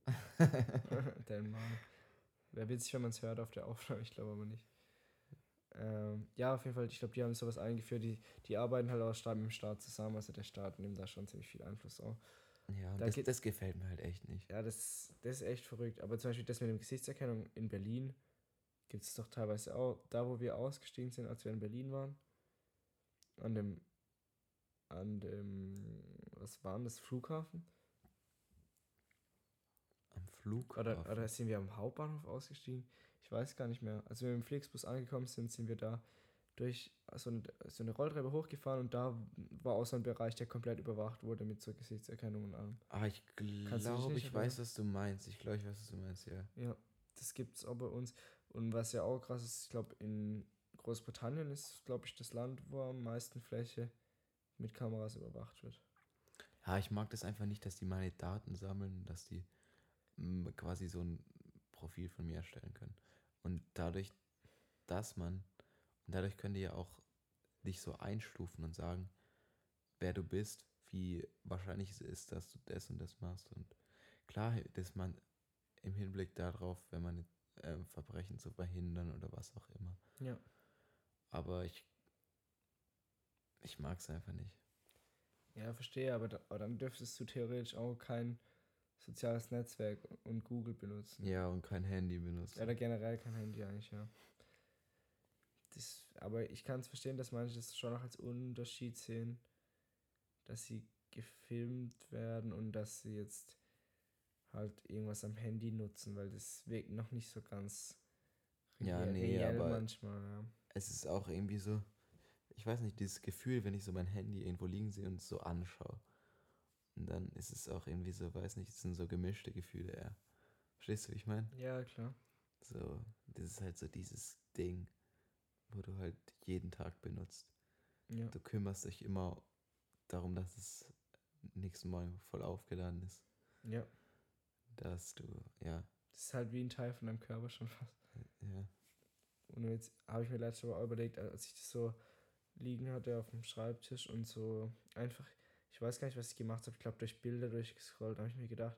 S2: Den Mann. Wäre witzig, wenn man es hört auf der Aufnahme, ich glaube aber nicht. Ähm, ja, auf jeden Fall, ich glaube, die haben sowas eingeführt. Die, die arbeiten halt auch stark mit dem Staat zusammen. Also der Staat nimmt da schon ziemlich viel Einfluss auch.
S1: Ja,
S2: Da
S1: das,
S2: geht-
S1: das gefällt mir halt echt nicht.
S2: Ja, das, das ist echt verrückt. Aber zum Beispiel das mit dem Gesichtserkennung in Berlin gibt es doch teilweise auch. Da, wo wir ausgestiegen sind, als wir in Berlin waren. An dem, an dem, was war denn das, Flughafen?
S1: Am Flug.
S2: Oder, oder sind wir am Hauptbahnhof ausgestiegen? Ich weiß gar nicht mehr. Als wir mit dem Flixbus angekommen sind, sind wir da durch so eine, so eine Rolltreppe hochgefahren und da war auch so ein Bereich, der komplett überwacht wurde mit so Gesichtserkennung und allem.
S1: Ah, ich glaube, ich weiß, was du meinst. Ich glaube, ich weiß, was du meinst, ja.
S2: Ja, das gibt es auch bei uns. Und was ja auch krass ist, ich glaube, in Großbritannien ist, glaube ich, das Land, wo am meisten Fläche mit Kameras überwacht wird.
S1: Ja, ich mag das einfach nicht, dass die meine Daten sammeln, dass die mm, quasi so ein Profil von mir erstellen können. Und dadurch, dass man, und dadurch können die ja auch dich so einstufen und sagen, wer du bist, wie wahrscheinlich es ist, dass du das und das machst. Und klar, dass man im Hinblick darauf, wenn man ähm, Verbrechen zu verhindern oder was auch immer.
S2: Ja.
S1: Aber ich, ich mag es einfach nicht.
S2: Ja, verstehe, aber, da, aber dann dürftest du theoretisch auch kein soziales Netzwerk und Google benutzen.
S1: Ja, und kein Handy benutzen.
S2: Oder generell kein Handy eigentlich, ja. Das, aber ich kann es verstehen, dass manche das schon noch als Unterschied sehen, dass sie gefilmt werden und dass sie jetzt halt irgendwas am Handy nutzen, weil das wirkt noch nicht so ganz
S1: Ja,
S2: real-
S1: nee,
S2: reell
S1: aber-
S2: manchmal, ja.
S1: Es ist auch irgendwie so, ich weiß nicht, dieses Gefühl, wenn ich so mein Handy irgendwo liegen sehe und es so anschaue. Und dann ist es auch irgendwie so, weiß nicht, es sind so gemischte Gefühle eher. Verstehst du, wie ich meine?
S2: Ja, klar.
S1: So, das ist halt so dieses Ding, wo du halt jeden Tag benutzt.
S2: Ja.
S1: Du kümmerst dich immer darum, dass es nächsten Morgen voll aufgeladen ist.
S2: ja.
S1: Dass du, ja,
S2: Das ist halt wie ein Teil von deinem Körper schon fast.
S1: ja,
S2: Und jetzt habe ich mir letztes Mal auch überlegt, als ich das so liegen hatte auf dem Schreibtisch und so einfach, ich weiß gar nicht, was ich gemacht habe, ich glaube durch Bilder durchgescrollt, habe ich mir gedacht,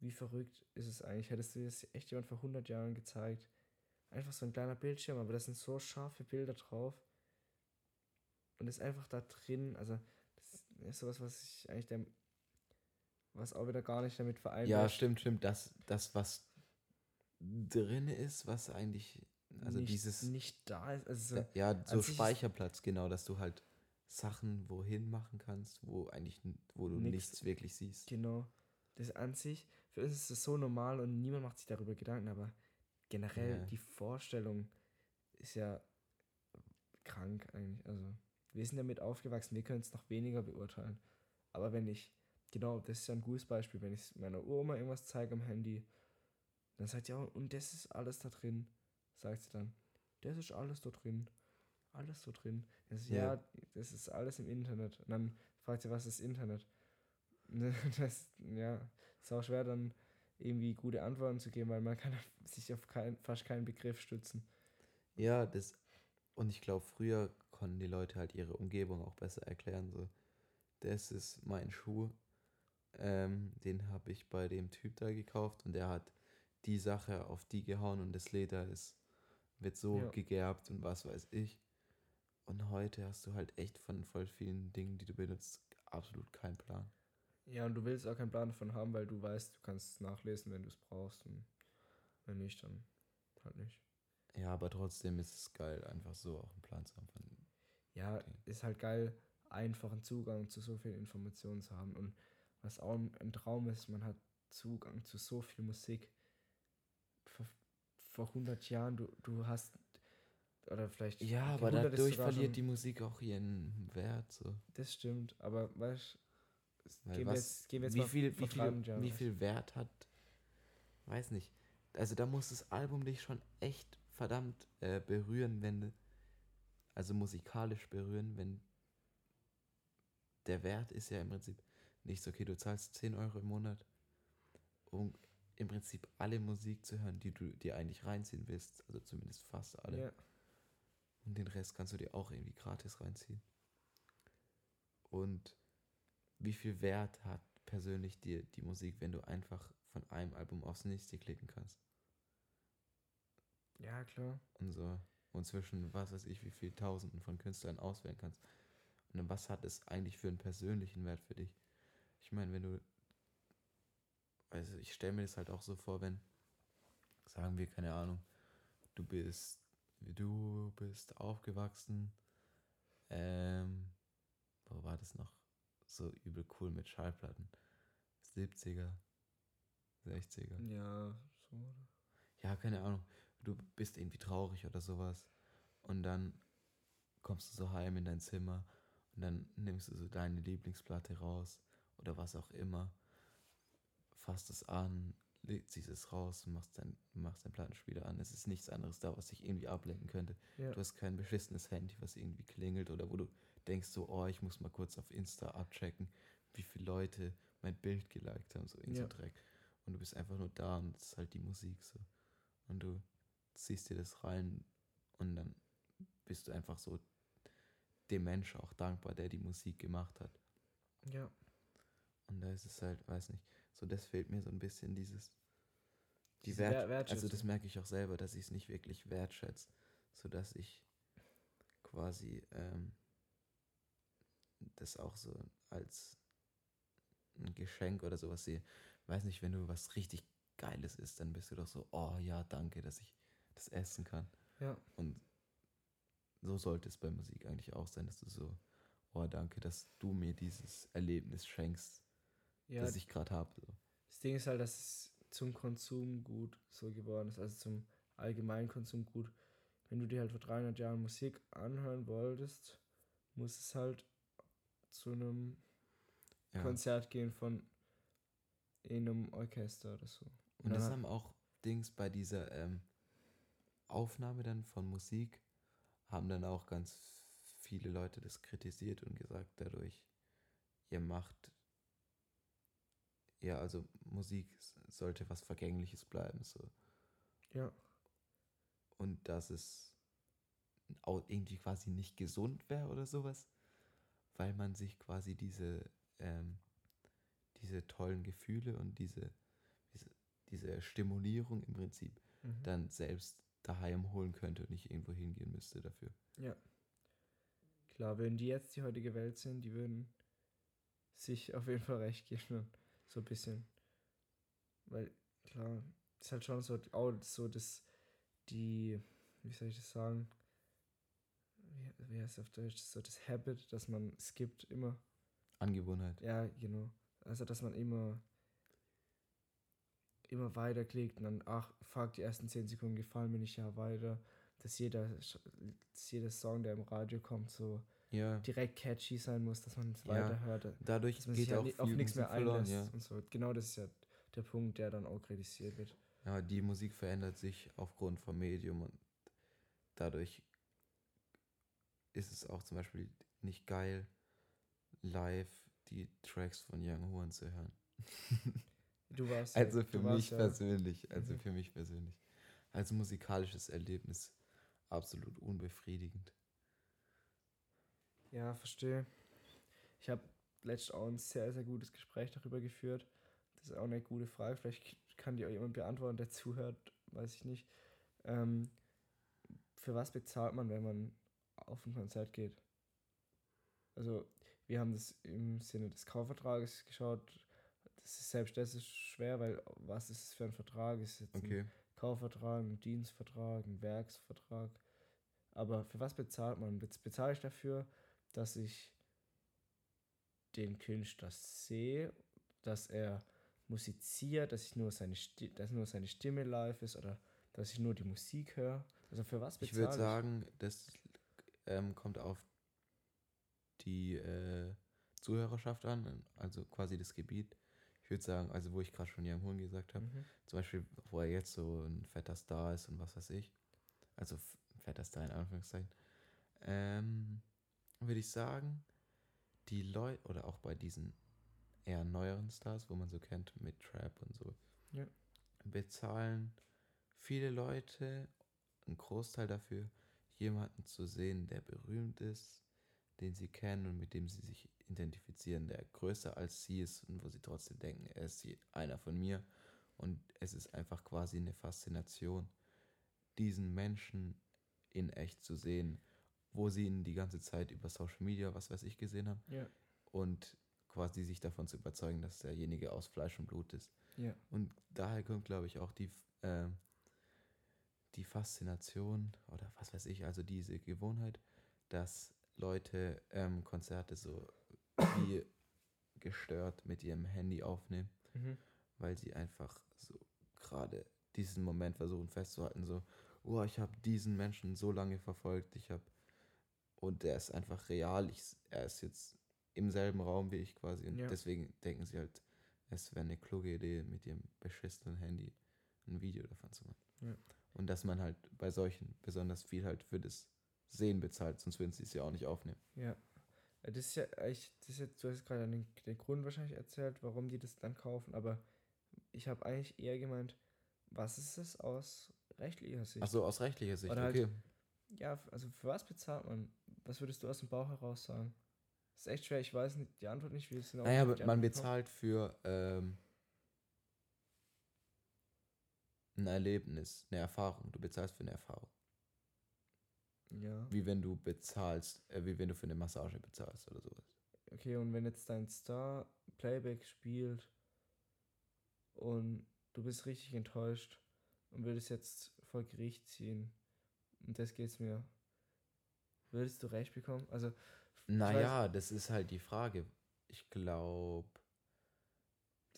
S2: wie verrückt ist es eigentlich? Hättest du das echt jemand vor 100 Jahren gezeigt? Einfach so ein kleiner Bildschirm, aber da sind so scharfe Bilder drauf. Und ist einfach da drin, also das ist sowas, was ich eigentlich dem, was auch wieder gar nicht damit vereinbart.
S1: Ja, stimmt, stimmt. Das, das was drin ist, was eigentlich, also
S2: nicht,
S1: dieses,
S2: nicht da ist. Also so,
S1: ja, so Speicherplatz, genau, dass du halt Sachen wohin machen kannst, wo eigentlich, wo du
S2: Nix.
S1: nichts wirklich siehst.
S2: Genau. Das an sich, für uns ist das so normal und niemand macht sich darüber Gedanken, aber generell
S1: Ja.
S2: die Vorstellung ist ja krank eigentlich. Also, wir sind damit aufgewachsen, wir können es noch weniger beurteilen. Aber wenn ich, genau, das ist ja ein gutes Beispiel, wenn ich meiner Oma irgendwas zeige am Handy, dann sagt ja, und das ist alles da drin, sagt sie dann. Das ist alles da drin. Alles da drin. Ist,
S1: Ja.
S2: ja, das ist alles im Internet. Und dann fragt sie, was ist Internet? Das, ja, ist auch schwer dann irgendwie gute Antworten zu geben, weil man kann sich auf kein, fast keinen Begriff stützen.
S1: Ja, das, und ich glaube, früher konnten die Leute halt ihre Umgebung auch besser erklären. So, das ist mein Schuh, ähm, den habe ich bei dem Typ da gekauft und der hat die Sache auf die gehauen und das Leder ist, wird so
S2: Ja.
S1: gegerbt und was weiß ich. Und heute hast du halt echt von voll vielen Dingen, die du benutzt, absolut keinen Plan.
S2: Ja, und du willst auch keinen Plan davon haben, weil du weißt, du kannst es nachlesen, wenn du es brauchst. Und wenn nicht, dann halt nicht.
S1: Ja, aber trotzdem ist es geil, einfach so auch einen Plan zu haben.
S2: Ja,
S1: Okay.
S2: ist halt geil, einfachen Zugang zu so viel Informationen zu haben. Und was auch ein Traum ist, man hat Zugang zu so viel Musik. Vor, vor 100 Jahren, du, du hast, oder vielleicht.
S1: ja, aber
S2: 100 ist
S1: dadurch verliert
S2: schon-
S1: die Musik auch ihren Wert. So.
S2: Das stimmt, aber weißt
S1: Weil
S2: gehen, wir
S1: was-
S2: jetzt, gehen wir jetzt
S1: wie viel, wie, viel,
S2: 300 Jahren
S1: wie viel Wert hat, weiß nicht. Also da muss das Album dich schon echt verdammt äh, berühren, wenn, also musikalisch berühren, wenn der Wert ist ja im Prinzip nicht so, okay, du zahlst 10 Euro im Monat, um im Prinzip alle Musik zu hören, die du dir eigentlich reinziehen willst, also zumindest fast alle.
S2: Ja,
S1: Und den Rest kannst du dir auch irgendwie gratis reinziehen. Und wie viel Wert hat persönlich dir die Musik, wenn du einfach von einem Album aufs nächste klicken kannst?
S2: ja, klar.
S1: Und so. Und zwischen, was weiß ich, wie viel Tausenden von Künstlern auswählen kannst. Und was hat es eigentlich für einen persönlichen Wert für dich? Ich meine, wenn du also ich stelle mir das halt auch so vor, wenn, sagen wir, keine Ahnung, du bist, du bist aufgewachsen, ähm, wo war das noch? So übel cool mit Schallplatten. 70er, 60er.
S2: Ja, so.
S1: Ja, keine Ahnung. Du bist irgendwie traurig oder sowas. Und dann kommst du so heim in dein Zimmer und dann nimmst du so deine Lieblingsplatte raus oder was auch immer, fasst es an, ziehst es raus und machst dein, machst dein Plattenspieler an. Es ist nichts anderes da, was dich irgendwie ablenken könnte.
S2: Ja.
S1: Du hast kein beschissenes Handy, was irgendwie klingelt oder wo du denkst so, oh, ich muss mal kurz auf Insta abchecken, wie viele Leute mein Bild geliked haben, so in
S2: Ja.
S1: so Dreck. Und du bist einfach nur da und es ist halt die Musik so. Und du ziehst dir das rein und dann bist du einfach so dem Mensch auch dankbar, der die Musik gemacht hat.
S2: Ja.
S1: Und da ist es halt, weiß nicht, so das fehlt mir so ein bisschen dieses die
S2: Diese
S1: Wert,
S2: Wer-
S1: also das merke ich auch selber, dass ich es nicht wirklich wertschätze, so dass ich quasi ähm, das auch so als ein Geschenk oder sowas sehe. Weiß nicht, wenn du was richtig Geiles isst, dann bist du doch so, oh ja, danke, dass ich das essen kann.
S2: Ja.
S1: Und so sollte es bei Musik eigentlich auch sein, dass du so, oh danke, dass du mir dieses Erlebnis schenkst,
S2: Ja,
S1: das ich gerade habe. So.
S2: das Ding ist halt, dass es zum Konsumgut so geworden ist, also zum allgemeinen Konsumgut. Wenn du dir halt vor 300 Jahren Musik anhören wolltest, muss es halt zu einem
S1: Ja.
S2: Konzert gehen von in einem Orchester oder so.
S1: Und das
S2: dann-
S1: haben auch Dings bei dieser ähm, Aufnahme dann von Musik, haben dann auch ganz viele Leute das kritisiert und gesagt, dadurch, ihr macht, ja, also Musik sollte was Vergängliches bleiben, so.
S2: Ja,
S1: Und dass es auch irgendwie quasi nicht gesund wäre oder sowas, weil man sich quasi diese, ähm, diese tollen Gefühle und diese, diese, diese Stimulierung im Prinzip
S2: mhm.
S1: dann selbst daheim holen könnte und nicht irgendwo hingehen müsste dafür.
S2: ja. Klar, wenn die jetzt die heutige Welt sind, die würden sich auf jeden Fall recht geben. So ein bisschen. Weil, klar, ist halt schon so, auch so das, die, wie soll ich das sagen? Wie, wie heißt es auf Deutsch? So das Habit, dass man skippt immer.
S1: Angewohnheit.
S2: Ja, genau. Also, dass man immer immer weiterklickt und dann, ach, fuck, die ersten 10 Sekunden gefallen mir nicht, ja, weiter. Dass jeder, dass jeder Song, der im Radio kommt, so
S1: Ja,
S2: direkt catchy sein muss, dass man es
S1: Ja.
S2: weiterhört.
S1: dadurch
S2: Dass man sich
S1: geht
S2: halt
S1: auch viel
S2: auf nichts mehr
S1: verloren.
S2: einlässt
S1: Ja.
S2: und so. Genau das ist ja der Punkt, der dann auch kritisiert wird.
S1: ja, die Musik verändert sich aufgrund vom Medium und dadurch ist es auch zum Beispiel nicht geil, live die Tracks von Young Horn zu hören.
S2: Du warst ja-
S1: Also für
S2: warst
S1: mich
S2: ja,
S1: persönlich, also
S2: Mhm.
S1: für mich persönlich. Als musikalisches Erlebnis absolut unbefriedigend.
S2: Ja, verstehe. Ich habe letztens auch ein sehr, sehr gutes Gespräch darüber geführt. Das ist auch eine gute Frage. Vielleicht kann die auch jemand beantworten, der zuhört, weiß ich nicht. Ähm, für was bezahlt man, wenn man auf ein Konzert geht? Also, wir haben das im Sinne des Kaufvertrages geschaut. Das ist selbst das ist schwer, weil was ist es für ein Vertrag? Ist jetzt ein
S1: Okay.
S2: Kaufvertrag, ein Dienstvertrag, ein Werksvertrag. Aber für was bezahlt man? Bez- Bezahle ich dafür, dass ich den Künstler sehe, dass er musiziert, dass ich nur seine Sti dass nur seine Stimme live ist oder dass ich nur die Musik höre? Also für was
S1: Ich
S2: bezahle
S1: würde sagen, das ähm, kommt auf die äh, Zuhörerschaft an, also quasi das Gebiet. Ich würde sagen, also wo ich gerade schon Young Horn gesagt habe,
S2: Mhm.
S1: zum Beispiel, wo er jetzt so ein fetter Star ist und was weiß ich. Also fetter Star in Anführungszeichen. Ähm, würde ich sagen, die Leute, oder auch bei diesen eher neueren Stars, wo man so kennt mit Trap und so,
S2: Ja.
S1: bezahlen viele Leute einen Großteil dafür, jemanden zu sehen, der berühmt ist, den sie kennen und mit dem sie sich identifizieren, der größer als sie ist und wo sie trotzdem denken, er ist einer von mir. Und es ist einfach quasi eine Faszination, diesen Menschen in echt zu sehen, wo sie ihn die ganze Zeit über Social Media, was weiß ich, gesehen haben
S2: Ja.
S1: und quasi sich davon zu überzeugen, dass derjenige aus Fleisch und Blut ist.
S2: Ja.
S1: Und daher kommt, glaube ich, auch die, äh, die Faszination oder was weiß ich, also diese Gewohnheit, dass Leute ähm, Konzerte so wie gestört mit ihrem Handy aufnehmen,
S2: Mhm.
S1: weil sie einfach so gerade diesen Moment versuchen festzuhalten, so, oh, ich habe diesen Menschen so lange verfolgt, ich habe und der ist einfach real, ich, er ist jetzt im selben Raum wie ich quasi und
S2: Ja.
S1: deswegen denken sie halt, es wäre eine kluge Idee, mit ihrem beschissenen Handy ein Video davon zu machen.
S2: Ja.
S1: Und dass man halt bei solchen besonders viel halt für das Sehen bezahlt, sonst würden sie es ja auch nicht aufnehmen.
S2: Ja. Äh, Das ist ja eigentlich, das ist jetzt, du hast gerade den, den Grund wahrscheinlich erzählt, warum die das dann kaufen, aber ich habe eigentlich eher gemeint, was ist es aus rechtlicher Sicht?
S1: Ach so, aus rechtlicher Sicht,
S2: Oder halt-
S1: okay.
S2: Ja, f- also für was bezahlt man? Was würdest du aus dem Bauch heraus sagen? Das ist echt schwer, ich weiß nicht, die Antwort nicht, wie es genau
S1: Naja,
S2: auf
S1: aber man bezahlt für ähm, ein Erlebnis, eine Erfahrung. Du bezahlst für eine Erfahrung.
S2: Ja,
S1: Wie wenn du bezahlst, äh, wie wenn du für eine Massage bezahlst oder sowas.
S2: okay, und wenn jetzt dein Star Playback spielt und du bist richtig enttäuscht und würdest jetzt vor Gericht ziehen, und das geht's mir, würdest du recht bekommen? Also,
S1: Naja, das ist halt die Frage. Ich glaube,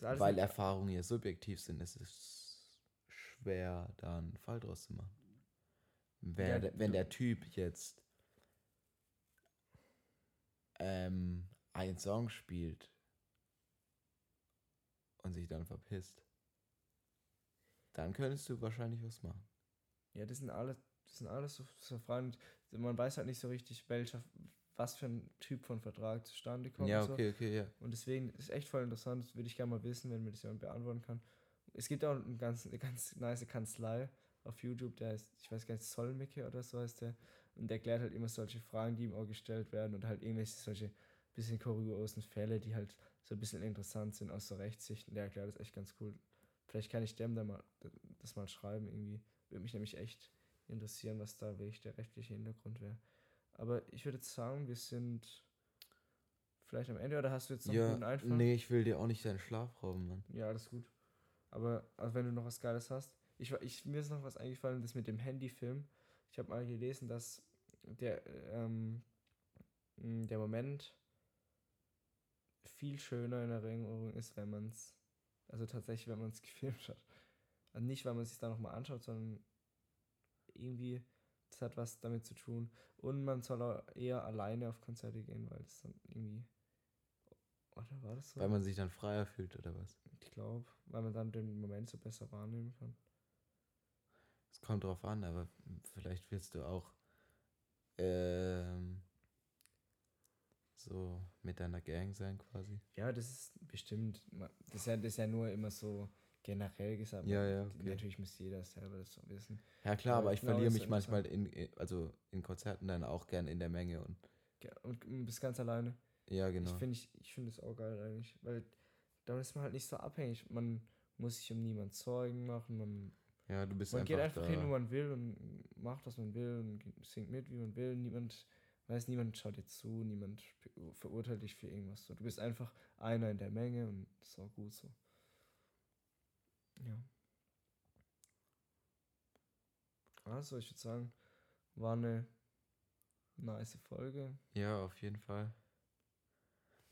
S1: weil Erfahrungen ja subjektiv sind, ist es schwer, da einen Fall draus zu machen. Wer,
S2: Ja,
S1: wenn der Typ jetzt ähm, einen Song spielt und sich dann verpisst, dann könntest du wahrscheinlich was machen.
S2: Ja, das sind alles, das sind alles so, so Fragen. Man weiß halt nicht so richtig, welcher, was für ein Typ von Vertrag zustande kommt.
S1: ja,
S2: und so.
S1: okay, okay, ja.
S2: Und deswegen ist echt voll interessant. Das würde ich gerne mal wissen, wenn mir das jemand beantworten kann. Es gibt auch einen ganz, eine ganz nice Kanzlei auf YouTube, der heißt, ich weiß gar nicht, Solmecke oder so heißt der. Und der erklärt halt immer solche Fragen, die ihm auch gestellt werden und halt irgendwelche solche bisschen kuriosen Fälle, die halt so ein bisschen interessant sind aus der Rechtssicht. Und der erklärt das echt ganz cool. Vielleicht kann ich dem da mal das mal schreiben irgendwie. Würde mich nämlich echt interessieren, was da wirklich der rechtliche Hintergrund wäre. Aber ich würde jetzt sagen, wir sind vielleicht am Ende oder hast du jetzt noch einen
S1: Ja,
S2: guten Einfall?
S1: nee, ich will dir auch nicht deinen Schlaf rauben, Mann.
S2: Ja, alles gut. Aber also wenn du noch was Geiles hast. Ich, ich, mir ist noch was eingefallen, das mit dem Handyfilm. Ich habe mal gelesen, dass der, ähm, m, der Moment viel schöner in Erinnerung ist, wenn man es, also tatsächlich, wenn man es gefilmt hat. Also nicht, weil man es sich da nochmal anschaut, sondern irgendwie, das hat was damit zu tun. Und man soll auch eher alleine auf Konzerte gehen, weil es dann irgendwie. Oder war das so?
S1: Weil man sich dann freier fühlt oder was?
S2: Ich glaube, weil man dann den Moment so besser wahrnehmen kann.
S1: Es kommt drauf an, aber vielleicht willst du auch ähm, so mit deiner Gang sein quasi.
S2: Ja, das ist bestimmt. Das ist ja, das ist ja nur immer so generell gesagt.
S1: Ja, ja, okay.
S2: Natürlich muss jeder selber das so wissen.
S1: Ja klar,
S2: Aber
S1: aber
S2: ich glaube,
S1: verliere mich manchmal in, also in Konzerten dann auch gern in der Menge und
S2: Ge- Und du bist ganz alleine.
S1: ja genau.
S2: Ich finde ich, ich find das auch geil eigentlich. Weil dann ist man halt nicht so abhängig. Man muss sich um niemanden Sorgen machen. Man,
S1: ja, du bist
S2: man
S1: einfach,
S2: geht einfach
S1: da.
S2: hin, wo man will und macht, was man will und singt mit, wie man will. Niemand weiß, niemand schaut dir zu, niemand verurteilt dich für irgendwas. So, du bist einfach einer in der Menge und das ist auch gut so. Ja. Also, ich würde sagen, war eine nice Folge.
S1: Ja, auf jeden Fall.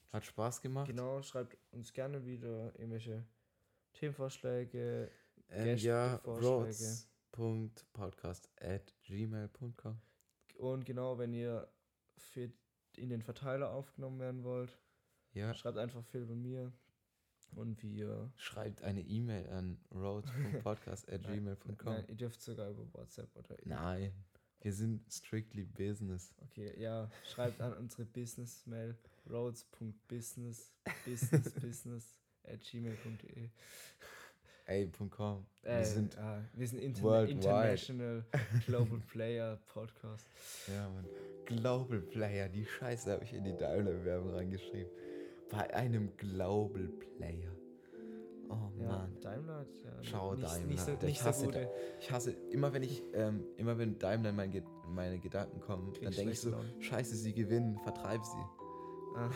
S1: Hat Spaß gemacht.
S2: Genau, schreibt uns gerne wieder irgendwelche Themenvorschläge.
S1: Ähm, ja, roads.podcast at gmail.com.
S2: Und genau, wenn ihr für in den Verteiler aufgenommen werden wollt,
S1: Ja,
S2: schreibt einfach Phil und mir. Und wir.
S1: schreibt eine E-Mail an roads.podcast at
S2: Nein,
S1: gmail.com.
S2: Nein, ihr dürft sogar über WhatsApp oder.
S1: Nein, wir sind strictly business.
S2: Okay, ja, schreibt an unsere Business-Mail roads.business business business at gmail.de.
S1: Ey, .com.
S2: Äh,
S1: wir sind,
S2: ah, wir sind interna. International Global Player Podcast.
S1: ja, man. Global Player, die Scheiße habe ich in die Daimler-Werbung reingeschrieben bei einem Global Player. Oh
S2: ja,
S1: Mann.
S2: Daimler ja
S1: Schau,
S2: nicht,
S1: Daimler.
S2: Nicht so, nicht
S1: ich, hasse, so
S2: gute.
S1: ich hasse, immer wenn ich, ähm, immer wenn Daimler in meine, meine Gedanken kommen,
S2: Krieg
S1: dann denke ich so,
S2: Laune.
S1: scheiße, sie gewinnen, vertreib sie.
S2: Ah.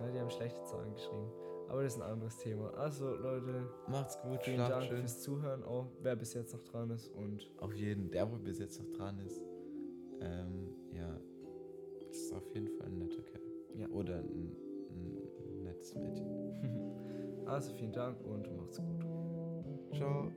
S2: Ja, die haben schlechte Zahlen geschrieben. Aber das ist ein anderes Thema. Also Leute,
S1: macht's gut,
S2: vielen Dank
S1: schön.
S2: fürs Zuhören, auch wer bis jetzt noch dran ist und.
S1: Auf jeden, der, wo bis jetzt noch dran ist. Ähm, ja. Das ist auf jeden Fall ein netter Kerl.
S2: Ja.
S1: Oder ein nettes Mädchen.
S2: also vielen Dank und macht's gut.
S1: Ciao.